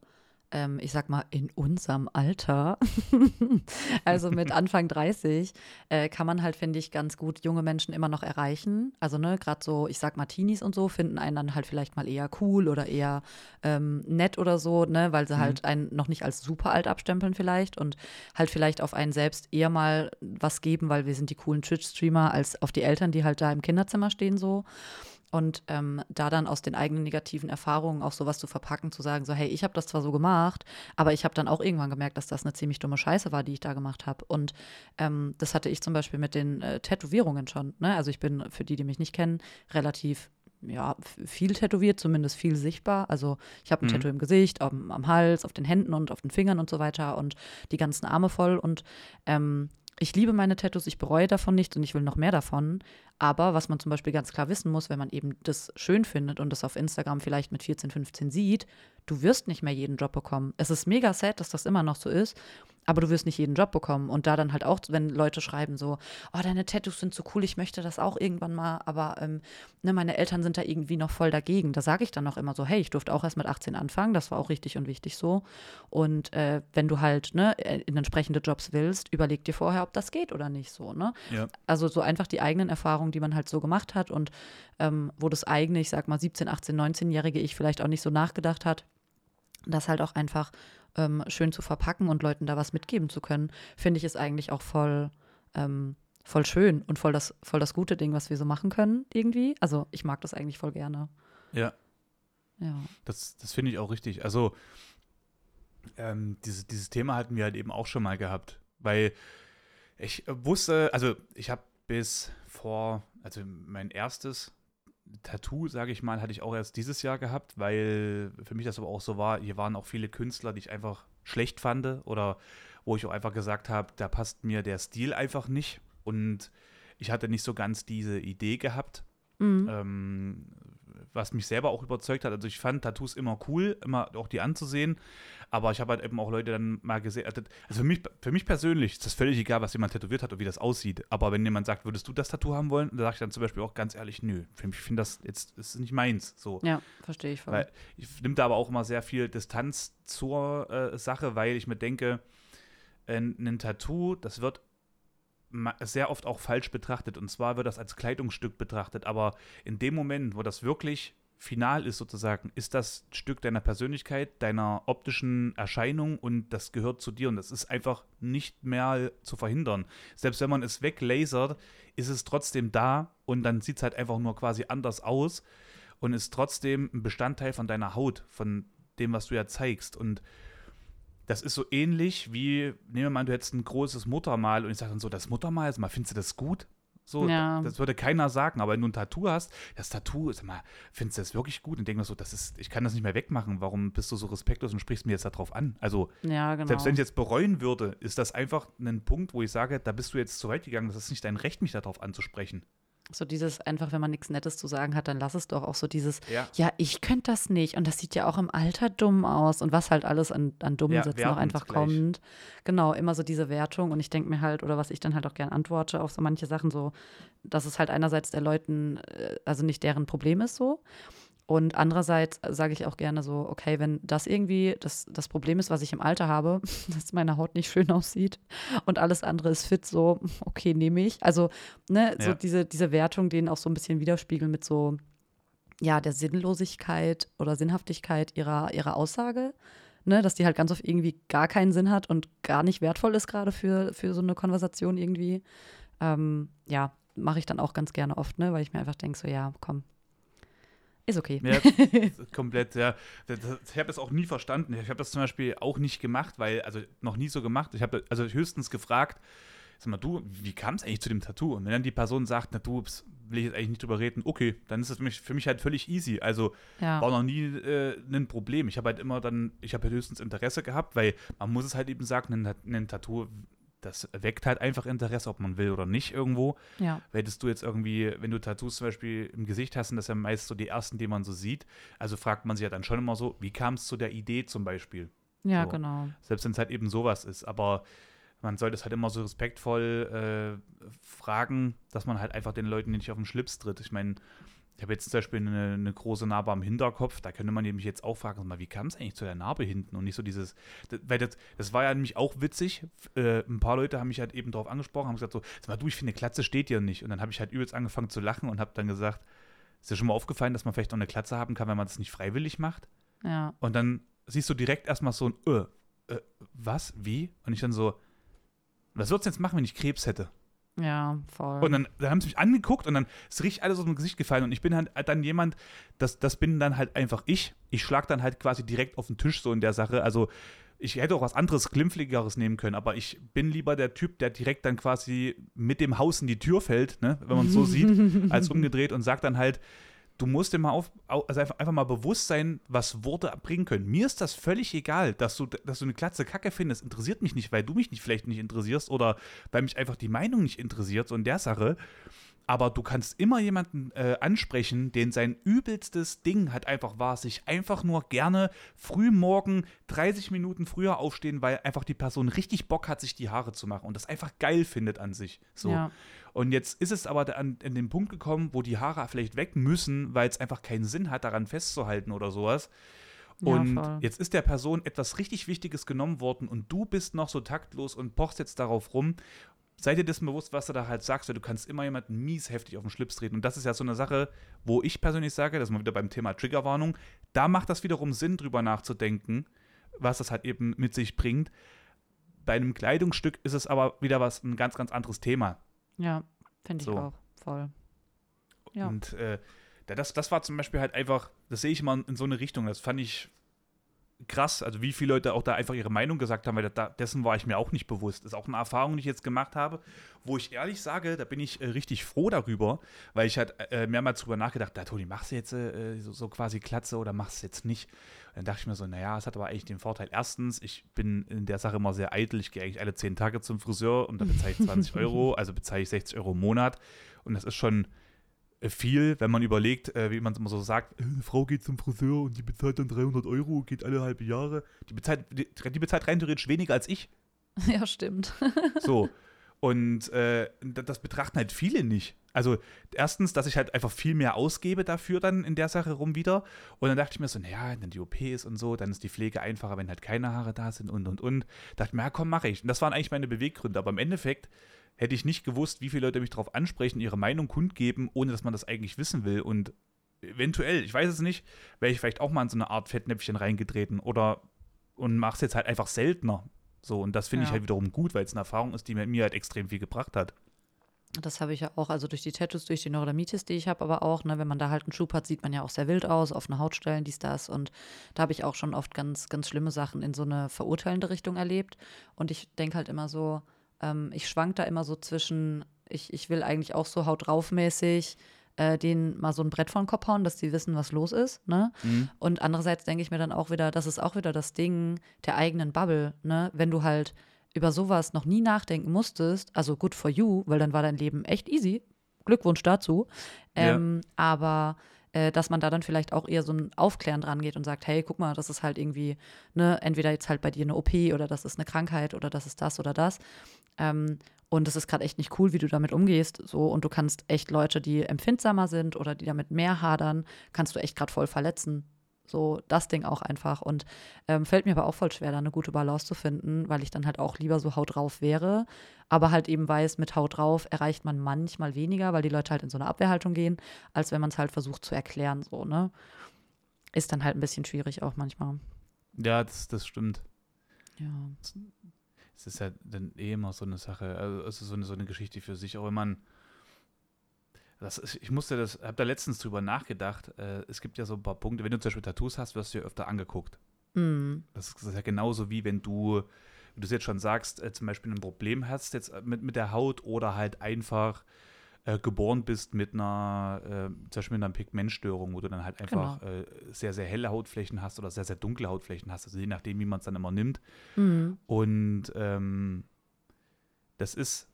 ähm, ich sag mal, in unserem Alter, also mit Anfang 30, äh, kann man halt, finde ich, ganz gut junge Menschen immer noch erreichen. Also, ne, gerade so, ich sag mal, Teenies und so finden einen dann halt vielleicht mal eher cool oder eher ähm, nett oder so, ne, weil sie mhm. halt einen noch nicht als super alt abstempeln vielleicht und halt vielleicht auf einen selbst eher mal was geben, weil wir sind die coolen Twitch-Streamer, als auf die Eltern, die halt da im Kinderzimmer stehen so. Und ähm, da dann aus den eigenen negativen Erfahrungen auch sowas zu verpacken, zu sagen, so, hey, ich habe das zwar so gemacht, aber ich habe dann auch irgendwann gemerkt, dass das eine ziemlich dumme Scheiße war, die ich da gemacht habe. Und ähm, das hatte ich zum Beispiel mit den äh, Tätowierungen schon. Ne? Also ich bin, für die, die mich nicht kennen, relativ ja, viel tätowiert, zumindest viel sichtbar. Also ich habe ein mhm. Tattoo im Gesicht, am, am, Hals, auf den Händen und auf den Fingern und so weiter und die ganzen Arme voll. Und ähm, ich liebe meine Tattoos, ich bereue davon nichts und ich will noch mehr davon. Aber was man zum Beispiel ganz klar wissen muss, wenn man eben das schön findet und das auf Instagram vielleicht mit 14, 15 sieht, du wirst nicht mehr jeden Job bekommen. Es ist mega sad, dass das immer noch so ist, aber du wirst nicht jeden Job bekommen. Und da dann halt auch, wenn Leute schreiben so, oh, deine Tattoos sind so cool, ich möchte das auch irgendwann mal, aber ähm, ne, meine Eltern sind da irgendwie noch voll dagegen. Da sage ich dann auch immer so, hey, ich durfte auch erst mit 18 anfangen, das war auch richtig und wichtig so. Und äh, wenn du halt ne, äh, in entsprechende Jobs willst, überleg dir vorher, ob das geht oder nicht so. Ne? Ja. Also so einfach die eigenen Erfahrungen die man halt so gemacht hat und ähm, wo das eigene, ich sag mal 17, 18, 19-jährige ich vielleicht auch nicht so nachgedacht hat, das halt auch einfach ähm, schön zu verpacken und Leuten da was mitgeben zu können, finde ich ist eigentlich auch voll, ähm, voll schön und voll das, voll das gute Ding, was wir so machen können irgendwie. Also ich mag das eigentlich voll gerne. Ja. Ja. Das, das finde ich auch richtig. Also ähm, dieses, dieses Thema hatten wir halt eben auch schon mal gehabt, weil ich wusste, also ich habe bis vor, also mein erstes Tattoo, sage ich mal, hatte ich auch erst dieses Jahr gehabt, weil für mich das aber auch so war, hier waren auch viele Künstler, die ich einfach schlecht fand oder wo ich auch einfach gesagt habe, da passt mir der Stil einfach nicht und ich hatte nicht so ganz diese Idee gehabt, mhm. ähm, was mich selber auch überzeugt hat. Also ich fand Tattoos immer cool, immer auch die anzusehen, aber ich habe halt eben auch Leute dann mal gesehen. Also, also für mich, für mich persönlich ist das völlig egal, was jemand tätowiert hat und wie das aussieht. Aber wenn jemand sagt, würdest du das Tattoo haben wollen, dann sage ich dann zum Beispiel auch ganz ehrlich, nö. Für mich finde das jetzt ist nicht meins. So. Ja, verstehe ich voll. Weil ich nehme da aber auch immer sehr viel Distanz zur äh, Sache, weil ich mir denke, ein, ein Tattoo, das wird sehr oft auch falsch betrachtet. Und zwar wird das als Kleidungsstück betrachtet. Aber in dem Moment, wo das wirklich final ist sozusagen, ist das Stück deiner Persönlichkeit, deiner optischen Erscheinung und das gehört zu dir und das ist einfach nicht mehr zu verhindern. Selbst wenn man es weglasert, ist es trotzdem da und dann sieht es halt einfach nur quasi anders aus und ist trotzdem ein Bestandteil von deiner Haut, von dem, was du ja zeigst und das ist so ähnlich wie, nehmen wir mal, du hättest ein großes Muttermal und ich sage dann so, das Muttermal, mal, findest du das gut? So, ja. das würde keiner sagen, aber wenn du ein Tattoo hast, das Tattoo, sag mal, findest du das wirklich gut? Und denk mir so, das ist, ich kann das nicht mehr wegmachen. Warum bist du so respektlos und sprichst mir jetzt darauf an? Also, ja, genau. selbst wenn ich jetzt bereuen würde, ist das einfach ein Punkt, wo ich sage, da bist du jetzt zu weit gegangen, das ist nicht dein Recht, mich darauf anzusprechen. So dieses einfach, wenn man nichts Nettes zu sagen hat, dann lass es doch auch so dieses, ja, ja ich könnte das nicht. Und das sieht ja auch im Alter dumm aus. Und was halt alles an, an dummen ja, Sätzen noch einfach gleich. kommt. Genau, immer so diese Wertung. Und ich denke mir halt, oder was ich dann halt auch gern antworte auf so manche Sachen, so, dass es halt einerseits der Leuten, äh, also nicht deren Problem ist so. Und andererseits sage ich auch gerne so, okay, wenn das irgendwie das, das Problem ist, was ich im Alter habe, dass meine Haut nicht schön aussieht und alles andere ist fit, so, okay, nehme ich. Also, ne, ja. so diese, diese Wertung, denen auch so ein bisschen widerspiegeln mit so, ja, der Sinnlosigkeit oder Sinnhaftigkeit ihrer, ihrer Aussage. Ne, dass die halt ganz oft irgendwie gar keinen Sinn hat und gar nicht wertvoll ist, gerade für, für so eine Konversation irgendwie. Ähm, ja, mache ich dann auch ganz gerne oft, ne, weil ich mir einfach denke, so, ja, komm, ist okay. Ja, komplett, ja. Ich habe das auch nie verstanden. Ich habe das zum Beispiel auch nicht gemacht, weil, also noch nie so gemacht. Ich habe also höchstens gefragt, sag mal, du, wie kam es eigentlich zu dem Tattoo? Und wenn dann die Person sagt, na du, will ich jetzt eigentlich nicht drüber reden, okay, dann ist das für mich, für mich halt völlig easy. Also ja. war noch nie äh, ein Problem. Ich habe halt immer dann, ich habe halt höchstens Interesse gehabt, weil man muss es halt eben sagen, ein, ein Tattoo das weckt halt einfach Interesse, ob man will oder nicht irgendwo. Ja. Hättest du jetzt irgendwie, wenn du Tattoos zum Beispiel im Gesicht hast, und das sind ja meist so die ersten, die man so sieht, also fragt man sich ja dann schon immer so, wie kam es zu der Idee zum Beispiel? Ja, So. genau. Selbst wenn es halt eben sowas ist. Aber man sollte es halt immer so respektvoll äh, fragen, dass man halt einfach den Leuten nicht auf den Schlips tritt. Ich meine, ich habe jetzt zum Beispiel eine, eine große Narbe am Hinterkopf, da könnte man nämlich jetzt auch fragen, mal, wie kam es eigentlich zu der Narbe hinten und nicht so dieses, das, weil das, das war ja nämlich auch witzig, äh, ein paar Leute haben mich halt eben darauf angesprochen, haben gesagt so, sag mal, du, ich finde, eine Glatze steht dir nicht und dann habe ich halt übelst angefangen zu lachen und habe dann gesagt, ist dir schon mal aufgefallen, dass man vielleicht auch eine Glatze haben kann, wenn man das nicht freiwillig macht? Ja. Und dann siehst du direkt erstmal so ein, äh, äh, was, wie? Und ich dann so, was würdest du jetzt machen, wenn ich Krebs hätte? Ja, voll. Und dann, dann haben sie mich angeguckt und dann ist richtig alles aus dem Gesicht gefallen. Und ich bin halt dann jemand, das, das bin dann halt einfach ich. Ich schlag dann halt quasi direkt auf den Tisch so in der Sache. Also ich hätte auch was anderes, glimpfligeres nehmen können, aber ich bin lieber der Typ, der direkt dann quasi mit dem Haus in die Tür fällt, ne, wenn man es so sieht, als umgedreht und sagt dann halt, du musst dir mal auf, au- also einfach, einfach mal bewusst sein, was Worte bringen können. Mir ist das völlig egal, dass du, dass du eine Klatze Kacke findest. Interessiert mich nicht, weil du mich nicht vielleicht nicht interessierst oder weil mich einfach die Meinung nicht interessiert, in der Sache. Aber du kannst immer jemanden äh, ansprechen, den sein übelstes Ding halt einfach war, sich einfach nur gerne früh morgen 30 Minuten früher aufstehen, weil einfach die Person richtig Bock hat, sich die Haare zu machen und das einfach geil findet an sich. So. Ja. Und jetzt ist es aber an, an den Punkt gekommen, wo die Haare vielleicht weg müssen, weil es einfach keinen Sinn hat, daran festzuhalten oder sowas. Ja, Und voll. jetzt ist der Person etwas richtig Wichtiges genommen worden und du bist noch so taktlos und pochst jetzt darauf rum. Sei dir dessen bewusst, was du da halt sagst, weil du kannst immer jemanden mies heftig auf den Schlips treten. Und das ist ja so eine Sache, wo ich persönlich sage, das ist mal wieder beim Thema Triggerwarnung, da macht das wiederum Sinn, drüber nachzudenken, was das halt eben mit sich bringt. Bei einem Kleidungsstück ist es aber wieder was, ein ganz, ganz anderes Thema. Ja, finde ich So. auch. Voll. Ja. Und äh, da- das, das war zum Beispiel halt einfach, das sehe ich mal in so eine Richtung. Das fand ich krass, also wie viele Leute auch da einfach ihre Meinung gesagt haben, weil da, dessen war ich mir auch nicht bewusst. Das ist auch eine Erfahrung, die ich jetzt gemacht habe, wo ich ehrlich sage, da bin ich äh, richtig froh darüber, weil ich halt äh, mehrmals drüber nachgedacht, da Toni, machst du jetzt äh, so, so quasi Klatze oder machst du jetzt nicht? Und dann dachte ich mir so, naja, es hat aber eigentlich den Vorteil. Erstens, ich bin in der Sache immer sehr eitel, ich gehe eigentlich alle zehn Tage zum Friseur und da bezahle ich 20 Euro, also bezahle ich 60 Euro im Monat und das ist schon äh, viel, wenn man überlegt, äh, wie man es immer so sagt, äh, eine Frau geht zum Friseur und die bezahlt dann 300 Euro, geht alle halbe Jahre. Die bezahlt, die, die bezahlt rein theoretisch weniger als ich. ja, stimmt. So. Und äh, das betrachten halt viele nicht. Also erstens, dass ich halt einfach viel mehr ausgebe dafür dann in der Sache rum wieder. Und dann dachte ich mir so, naja, wenn dann die OP ist und so, dann ist die Pflege einfacher, wenn halt keine Haare da sind und und und. Dachte mir, ja komm, mache ich. Und das waren eigentlich meine Beweggründe. Aber im Endeffekt hätte ich nicht gewusst, wie viele Leute mich darauf ansprechen, ihre Meinung kundgeben, ohne dass man das eigentlich wissen will. Und eventuell, ich weiß es nicht, wäre ich vielleicht auch mal in so eine Art Fettnäpfchen reingetreten oder und mache es jetzt halt einfach seltener. So, und das finde ich Ja. halt wiederum gut, weil es eine Erfahrung ist, die mir, mir halt extrem viel gebracht hat. Das habe ich ja auch, also durch die Tattoos, durch die Neurodermitis, die ich habe, aber auch, ne, wenn man da halt einen Schub hat, sieht man ja auch sehr wild aus, offene Hautstellen, dies, das. Und da habe ich auch schon oft ganz, ganz schlimme Sachen in so eine verurteilende Richtung erlebt. Und ich denke halt immer so, ähm, ich schwank da immer so zwischen, ich, ich will eigentlich auch so haut drauf mäßig äh, denen mal so ein Brett vor den Kopf hauen, dass die wissen, was los ist, ne? Mhm. Und andererseits denke ich mir dann auch wieder, das ist auch wieder das Ding der eigenen Bubble, ne? Wenn du halt über sowas noch nie nachdenken musstest, also good for you, weil dann war dein Leben echt easy. Glückwunsch dazu. Ja. Ähm, Aber äh, dass man da dann vielleicht auch eher so ein Aufklären dran geht und sagt, hey, guck mal, das ist halt irgendwie, ne, entweder jetzt halt bei dir eine OP oder das ist eine Krankheit oder das ist das oder das. Ähm, und es ist gerade echt nicht cool, wie du damit umgehst. So, und du kannst echt Leute, die empfindsamer sind oder die damit mehr hadern, kannst du echt gerade voll verletzen. So, das Ding auch einfach. Und ähm, fällt mir aber auch voll schwer, da eine gute Balance zu finden, weil ich dann halt auch lieber so Haut drauf wäre. Aber halt eben weiß, mit Haut drauf erreicht man manchmal weniger, weil die Leute halt in so eine Abwehrhaltung gehen, als wenn man es halt versucht zu erklären. So, ne? Ist dann halt ein bisschen schwierig auch manchmal. Ja, das, das stimmt. Ja. Es ist ja dann eh immer so eine Sache, also es ist so eine, so eine Geschichte für sich, auch wenn man. Das ist, ich musste das, habe da letztens drüber nachgedacht. Äh, es gibt ja so ein paar Punkte, wenn du zum Beispiel Tattoos hast, wirst du ja öfter angeguckt. Mm, Das ist ja genauso wie wenn du, wie du es jetzt schon sagst, äh, zum Beispiel ein Problem hast jetzt äh, mit, mit der Haut oder halt einfach äh, geboren bist mit einer, äh, zum Beispiel mit einer Pigmentstörung, wo du dann halt einfach äh, sehr, sehr helle Hautflächen hast oder sehr, sehr dunkle Hautflächen hast, also je nachdem, wie man es dann immer nimmt. mm, Und ähm, das ist,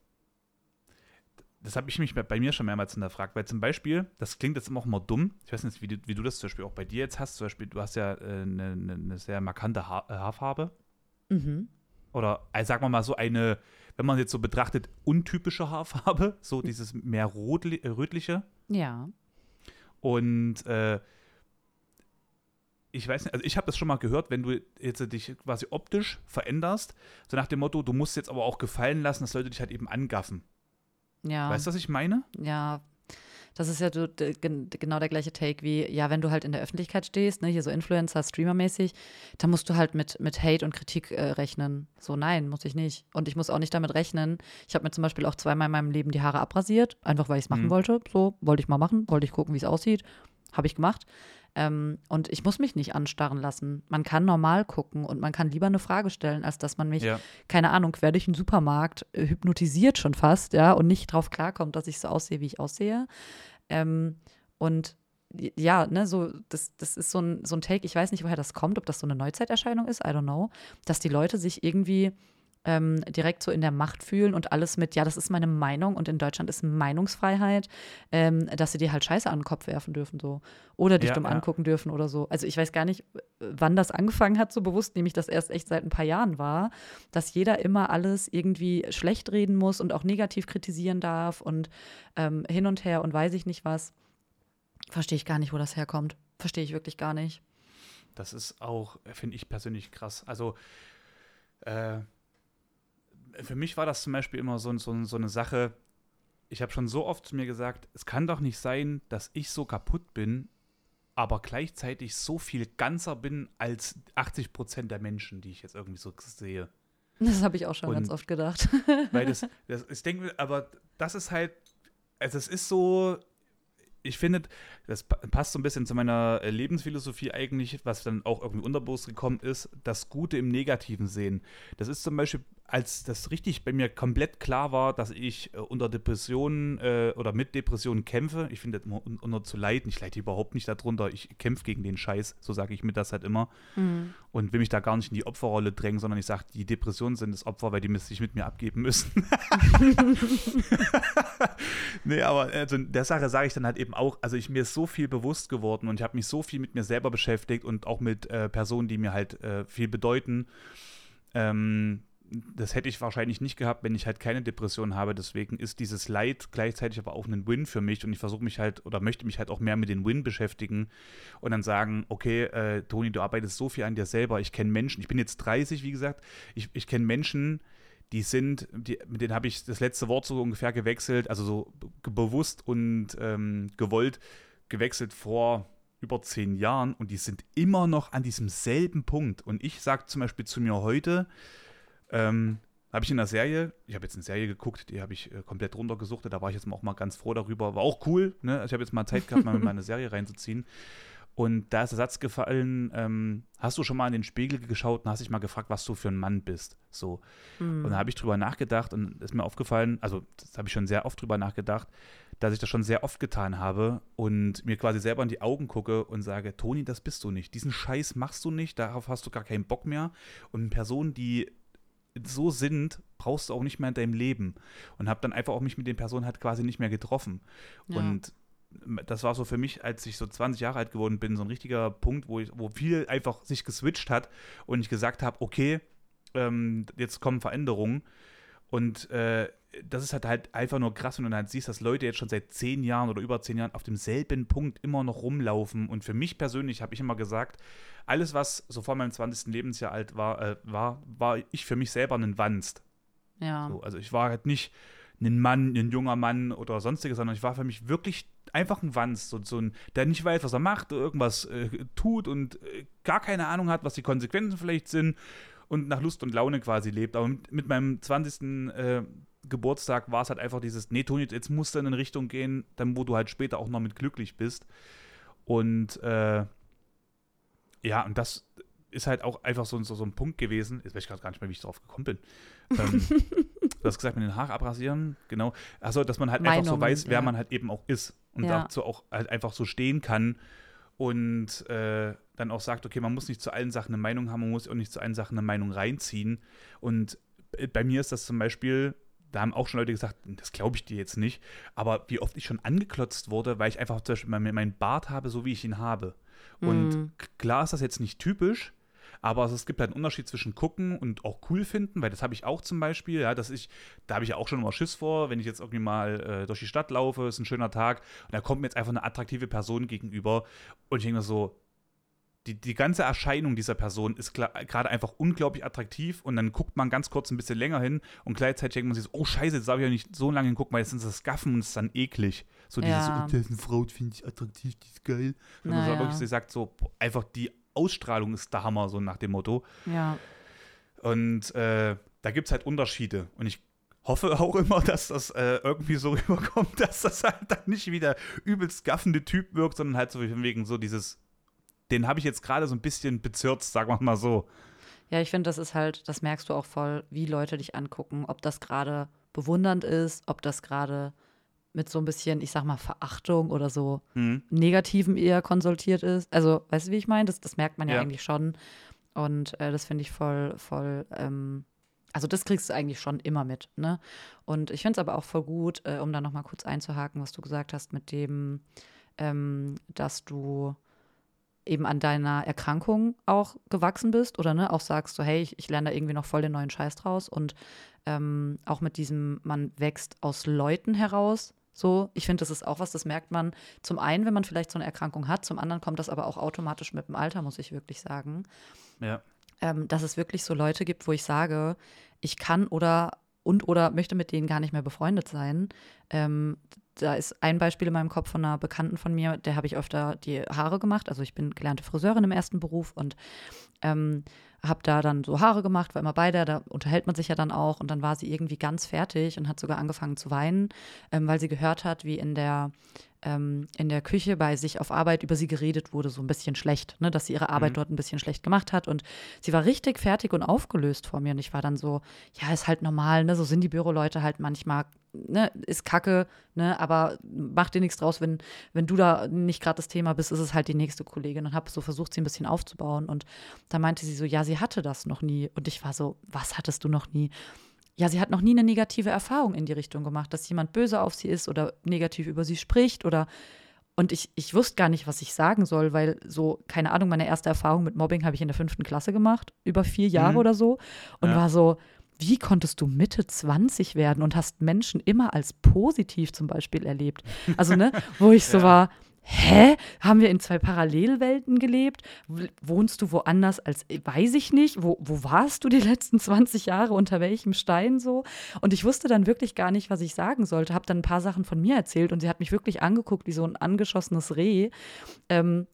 das habe ich mich bei, mir schon mehrmals hinterfragt, weil zum Beispiel, das klingt jetzt auch immer dumm, ich weiß nicht, wie du, wie du das zum Beispiel auch bei dir jetzt hast, zum Beispiel, du hast ja äh, eine, eine, sehr markante Haar, äh, Haarfarbe. Mhm. Oder also sagen wir mal so eine, wenn man jetzt so betrachtet, untypische Haarfarbe, so dieses mehr äh, rötliche. Ja. Und äh, ich weiß nicht, also ich habe das schon mal gehört, wenn du jetzt dich quasi optisch veränderst, so nach dem Motto, du musst jetzt aber auch gefallen lassen, dass Leute dich halt eben angaffen. Ja. Weißt du, was ich meine? Ja, das ist ja so, genau der gleiche Take wie, ja, wenn du halt in der Öffentlichkeit stehst, ne, hier so Influencer, Streamer-mäßig, dann musst du halt mit, mit Hate und Kritik äh, rechnen. So, nein, muss ich nicht. Und ich muss auch nicht damit rechnen. Ich habe mir zum Beispiel auch zweimal in meinem Leben die Haare abrasiert, einfach weil ich es machen mhm. wollte. So, wollte ich mal machen, wollte ich gucken, wie es aussieht. Habe ich gemacht. Ähm, und ich muss mich nicht anstarren lassen. Man kann normal gucken und man kann lieber eine Frage stellen, als dass man mich, ja. keine Ahnung, quer durch den Supermarkt äh, hypnotisiert schon fast, ja, und nicht drauf klarkommt, dass ich so aussehe, wie ich aussehe. Ähm, und ja, ne, so, das, das ist so ein, so ein Take, ich weiß nicht, woher das kommt, ob das so eine Neuzeiterscheinung ist, I don't know, dass die Leute sich irgendwie ähm, direkt so in der Macht fühlen und alles mit, ja, das ist meine Meinung und in Deutschland ist Meinungsfreiheit, ähm, dass sie dir halt Scheiße an den Kopf werfen dürfen so oder dich ja, dumm ja. angucken dürfen oder so. Also ich weiß gar nicht, wann das angefangen hat, so bewusst, nämlich das erst echt seit ein paar Jahren war, dass jeder immer alles irgendwie schlecht reden muss und auch negativ kritisieren darf und ähm, hin und her und weiß ich nicht was. Verstehe ich gar nicht, wo das herkommt. Verstehe ich wirklich gar nicht. Das ist auch, finde ich persönlich krass. Also, äh, für mich war das zum Beispiel immer so, so, so eine Sache. Ich habe schon so oft zu mir gesagt, es kann doch nicht sein, dass ich so kaputt bin, aber gleichzeitig so viel ganzer bin als 80 Prozent der Menschen, die ich jetzt irgendwie so sehe. Das habe ich auch schon Und, ganz oft gedacht. weil das, das ich denke, aber das ist halt, also es ist so, ich finde, das passt so ein bisschen zu meiner äh, Lebensphilosophie eigentlich, was dann auch irgendwie unterbewusst gekommen ist, das Gute im Negativen sehen. Das ist zum Beispiel als das richtig bei mir komplett klar war, dass ich äh, unter Depressionen äh, oder mit Depressionen kämpfe, ich finde das immer un unter zu leiden, ich leide überhaupt nicht darunter, ich kämpfe gegen den Scheiß, so sage ich mir das halt immer. Mhm. Und will mich da gar nicht in die Opferrolle drängen, sondern ich sage, die Depressionen sind das Opfer, weil die sich mit mir abgeben müssen. nee, aber also der Sache sage ich dann halt eben auch, also ich mir ist so viel bewusst geworden und ich habe mich so viel mit mir selber beschäftigt und auch mit äh, Personen, die mir halt äh, viel bedeuten. Ähm, das hätte ich wahrscheinlich nicht gehabt, wenn ich halt keine Depression habe. Deswegen ist dieses Leid gleichzeitig aber auch ein Win für mich und ich versuche mich halt oder möchte mich halt auch mehr mit den Win beschäftigen und dann sagen, okay, äh, Toni, du arbeitest so viel an dir selber. Ich kenne Menschen, ich bin jetzt 30, wie gesagt, ich, ich kenne Menschen, die sind, die, mit denen habe ich das letzte Wort so ungefähr gewechselt, also so bewusst und ähm, gewollt gewechselt vor über zehn Jahren und die sind immer noch an diesem selben Punkt. Und ich sage zum Beispiel zu mir heute, ähm, habe ich in der Serie, ich habe jetzt eine Serie geguckt, die habe ich äh, komplett runtergesucht, da war ich jetzt auch mal ganz froh darüber. War auch cool, ne? Also ich habe jetzt mal Zeit gehabt, mal in meine Serie reinzuziehen. Und da ist der Satz gefallen, ähm, hast du schon mal in den Spiegel geschaut und hast dich mal gefragt, was du für ein Mann bist? So. Mhm. Und da habe ich drüber nachgedacht und ist mir aufgefallen, also das habe ich schon sehr oft drüber nachgedacht, dass ich das schon sehr oft getan habe und mir quasi selber in die Augen gucke und sage, Toni, das bist du nicht. Diesen Scheiß machst du nicht, darauf hast du gar keinen Bock mehr. Und Personen, die so sind, brauchst du auch nicht mehr in deinem Leben. Und habe dann einfach auch mich mit den Personen halt quasi nicht mehr getroffen. Ja. Und das war so für mich, als ich so 20 Jahre alt geworden bin, so ein richtiger Punkt, wo, ich, wo viel einfach sich geswitcht hat und ich gesagt habe, okay, ähm, jetzt kommen Veränderungen. Und äh, das ist halt, halt einfach nur krass, wenn du halt siehst, dass Leute jetzt schon seit zehn Jahren oder über zehn Jahren auf demselben Punkt immer noch rumlaufen. Und für mich persönlich habe ich immer gesagt, alles, was so vor meinem 20. Lebensjahr alt war, äh, war, war ich für mich selber ein Wanst. Ja. So, also ich war halt nicht ein Mann, ein junger Mann oder sonstiges, sondern ich war für mich wirklich einfach ein Wanst, so, so ein, der nicht weiß, was er macht, irgendwas äh, tut und äh, gar keine Ahnung hat, was die Konsequenzen vielleicht sind und nach Lust und Laune quasi lebt. Aber mit, mit meinem 20. Äh, Geburtstag war es halt einfach dieses, nee, Toni, jetzt musst du in eine Richtung gehen, dann wo du halt später auch noch mit glücklich bist. Und äh, ja, und das ist halt auch einfach so, so, so ein Punkt gewesen. Jetzt weiß ich gerade gar nicht mehr, wie ich drauf gekommen bin. ähm, du hast gesagt, mit den Haaren abrasieren, genau. Also, dass man halt Meinungen, einfach so weiß, wer ja. man halt eben auch ist und ja. dazu auch halt einfach so stehen kann und äh, dann auch sagt, okay, man muss nicht zu allen Sachen eine Meinung haben, man muss auch nicht zu allen Sachen eine Meinung reinziehen. Und bei mir ist das zum Beispiel da haben auch schon Leute gesagt, das glaube ich dir jetzt nicht. Aber wie oft ich schon angeklotzt wurde, weil ich einfach zum Beispiel meinen Bart habe, so wie ich ihn habe. Und Mhm. klar ist das jetzt nicht typisch, aber es gibt halt einen Unterschied zwischen gucken und auch cool finden, weil das habe ich auch zum Beispiel, ja, dass ich, da habe ich ja auch schon immer Schiss vor, wenn ich jetzt irgendwie mal äh, durch die Stadt laufe, ist ein schöner Tag und da kommt mir jetzt einfach eine attraktive Person gegenüber und ich denke mir so, die, die ganze Erscheinung dieser Person ist gerade einfach unglaublich attraktiv und dann guckt man ganz kurz ein bisschen länger hin und gleichzeitig denkt man sich so, oh scheiße, jetzt darf ich ja nicht so lange hingucken, weil jetzt sind das Gaffen und es ist dann eklig. So dieses, Ja. oh, das ist eine Frau, finde ich attraktiv, die ist geil. Wenn man so Naja. wirklich so sagt, so einfach die Ausstrahlung ist der Hammer, so nach dem Motto. Ja. Und äh, da gibt es halt Unterschiede. Und ich hoffe auch immer, dass das äh, irgendwie so rüberkommt, dass das halt dann nicht wie der übelst gaffende Typ wirkt, sondern halt so wegen so dieses, den habe ich jetzt gerade so ein bisschen bezirzt, sagen wir mal so. Ja, ich finde, das ist halt, das merkst du auch voll, wie Leute dich angucken, ob das gerade bewundernd ist, ob das gerade mit so ein bisschen, ich sag mal, Verachtung oder so Hm. Negativen eher konsultiert ist. Also, weißt du, wie ich meine? Das, das merkt man ja, Ja. eigentlich schon. Und äh, das finde ich voll, voll, ähm, also das kriegst du eigentlich schon immer mit, ne? Und ich finde es aber auch voll gut, äh, um da nochmal kurz einzuhaken, was du gesagt hast mit dem, ähm, dass du eben an deiner Erkrankung auch gewachsen bist oder ne, auch sagst so, hey, ich, ich lerne da irgendwie noch voll den neuen Scheiß draus und ähm, auch mit diesem, man wächst aus Leuten heraus. So, ich finde, das ist auch was, das merkt man zum einen, wenn man vielleicht so eine Erkrankung hat, zum anderen kommt das aber auch automatisch mit dem Alter, muss ich wirklich sagen Ja. ähm, dass es wirklich so Leute gibt, wo ich sage, ich kann oder und oder möchte mit denen gar nicht mehr befreundet sein. Ähm, da ist ein Beispiel in meinem Kopf von einer Bekannten von mir, der habe ich öfter die Haare gemacht. Also ich bin gelernte Friseurin im ersten Beruf und ähm, habe da dann so Haare gemacht, war immer bei der, da unterhält man sich ja dann auch und dann war sie irgendwie ganz fertig und hat sogar angefangen zu weinen, ähm, weil sie gehört hat, wie in der ähm, in der Küche bei sich auf Arbeit über sie geredet wurde, so ein bisschen schlecht, ne, dass sie ihre Arbeit Mhm. dort ein bisschen schlecht gemacht hat. Und sie war richtig fertig und aufgelöst vor mir. Und ich war dann so, ja, ist halt normal, ne? So sind die Büroleute halt manchmal, ne, ist Kacke, ne, aber mach dir nichts draus, wenn, wenn du da nicht gerade das Thema bist, ist es halt die nächste Kollegin. Und habe so versucht, sie ein bisschen aufzubauen. Und da meinte sie so, ja, sie hatte das noch nie. Und ich war so, was hattest du noch nie? Ja, sie hat noch nie eine negative Erfahrung in die Richtung gemacht, dass jemand böse auf sie ist oder negativ über sie spricht oder und ich, ich wusste gar nicht, was ich sagen soll, weil so, keine Ahnung, meine erste Erfahrung mit Mobbing habe ich in der fünften Klasse gemacht, über vier Jahre Mhm. oder so. Und Ja. war so, wie konntest du Mitte 20 werden und hast Menschen immer als positiv zum Beispiel erlebt? Also, ne, wo ich so Ja. war, hä? Haben wir in zwei Parallelwelten gelebt? Wohnst du woanders als, weiß ich nicht, wo, wo warst du die letzten 20 Jahre, unter welchem Stein so? Und ich wusste dann wirklich gar nicht, was ich sagen sollte, habe dann ein paar Sachen von mir erzählt und sie hat mich wirklich angeguckt wie so ein angeschossenes Reh. Ähm,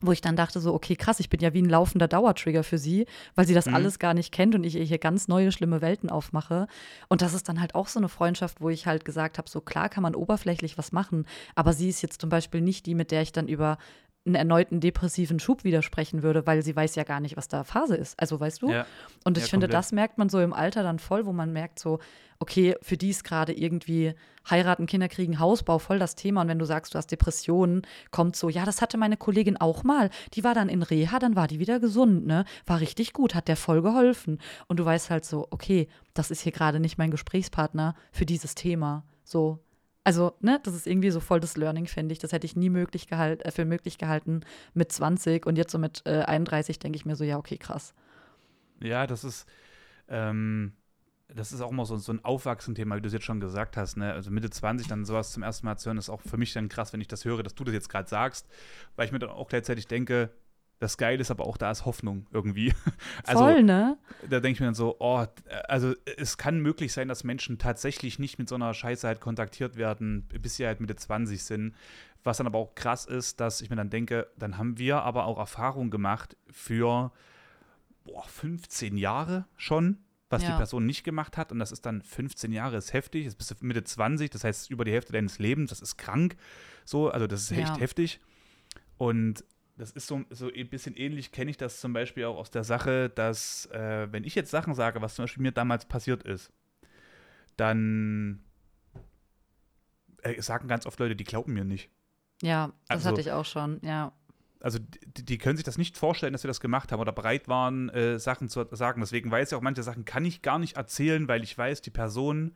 wo ich dann dachte so, okay, krass, ich bin ja wie ein laufender Dauertrigger für sie, weil sie das Mhm. alles gar nicht kennt und ich ihr hier ganz neue, schlimme Welten aufmache. Und das ist dann halt auch so eine Freundschaft, wo ich halt gesagt habe, so klar kann man oberflächlich was machen, aber sie ist jetzt zum Beispiel nicht die, mit der ich dann über einen erneuten depressiven Schub widersprechen würde, weil sie weiß ja gar nicht, was da Phase ist. Also weißt du? Ja. Und ich Ja, finde, komplett. das merkt man so im Alter dann voll, wo man merkt so, okay, für die ist gerade irgendwie heiraten, Kinder kriegen, Hausbau voll das Thema. Und wenn du sagst, du hast Depressionen, kommt so, ja, das hatte meine Kollegin auch mal. Die war dann in Reha, dann war die wieder gesund, ne? War richtig gut, hat der voll geholfen. Und du weißt halt so, okay, das ist hier gerade nicht mein Gesprächspartner für dieses Thema. So. Also, ne, das ist irgendwie so voll das Learning, finde ich. Das hätte ich nie möglich gehalt, äh, für möglich gehalten mit 20 und jetzt so mit äh, 31 denke ich mir so, ja, okay, krass. Ja, das ist, ähm, das ist auch immer so, so ein Aufwachsen-Thema, wie du es jetzt schon gesagt hast. Ne? Also Mitte 20 dann sowas zum ersten Mal zu hören, ist auch für mich dann krass, wenn ich das höre, dass du das jetzt gerade sagst, weil ich mir dann auch gleichzeitig denke, das Geile ist aber auch, da ist Hoffnung irgendwie. Also, voll, ne? da denke ich mir dann so, oh, also es kann möglich sein, dass Menschen tatsächlich nicht mit so einer Scheiße halt kontaktiert werden, bis sie halt Mitte 20 sind. Was dann aber auch krass ist, dass ich mir dann denke, dann haben wir aber auch Erfahrung gemacht für boah, 15 Jahre schon, was die Ja. Person nicht gemacht hat. Und das ist dann 15 Jahre, ist heftig. Jetzt bist du Mitte 20, das heißt über die Hälfte deines Lebens, das ist krank. So, also das ist echt Ja. heftig. Und das ist so, so ein bisschen ähnlich, kenne ich das zum Beispiel auch aus der Sache, dass, äh, wenn ich jetzt Sachen sage, was zum Beispiel mir damals passiert ist, dann äh, sagen ganz oft Leute, die glauben mir nicht. Ja, das Also- hatte ich auch schon, ja. Also die, die können sich das nicht vorstellen, dass wir das gemacht haben oder bereit waren, äh, Sachen zu sagen. Deswegen weiß ich auch, manche Sachen kann ich gar nicht erzählen, weil ich weiß, die Person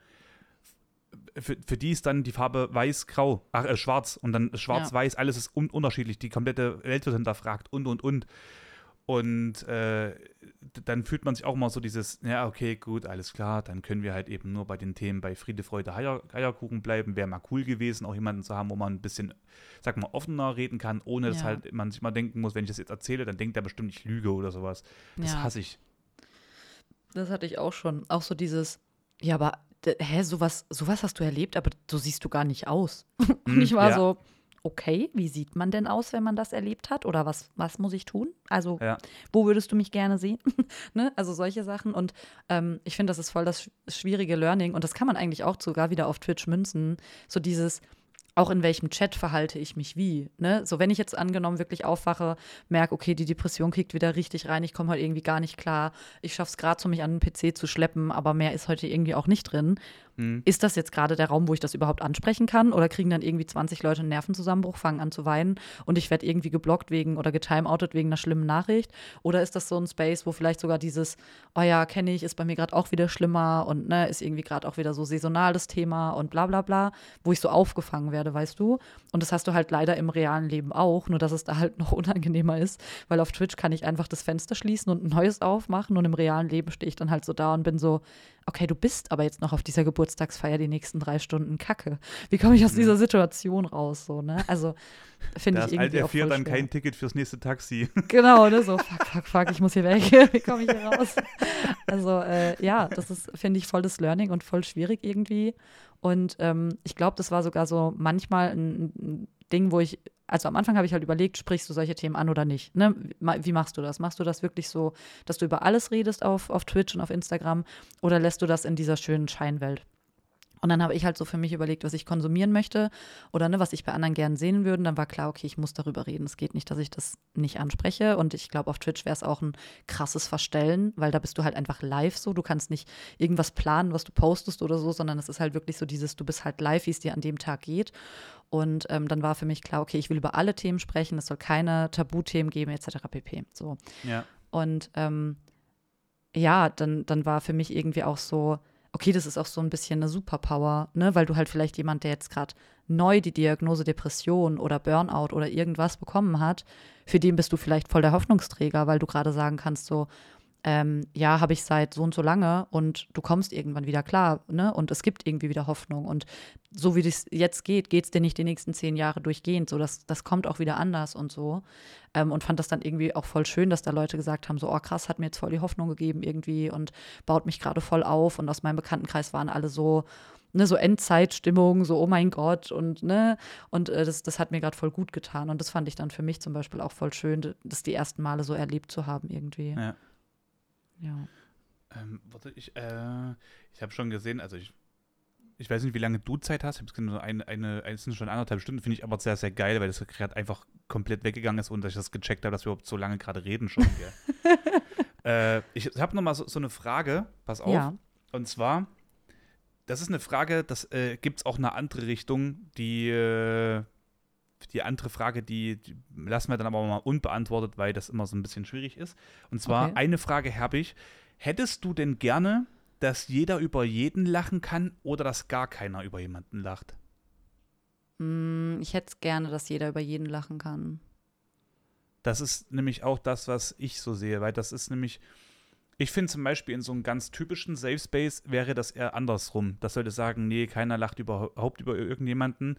für, für die ist dann die Farbe weiß-grau, ach, äh, schwarz und dann schwarz-weiß, alles ist un unterschiedlich, die komplette Welt wird hinterfragt und und und. Und äh, dann fühlt man sich auch mal so dieses, ja, okay, gut, alles klar, dann können wir halt eben nur bei den Themen bei Friede, Freude, Heier, Eierkuchen bleiben. Wäre mal cool gewesen, auch jemanden zu haben, wo man ein bisschen, sag mal, offener reden kann, ohne dass halt man sich mal denken muss, wenn ich das jetzt erzähle, dann denkt er bestimmt, ich lüge oder sowas. Das ja. hasse ich. Das hatte ich auch schon. Auch so dieses, ja, aber hä, sowas, sowas hast du erlebt, aber so siehst du gar nicht aus. Und ich war ja. so, okay, wie sieht man denn aus, wenn man das erlebt hat? Oder was, was muss ich tun? Also, ja. wo würdest du mich gerne sehen? ne? Also solche Sachen. Und ähm, ich finde, das ist voll das schwierige Learning. Und das kann man eigentlich auch sogar wieder auf Twitch münzen. So dieses, auch in welchem Chat verhalte ich mich wie. Ne? So, wenn ich jetzt angenommen wirklich aufwache, merke, okay, die Depression kickt wieder richtig rein, ich komme heute irgendwie gar nicht klar, ich schaffe es gerade so, mich an den PC zu schleppen, aber mehr ist heute irgendwie auch nicht drin, Mhm. Ist das jetzt gerade der Raum, wo ich das überhaupt ansprechen kann? Oder kriegen dann irgendwie 20 Leute einen Nervenzusammenbruch, fangen an zu weinen und ich werde irgendwie geblockt wegen oder getimeoutet wegen einer schlimmen Nachricht? Oder ist das so ein Space, wo vielleicht sogar dieses, oh ja, kenne ich, ist bei mir gerade auch wieder schlimmer und ne, ist irgendwie gerade auch wieder so saisonal das Thema und bla bla bla, wo ich so aufgefangen werde, weißt du? Und das hast du halt leider im realen Leben auch, nur dass es da halt noch unangenehmer ist, weil auf Twitch kann ich einfach das Fenster schließen und ein neues aufmachen und im realen Leben stehe ich dann halt so da und bin so, okay, du bist aber jetzt noch auf dieser Geburtstagsfeier die nächsten drei Stunden Kacke. Wie komme ich aus dieser Situation raus? So, ne? Also finde ich irgendwie. Da fährt dann kein Ticket fürs nächste Taxi. Genau, ne? So, fuck, fuck, fuck, ich muss hier weg. Wie komme ich hier raus? Also, äh, ja, das ist, finde ich, voll das Learning und voll schwierig irgendwie. Und ähm, ich glaube, das war sogar so manchmal ein, ein Ding, wo ich also am Anfang habe ich halt überlegt, sprichst du solche Themen an oder nicht? Ne? Wie machst du das? Machst du das wirklich so, dass du über alles redest auf, auf Twitch und auf Instagram oder lässt du das in dieser schönen Scheinwelt? Und dann habe ich halt so für mich überlegt, was ich konsumieren möchte oder ne, was ich bei anderen gern sehen würde. Dann war klar, okay, ich muss darüber reden. Es geht nicht, dass ich das nicht anspreche. Und ich glaube, auf Twitch wäre es auch ein krasses Verstellen, weil da bist du halt einfach live so. Du kannst nicht irgendwas planen, was du postest oder so, sondern es ist halt wirklich so dieses, du bist halt live, wie es dir an dem Tag geht. Und ähm, dann war für mich klar, okay, ich will über alle Themen sprechen, es soll keine Tabuthemen geben, etc. pp. So. Ja. Und ähm, ja, dann, dann war für mich irgendwie auch so, okay, das ist auch so ein bisschen eine Superpower, ne? Weil du halt vielleicht jemand, der jetzt gerade neu die Diagnose Depression oder Burnout oder irgendwas bekommen hat, für den bist du vielleicht voll der Hoffnungsträger, weil du gerade sagen kannst, so, ähm, ja, habe ich seit so und so lange und du kommst irgendwann wieder klar, ne? Und es gibt irgendwie wieder Hoffnung. Und so wie es jetzt geht, geht es dir nicht die nächsten zehn Jahre durchgehend. So, das, das kommt auch wieder anders und so. Ähm, und fand das dann irgendwie auch voll schön, dass da Leute gesagt haben: so, oh krass, hat mir jetzt voll die Hoffnung gegeben irgendwie und baut mich gerade voll auf. Und aus meinem Bekanntenkreis waren alle so, ne, so Endzeitstimmung, so oh mein Gott und ne, und äh, das, das hat mir gerade voll gut getan und das fand ich dann für mich zum Beispiel auch voll schön, das die ersten Male so erlebt zu haben irgendwie. Ja. Ja. Ähm, warte, ich, äh, ich habe schon gesehen, also ich, ich weiß nicht, wie lange du Zeit hast. Ich habe gesehen, so eine, eine, es sind schon anderthalb Stunden, finde ich aber sehr, sehr geil, weil das gerade einfach komplett weggegangen ist und dass ich das gecheckt habe, dass wir überhaupt so lange gerade reden schon. äh, ich habe nochmal so, so eine Frage, pass auf. Ja. Und zwar, das ist eine Frage, das äh, gibt es auch eine andere Richtung, die äh, die andere Frage, die, die, lassen wir dann aber mal unbeantwortet, weil das immer so ein bisschen schwierig ist. Und zwar okay. eine Frage habe ich. Hättest du denn gerne, dass jeder über jeden lachen kann oder dass gar keiner über jemanden lacht? Mm, ich hätte es gerne, dass jeder über jeden lachen kann. Das ist nämlich auch das, was ich so sehe, weil das ist nämlich, ich finde zum Beispiel in so einem ganz typischen Safe Space wäre das eher andersrum. Das sollte sagen, nee, keiner lacht überhaupt über irgendjemanden.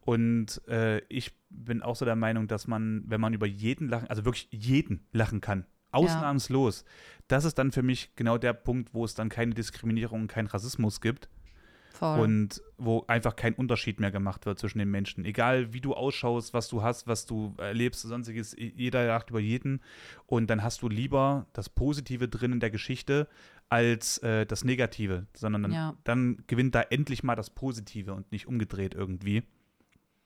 Und äh, ich bin auch so der Meinung, dass man, wenn man über jeden lachen, also wirklich jeden lachen kann, ausnahmslos, ja. das ist dann für mich genau der Punkt, wo es dann keine Diskriminierung und keinen Rassismus gibt. Voll. Und wo einfach kein Unterschied mehr gemacht wird zwischen den Menschen. Egal wie du ausschaust, was du hast, was du erlebst, sonstiges, jeder lacht über jeden. Und dann hast du lieber das Positive drin in der Geschichte als äh, das Negative, sondern dann, ja. dann gewinnt da endlich mal das Positive und nicht umgedreht irgendwie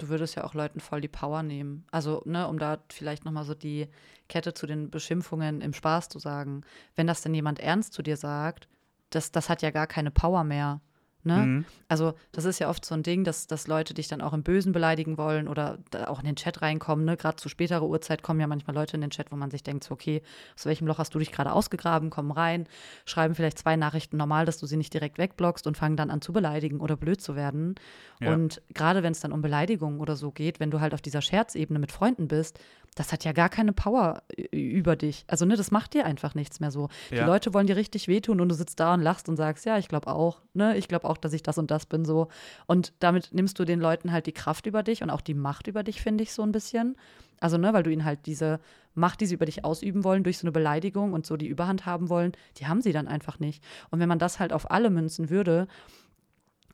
du würdest ja auch Leuten voll die Power nehmen. Also, ne, um da vielleicht nochmal so die Kette zu den Beschimpfungen im Spaß zu sagen. Wenn das denn jemand ernst zu dir sagt, das, das hat ja gar keine Power mehr. Ne? Mhm. Also, das ist ja oft so ein Ding, dass, dass Leute dich dann auch im Bösen beleidigen wollen oder auch in den Chat reinkommen. Ne? Gerade zu späterer Uhrzeit kommen ja manchmal Leute in den Chat, wo man sich denkt, so, okay, aus welchem Loch hast du dich gerade ausgegraben, kommen rein, schreiben vielleicht zwei Nachrichten normal, dass du sie nicht direkt wegblockst und fangen dann an zu beleidigen oder blöd zu werden. Ja. Und gerade wenn es dann um Beleidigungen oder so geht, wenn du halt auf dieser Scherzebene mit Freunden bist, das hat ja gar keine Power über dich. Also, ne, das macht dir einfach nichts mehr so. Ja. Die Leute wollen dir richtig wehtun und du sitzt da und lachst und sagst, ja, ich glaube auch, ne, ich glaube auch, dass ich das und das bin so. Und damit nimmst du den Leuten halt die Kraft über dich und auch die Macht über dich, finde ich, so ein bisschen. Also, ne, weil du ihnen halt diese Macht, die sie über dich ausüben wollen, durch so eine Beleidigung und so die Überhand haben wollen, die haben sie dann einfach nicht. Und wenn man das halt auf alle münzen würde,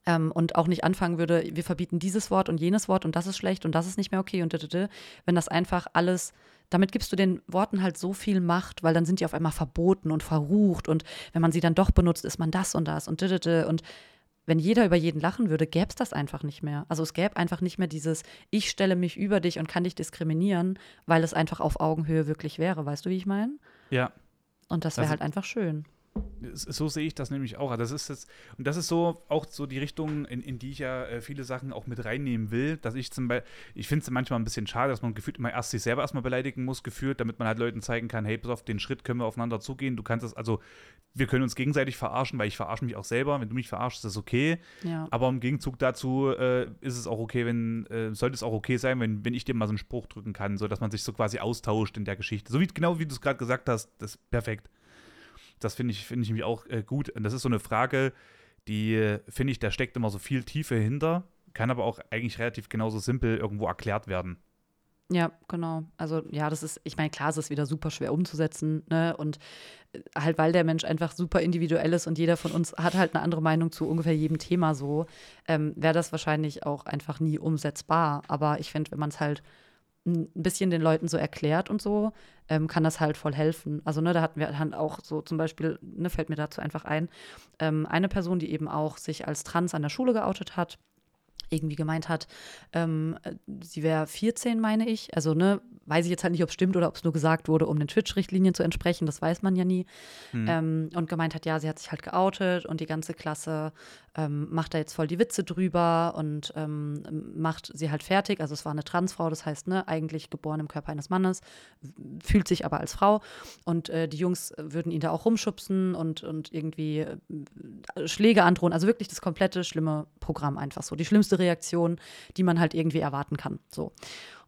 ähm, und auch nicht anfangen würde, wir verbieten dieses Wort und jenes Wort und das ist schlecht und das ist nicht mehr okay und dödödö, wenn das einfach alles, damit gibst du den Worten halt so viel Macht, weil dann sind die auf einmal verboten und verrucht und wenn man sie dann doch benutzt, ist man das und das und dödödö und wenn jeder über jeden lachen würde, gäbe es das einfach nicht mehr. Also es gäbe einfach nicht mehr dieses, ich stelle mich über dich und kann dich diskriminieren, weil es einfach auf Augenhöhe wirklich wäre. Weißt du, wie ich meine? Ja. Und das wäre halt einfach schön. So sehe ich das nämlich auch. Das ist jetzt, und das ist so auch so die Richtung, in, in die ich ja äh, viele Sachen auch mit reinnehmen will. Dass ich zum Beispiel, ich finde es manchmal ein bisschen schade, dass man gefühlt immer erst sich selber erstmal beleidigen muss, gefühlt, damit man halt Leuten zeigen kann, hey, pass auf, den Schritt können wir aufeinander zugehen. Du kannst das, also wir können uns gegenseitig verarschen, weil ich verarsche mich auch selber. Wenn du mich verarschst, ist das okay. Ja. Aber im Gegenzug dazu äh, ist es auch okay, wenn, äh, sollte es auch okay sein, wenn, wenn ich dir mal so einen Spruch drücken kann, so dass man sich so quasi austauscht in der Geschichte. So wie genau wie du es gerade gesagt hast, das ist perfekt. Das finde ich, find ich nämlich auch äh, gut. Und das ist so eine Frage, die, äh, finde ich, da steckt immer so viel Tiefe hinter, kann aber auch eigentlich relativ genauso simpel irgendwo erklärt werden. Ja, genau. Also ja, das ist, ich meine, klar, es ist wieder super schwer umzusetzen, ne? Und äh, halt, weil der Mensch einfach super individuell ist und jeder von uns hat halt eine andere Meinung zu ungefähr jedem Thema so, ähm, wäre das wahrscheinlich auch einfach nie umsetzbar. Aber ich finde, wenn man es halt ein bisschen den Leuten so erklärt und so, ähm, kann das halt voll helfen. Also, ne, da hatten wir dann auch so zum Beispiel, ne, fällt mir dazu einfach ein, ähm, eine Person, die eben auch sich als trans an der Schule geoutet hat, irgendwie gemeint hat, ähm, sie wäre 14, meine ich. Also, ne, weiß ich jetzt halt nicht, ob es stimmt oder ob es nur gesagt wurde, um den Twitch-Richtlinien zu entsprechen, das weiß man ja nie. Mhm. Ähm, und gemeint hat, ja, sie hat sich halt geoutet und die ganze Klasse ähm, macht da jetzt voll die Witze drüber und ähm, macht sie halt fertig. Also es war eine Transfrau, das heißt, ne, eigentlich geboren im Körper eines Mannes, fühlt sich aber als Frau. Und äh, die Jungs würden ihn da auch rumschubsen und, und irgendwie äh, Schläge androhen. Also wirklich das komplette schlimme Programm einfach so. Die schlimmste Reaktion, die man halt irgendwie erwarten kann. So.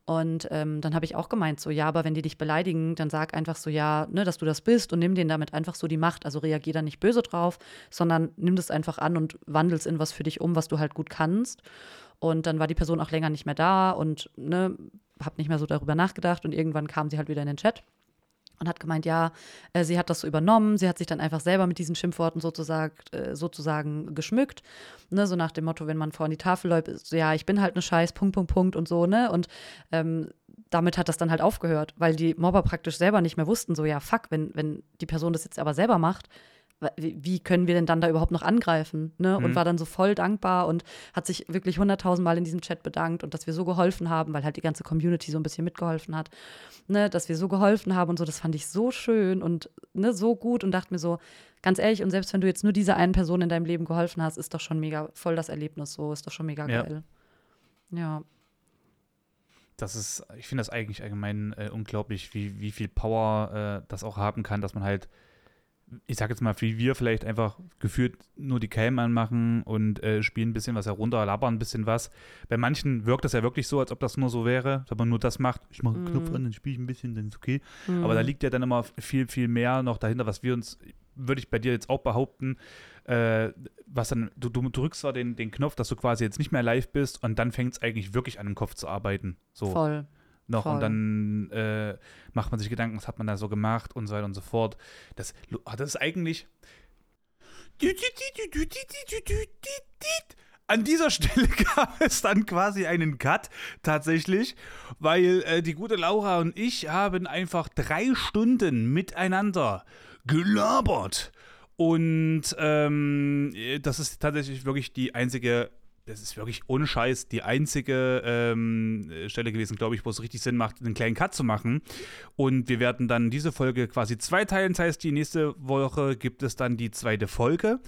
Und ähm, dann habe ich auch gemeint, so, ja, aber wenn die dich beleidigen, dann sag einfach so, ja, ne, dass du das bist und nimm denen damit einfach so die Macht. Also reagier da nicht böse drauf, sondern nimm das einfach an und wandel es in was für dich um, was du halt gut kannst. Und dann war die Person auch länger nicht mehr da und ne, habe nicht mehr so darüber nachgedacht und irgendwann kam sie halt wieder in den Chat und hat gemeint, ja, äh, sie hat das so übernommen, sie hat sich dann einfach selber mit diesen Schimpfworten sozusagen, äh, sozusagen geschmückt, ne, so nach dem Motto, wenn man vor die Tafel läuft, so, ja, ich bin halt eine Scheiß, Punkt, Punkt, Punkt und so, ne, und ähm, damit hat das dann halt aufgehört, weil die Mobber praktisch selber nicht mehr wussten, so, ja, fuck, wenn, wenn die Person das jetzt aber selber macht, wie können wir denn dann da überhaupt noch angreifen? Ne? Und mhm. war dann so voll dankbar und hat sich wirklich hunderttausendmal in diesem Chat bedankt und dass wir so geholfen haben, weil halt die ganze Community so ein bisschen mitgeholfen hat, ne? dass wir so geholfen haben und so, das fand ich so schön und ne, so gut und dachte mir so, ganz ehrlich, und selbst wenn du jetzt nur dieser einen Person in deinem Leben geholfen hast, ist doch schon mega voll das Erlebnis so, ist doch schon mega ja. geil. Ja. Das ist, ich finde das eigentlich allgemein äh, unglaublich, wie, wie viel Power äh, das auch haben kann, dass man halt ich sag jetzt mal, wie wir vielleicht einfach gefühlt nur die Cam anmachen und äh, spielen ein bisschen was herunter, labern ein bisschen was. Bei manchen wirkt das ja wirklich so, als ob das nur so wäre, wenn man nur das macht. Ich mache einen mm. Knopf an, dann spiele ich ein bisschen, dann ist okay. Mm. Aber da liegt ja dann immer viel, viel mehr noch dahinter, was wir uns, würde ich bei dir jetzt auch behaupten, äh, was dann, du, du drückst zwar den, den Knopf, dass du quasi jetzt nicht mehr live bist und dann fängt es eigentlich wirklich an, im Kopf zu arbeiten. So. Voll noch Voll. und dann äh, macht man sich Gedanken, was hat man da so gemacht und so weiter und so fort. Das, das ist eigentlich. An dieser Stelle gab es dann quasi einen Cut tatsächlich, weil äh, die gute Laura und ich haben einfach drei Stunden miteinander gelabert. Und ähm, das ist tatsächlich wirklich die einzige das ist wirklich ohne Scheiß die einzige ähm, Stelle gewesen, glaube ich, wo es richtig Sinn macht, einen kleinen Cut zu machen. Und wir werden dann diese Folge quasi zweiteilen. Das heißt, die nächste Woche gibt es dann die zweite Folge.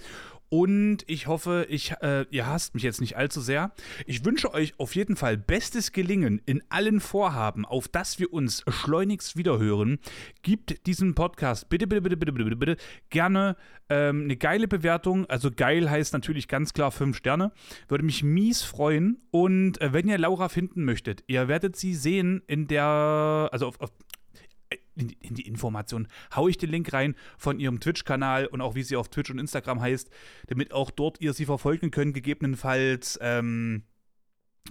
Und ich hoffe, ich, äh, ihr hasst mich jetzt nicht allzu sehr. Ich wünsche euch auf jeden Fall bestes Gelingen in allen Vorhaben, auf das wir uns schleunigst wiederhören. Gibt diesem Podcast bitte, bitte, bitte, bitte, bitte, bitte gerne ähm, eine geile Bewertung. Also geil heißt natürlich ganz klar fünf Sterne. Würde mich mies freuen. Und äh, wenn ihr Laura finden möchtet, ihr werdet sie sehen in der, also auf, auf in die, in die Information haue ich den Link rein von ihrem Twitch-Kanal und auch wie sie auf Twitch und Instagram heißt, damit auch dort ihr sie verfolgen könnt, gegebenenfalls ähm,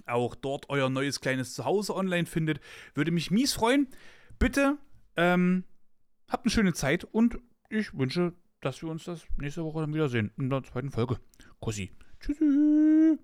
auch dort euer neues kleines Zuhause online findet. Würde mich mies freuen. Bitte ähm, habt eine schöne Zeit und ich wünsche, dass wir uns das nächste Woche dann wiedersehen in der zweiten Folge. Kussi. Tschüssi.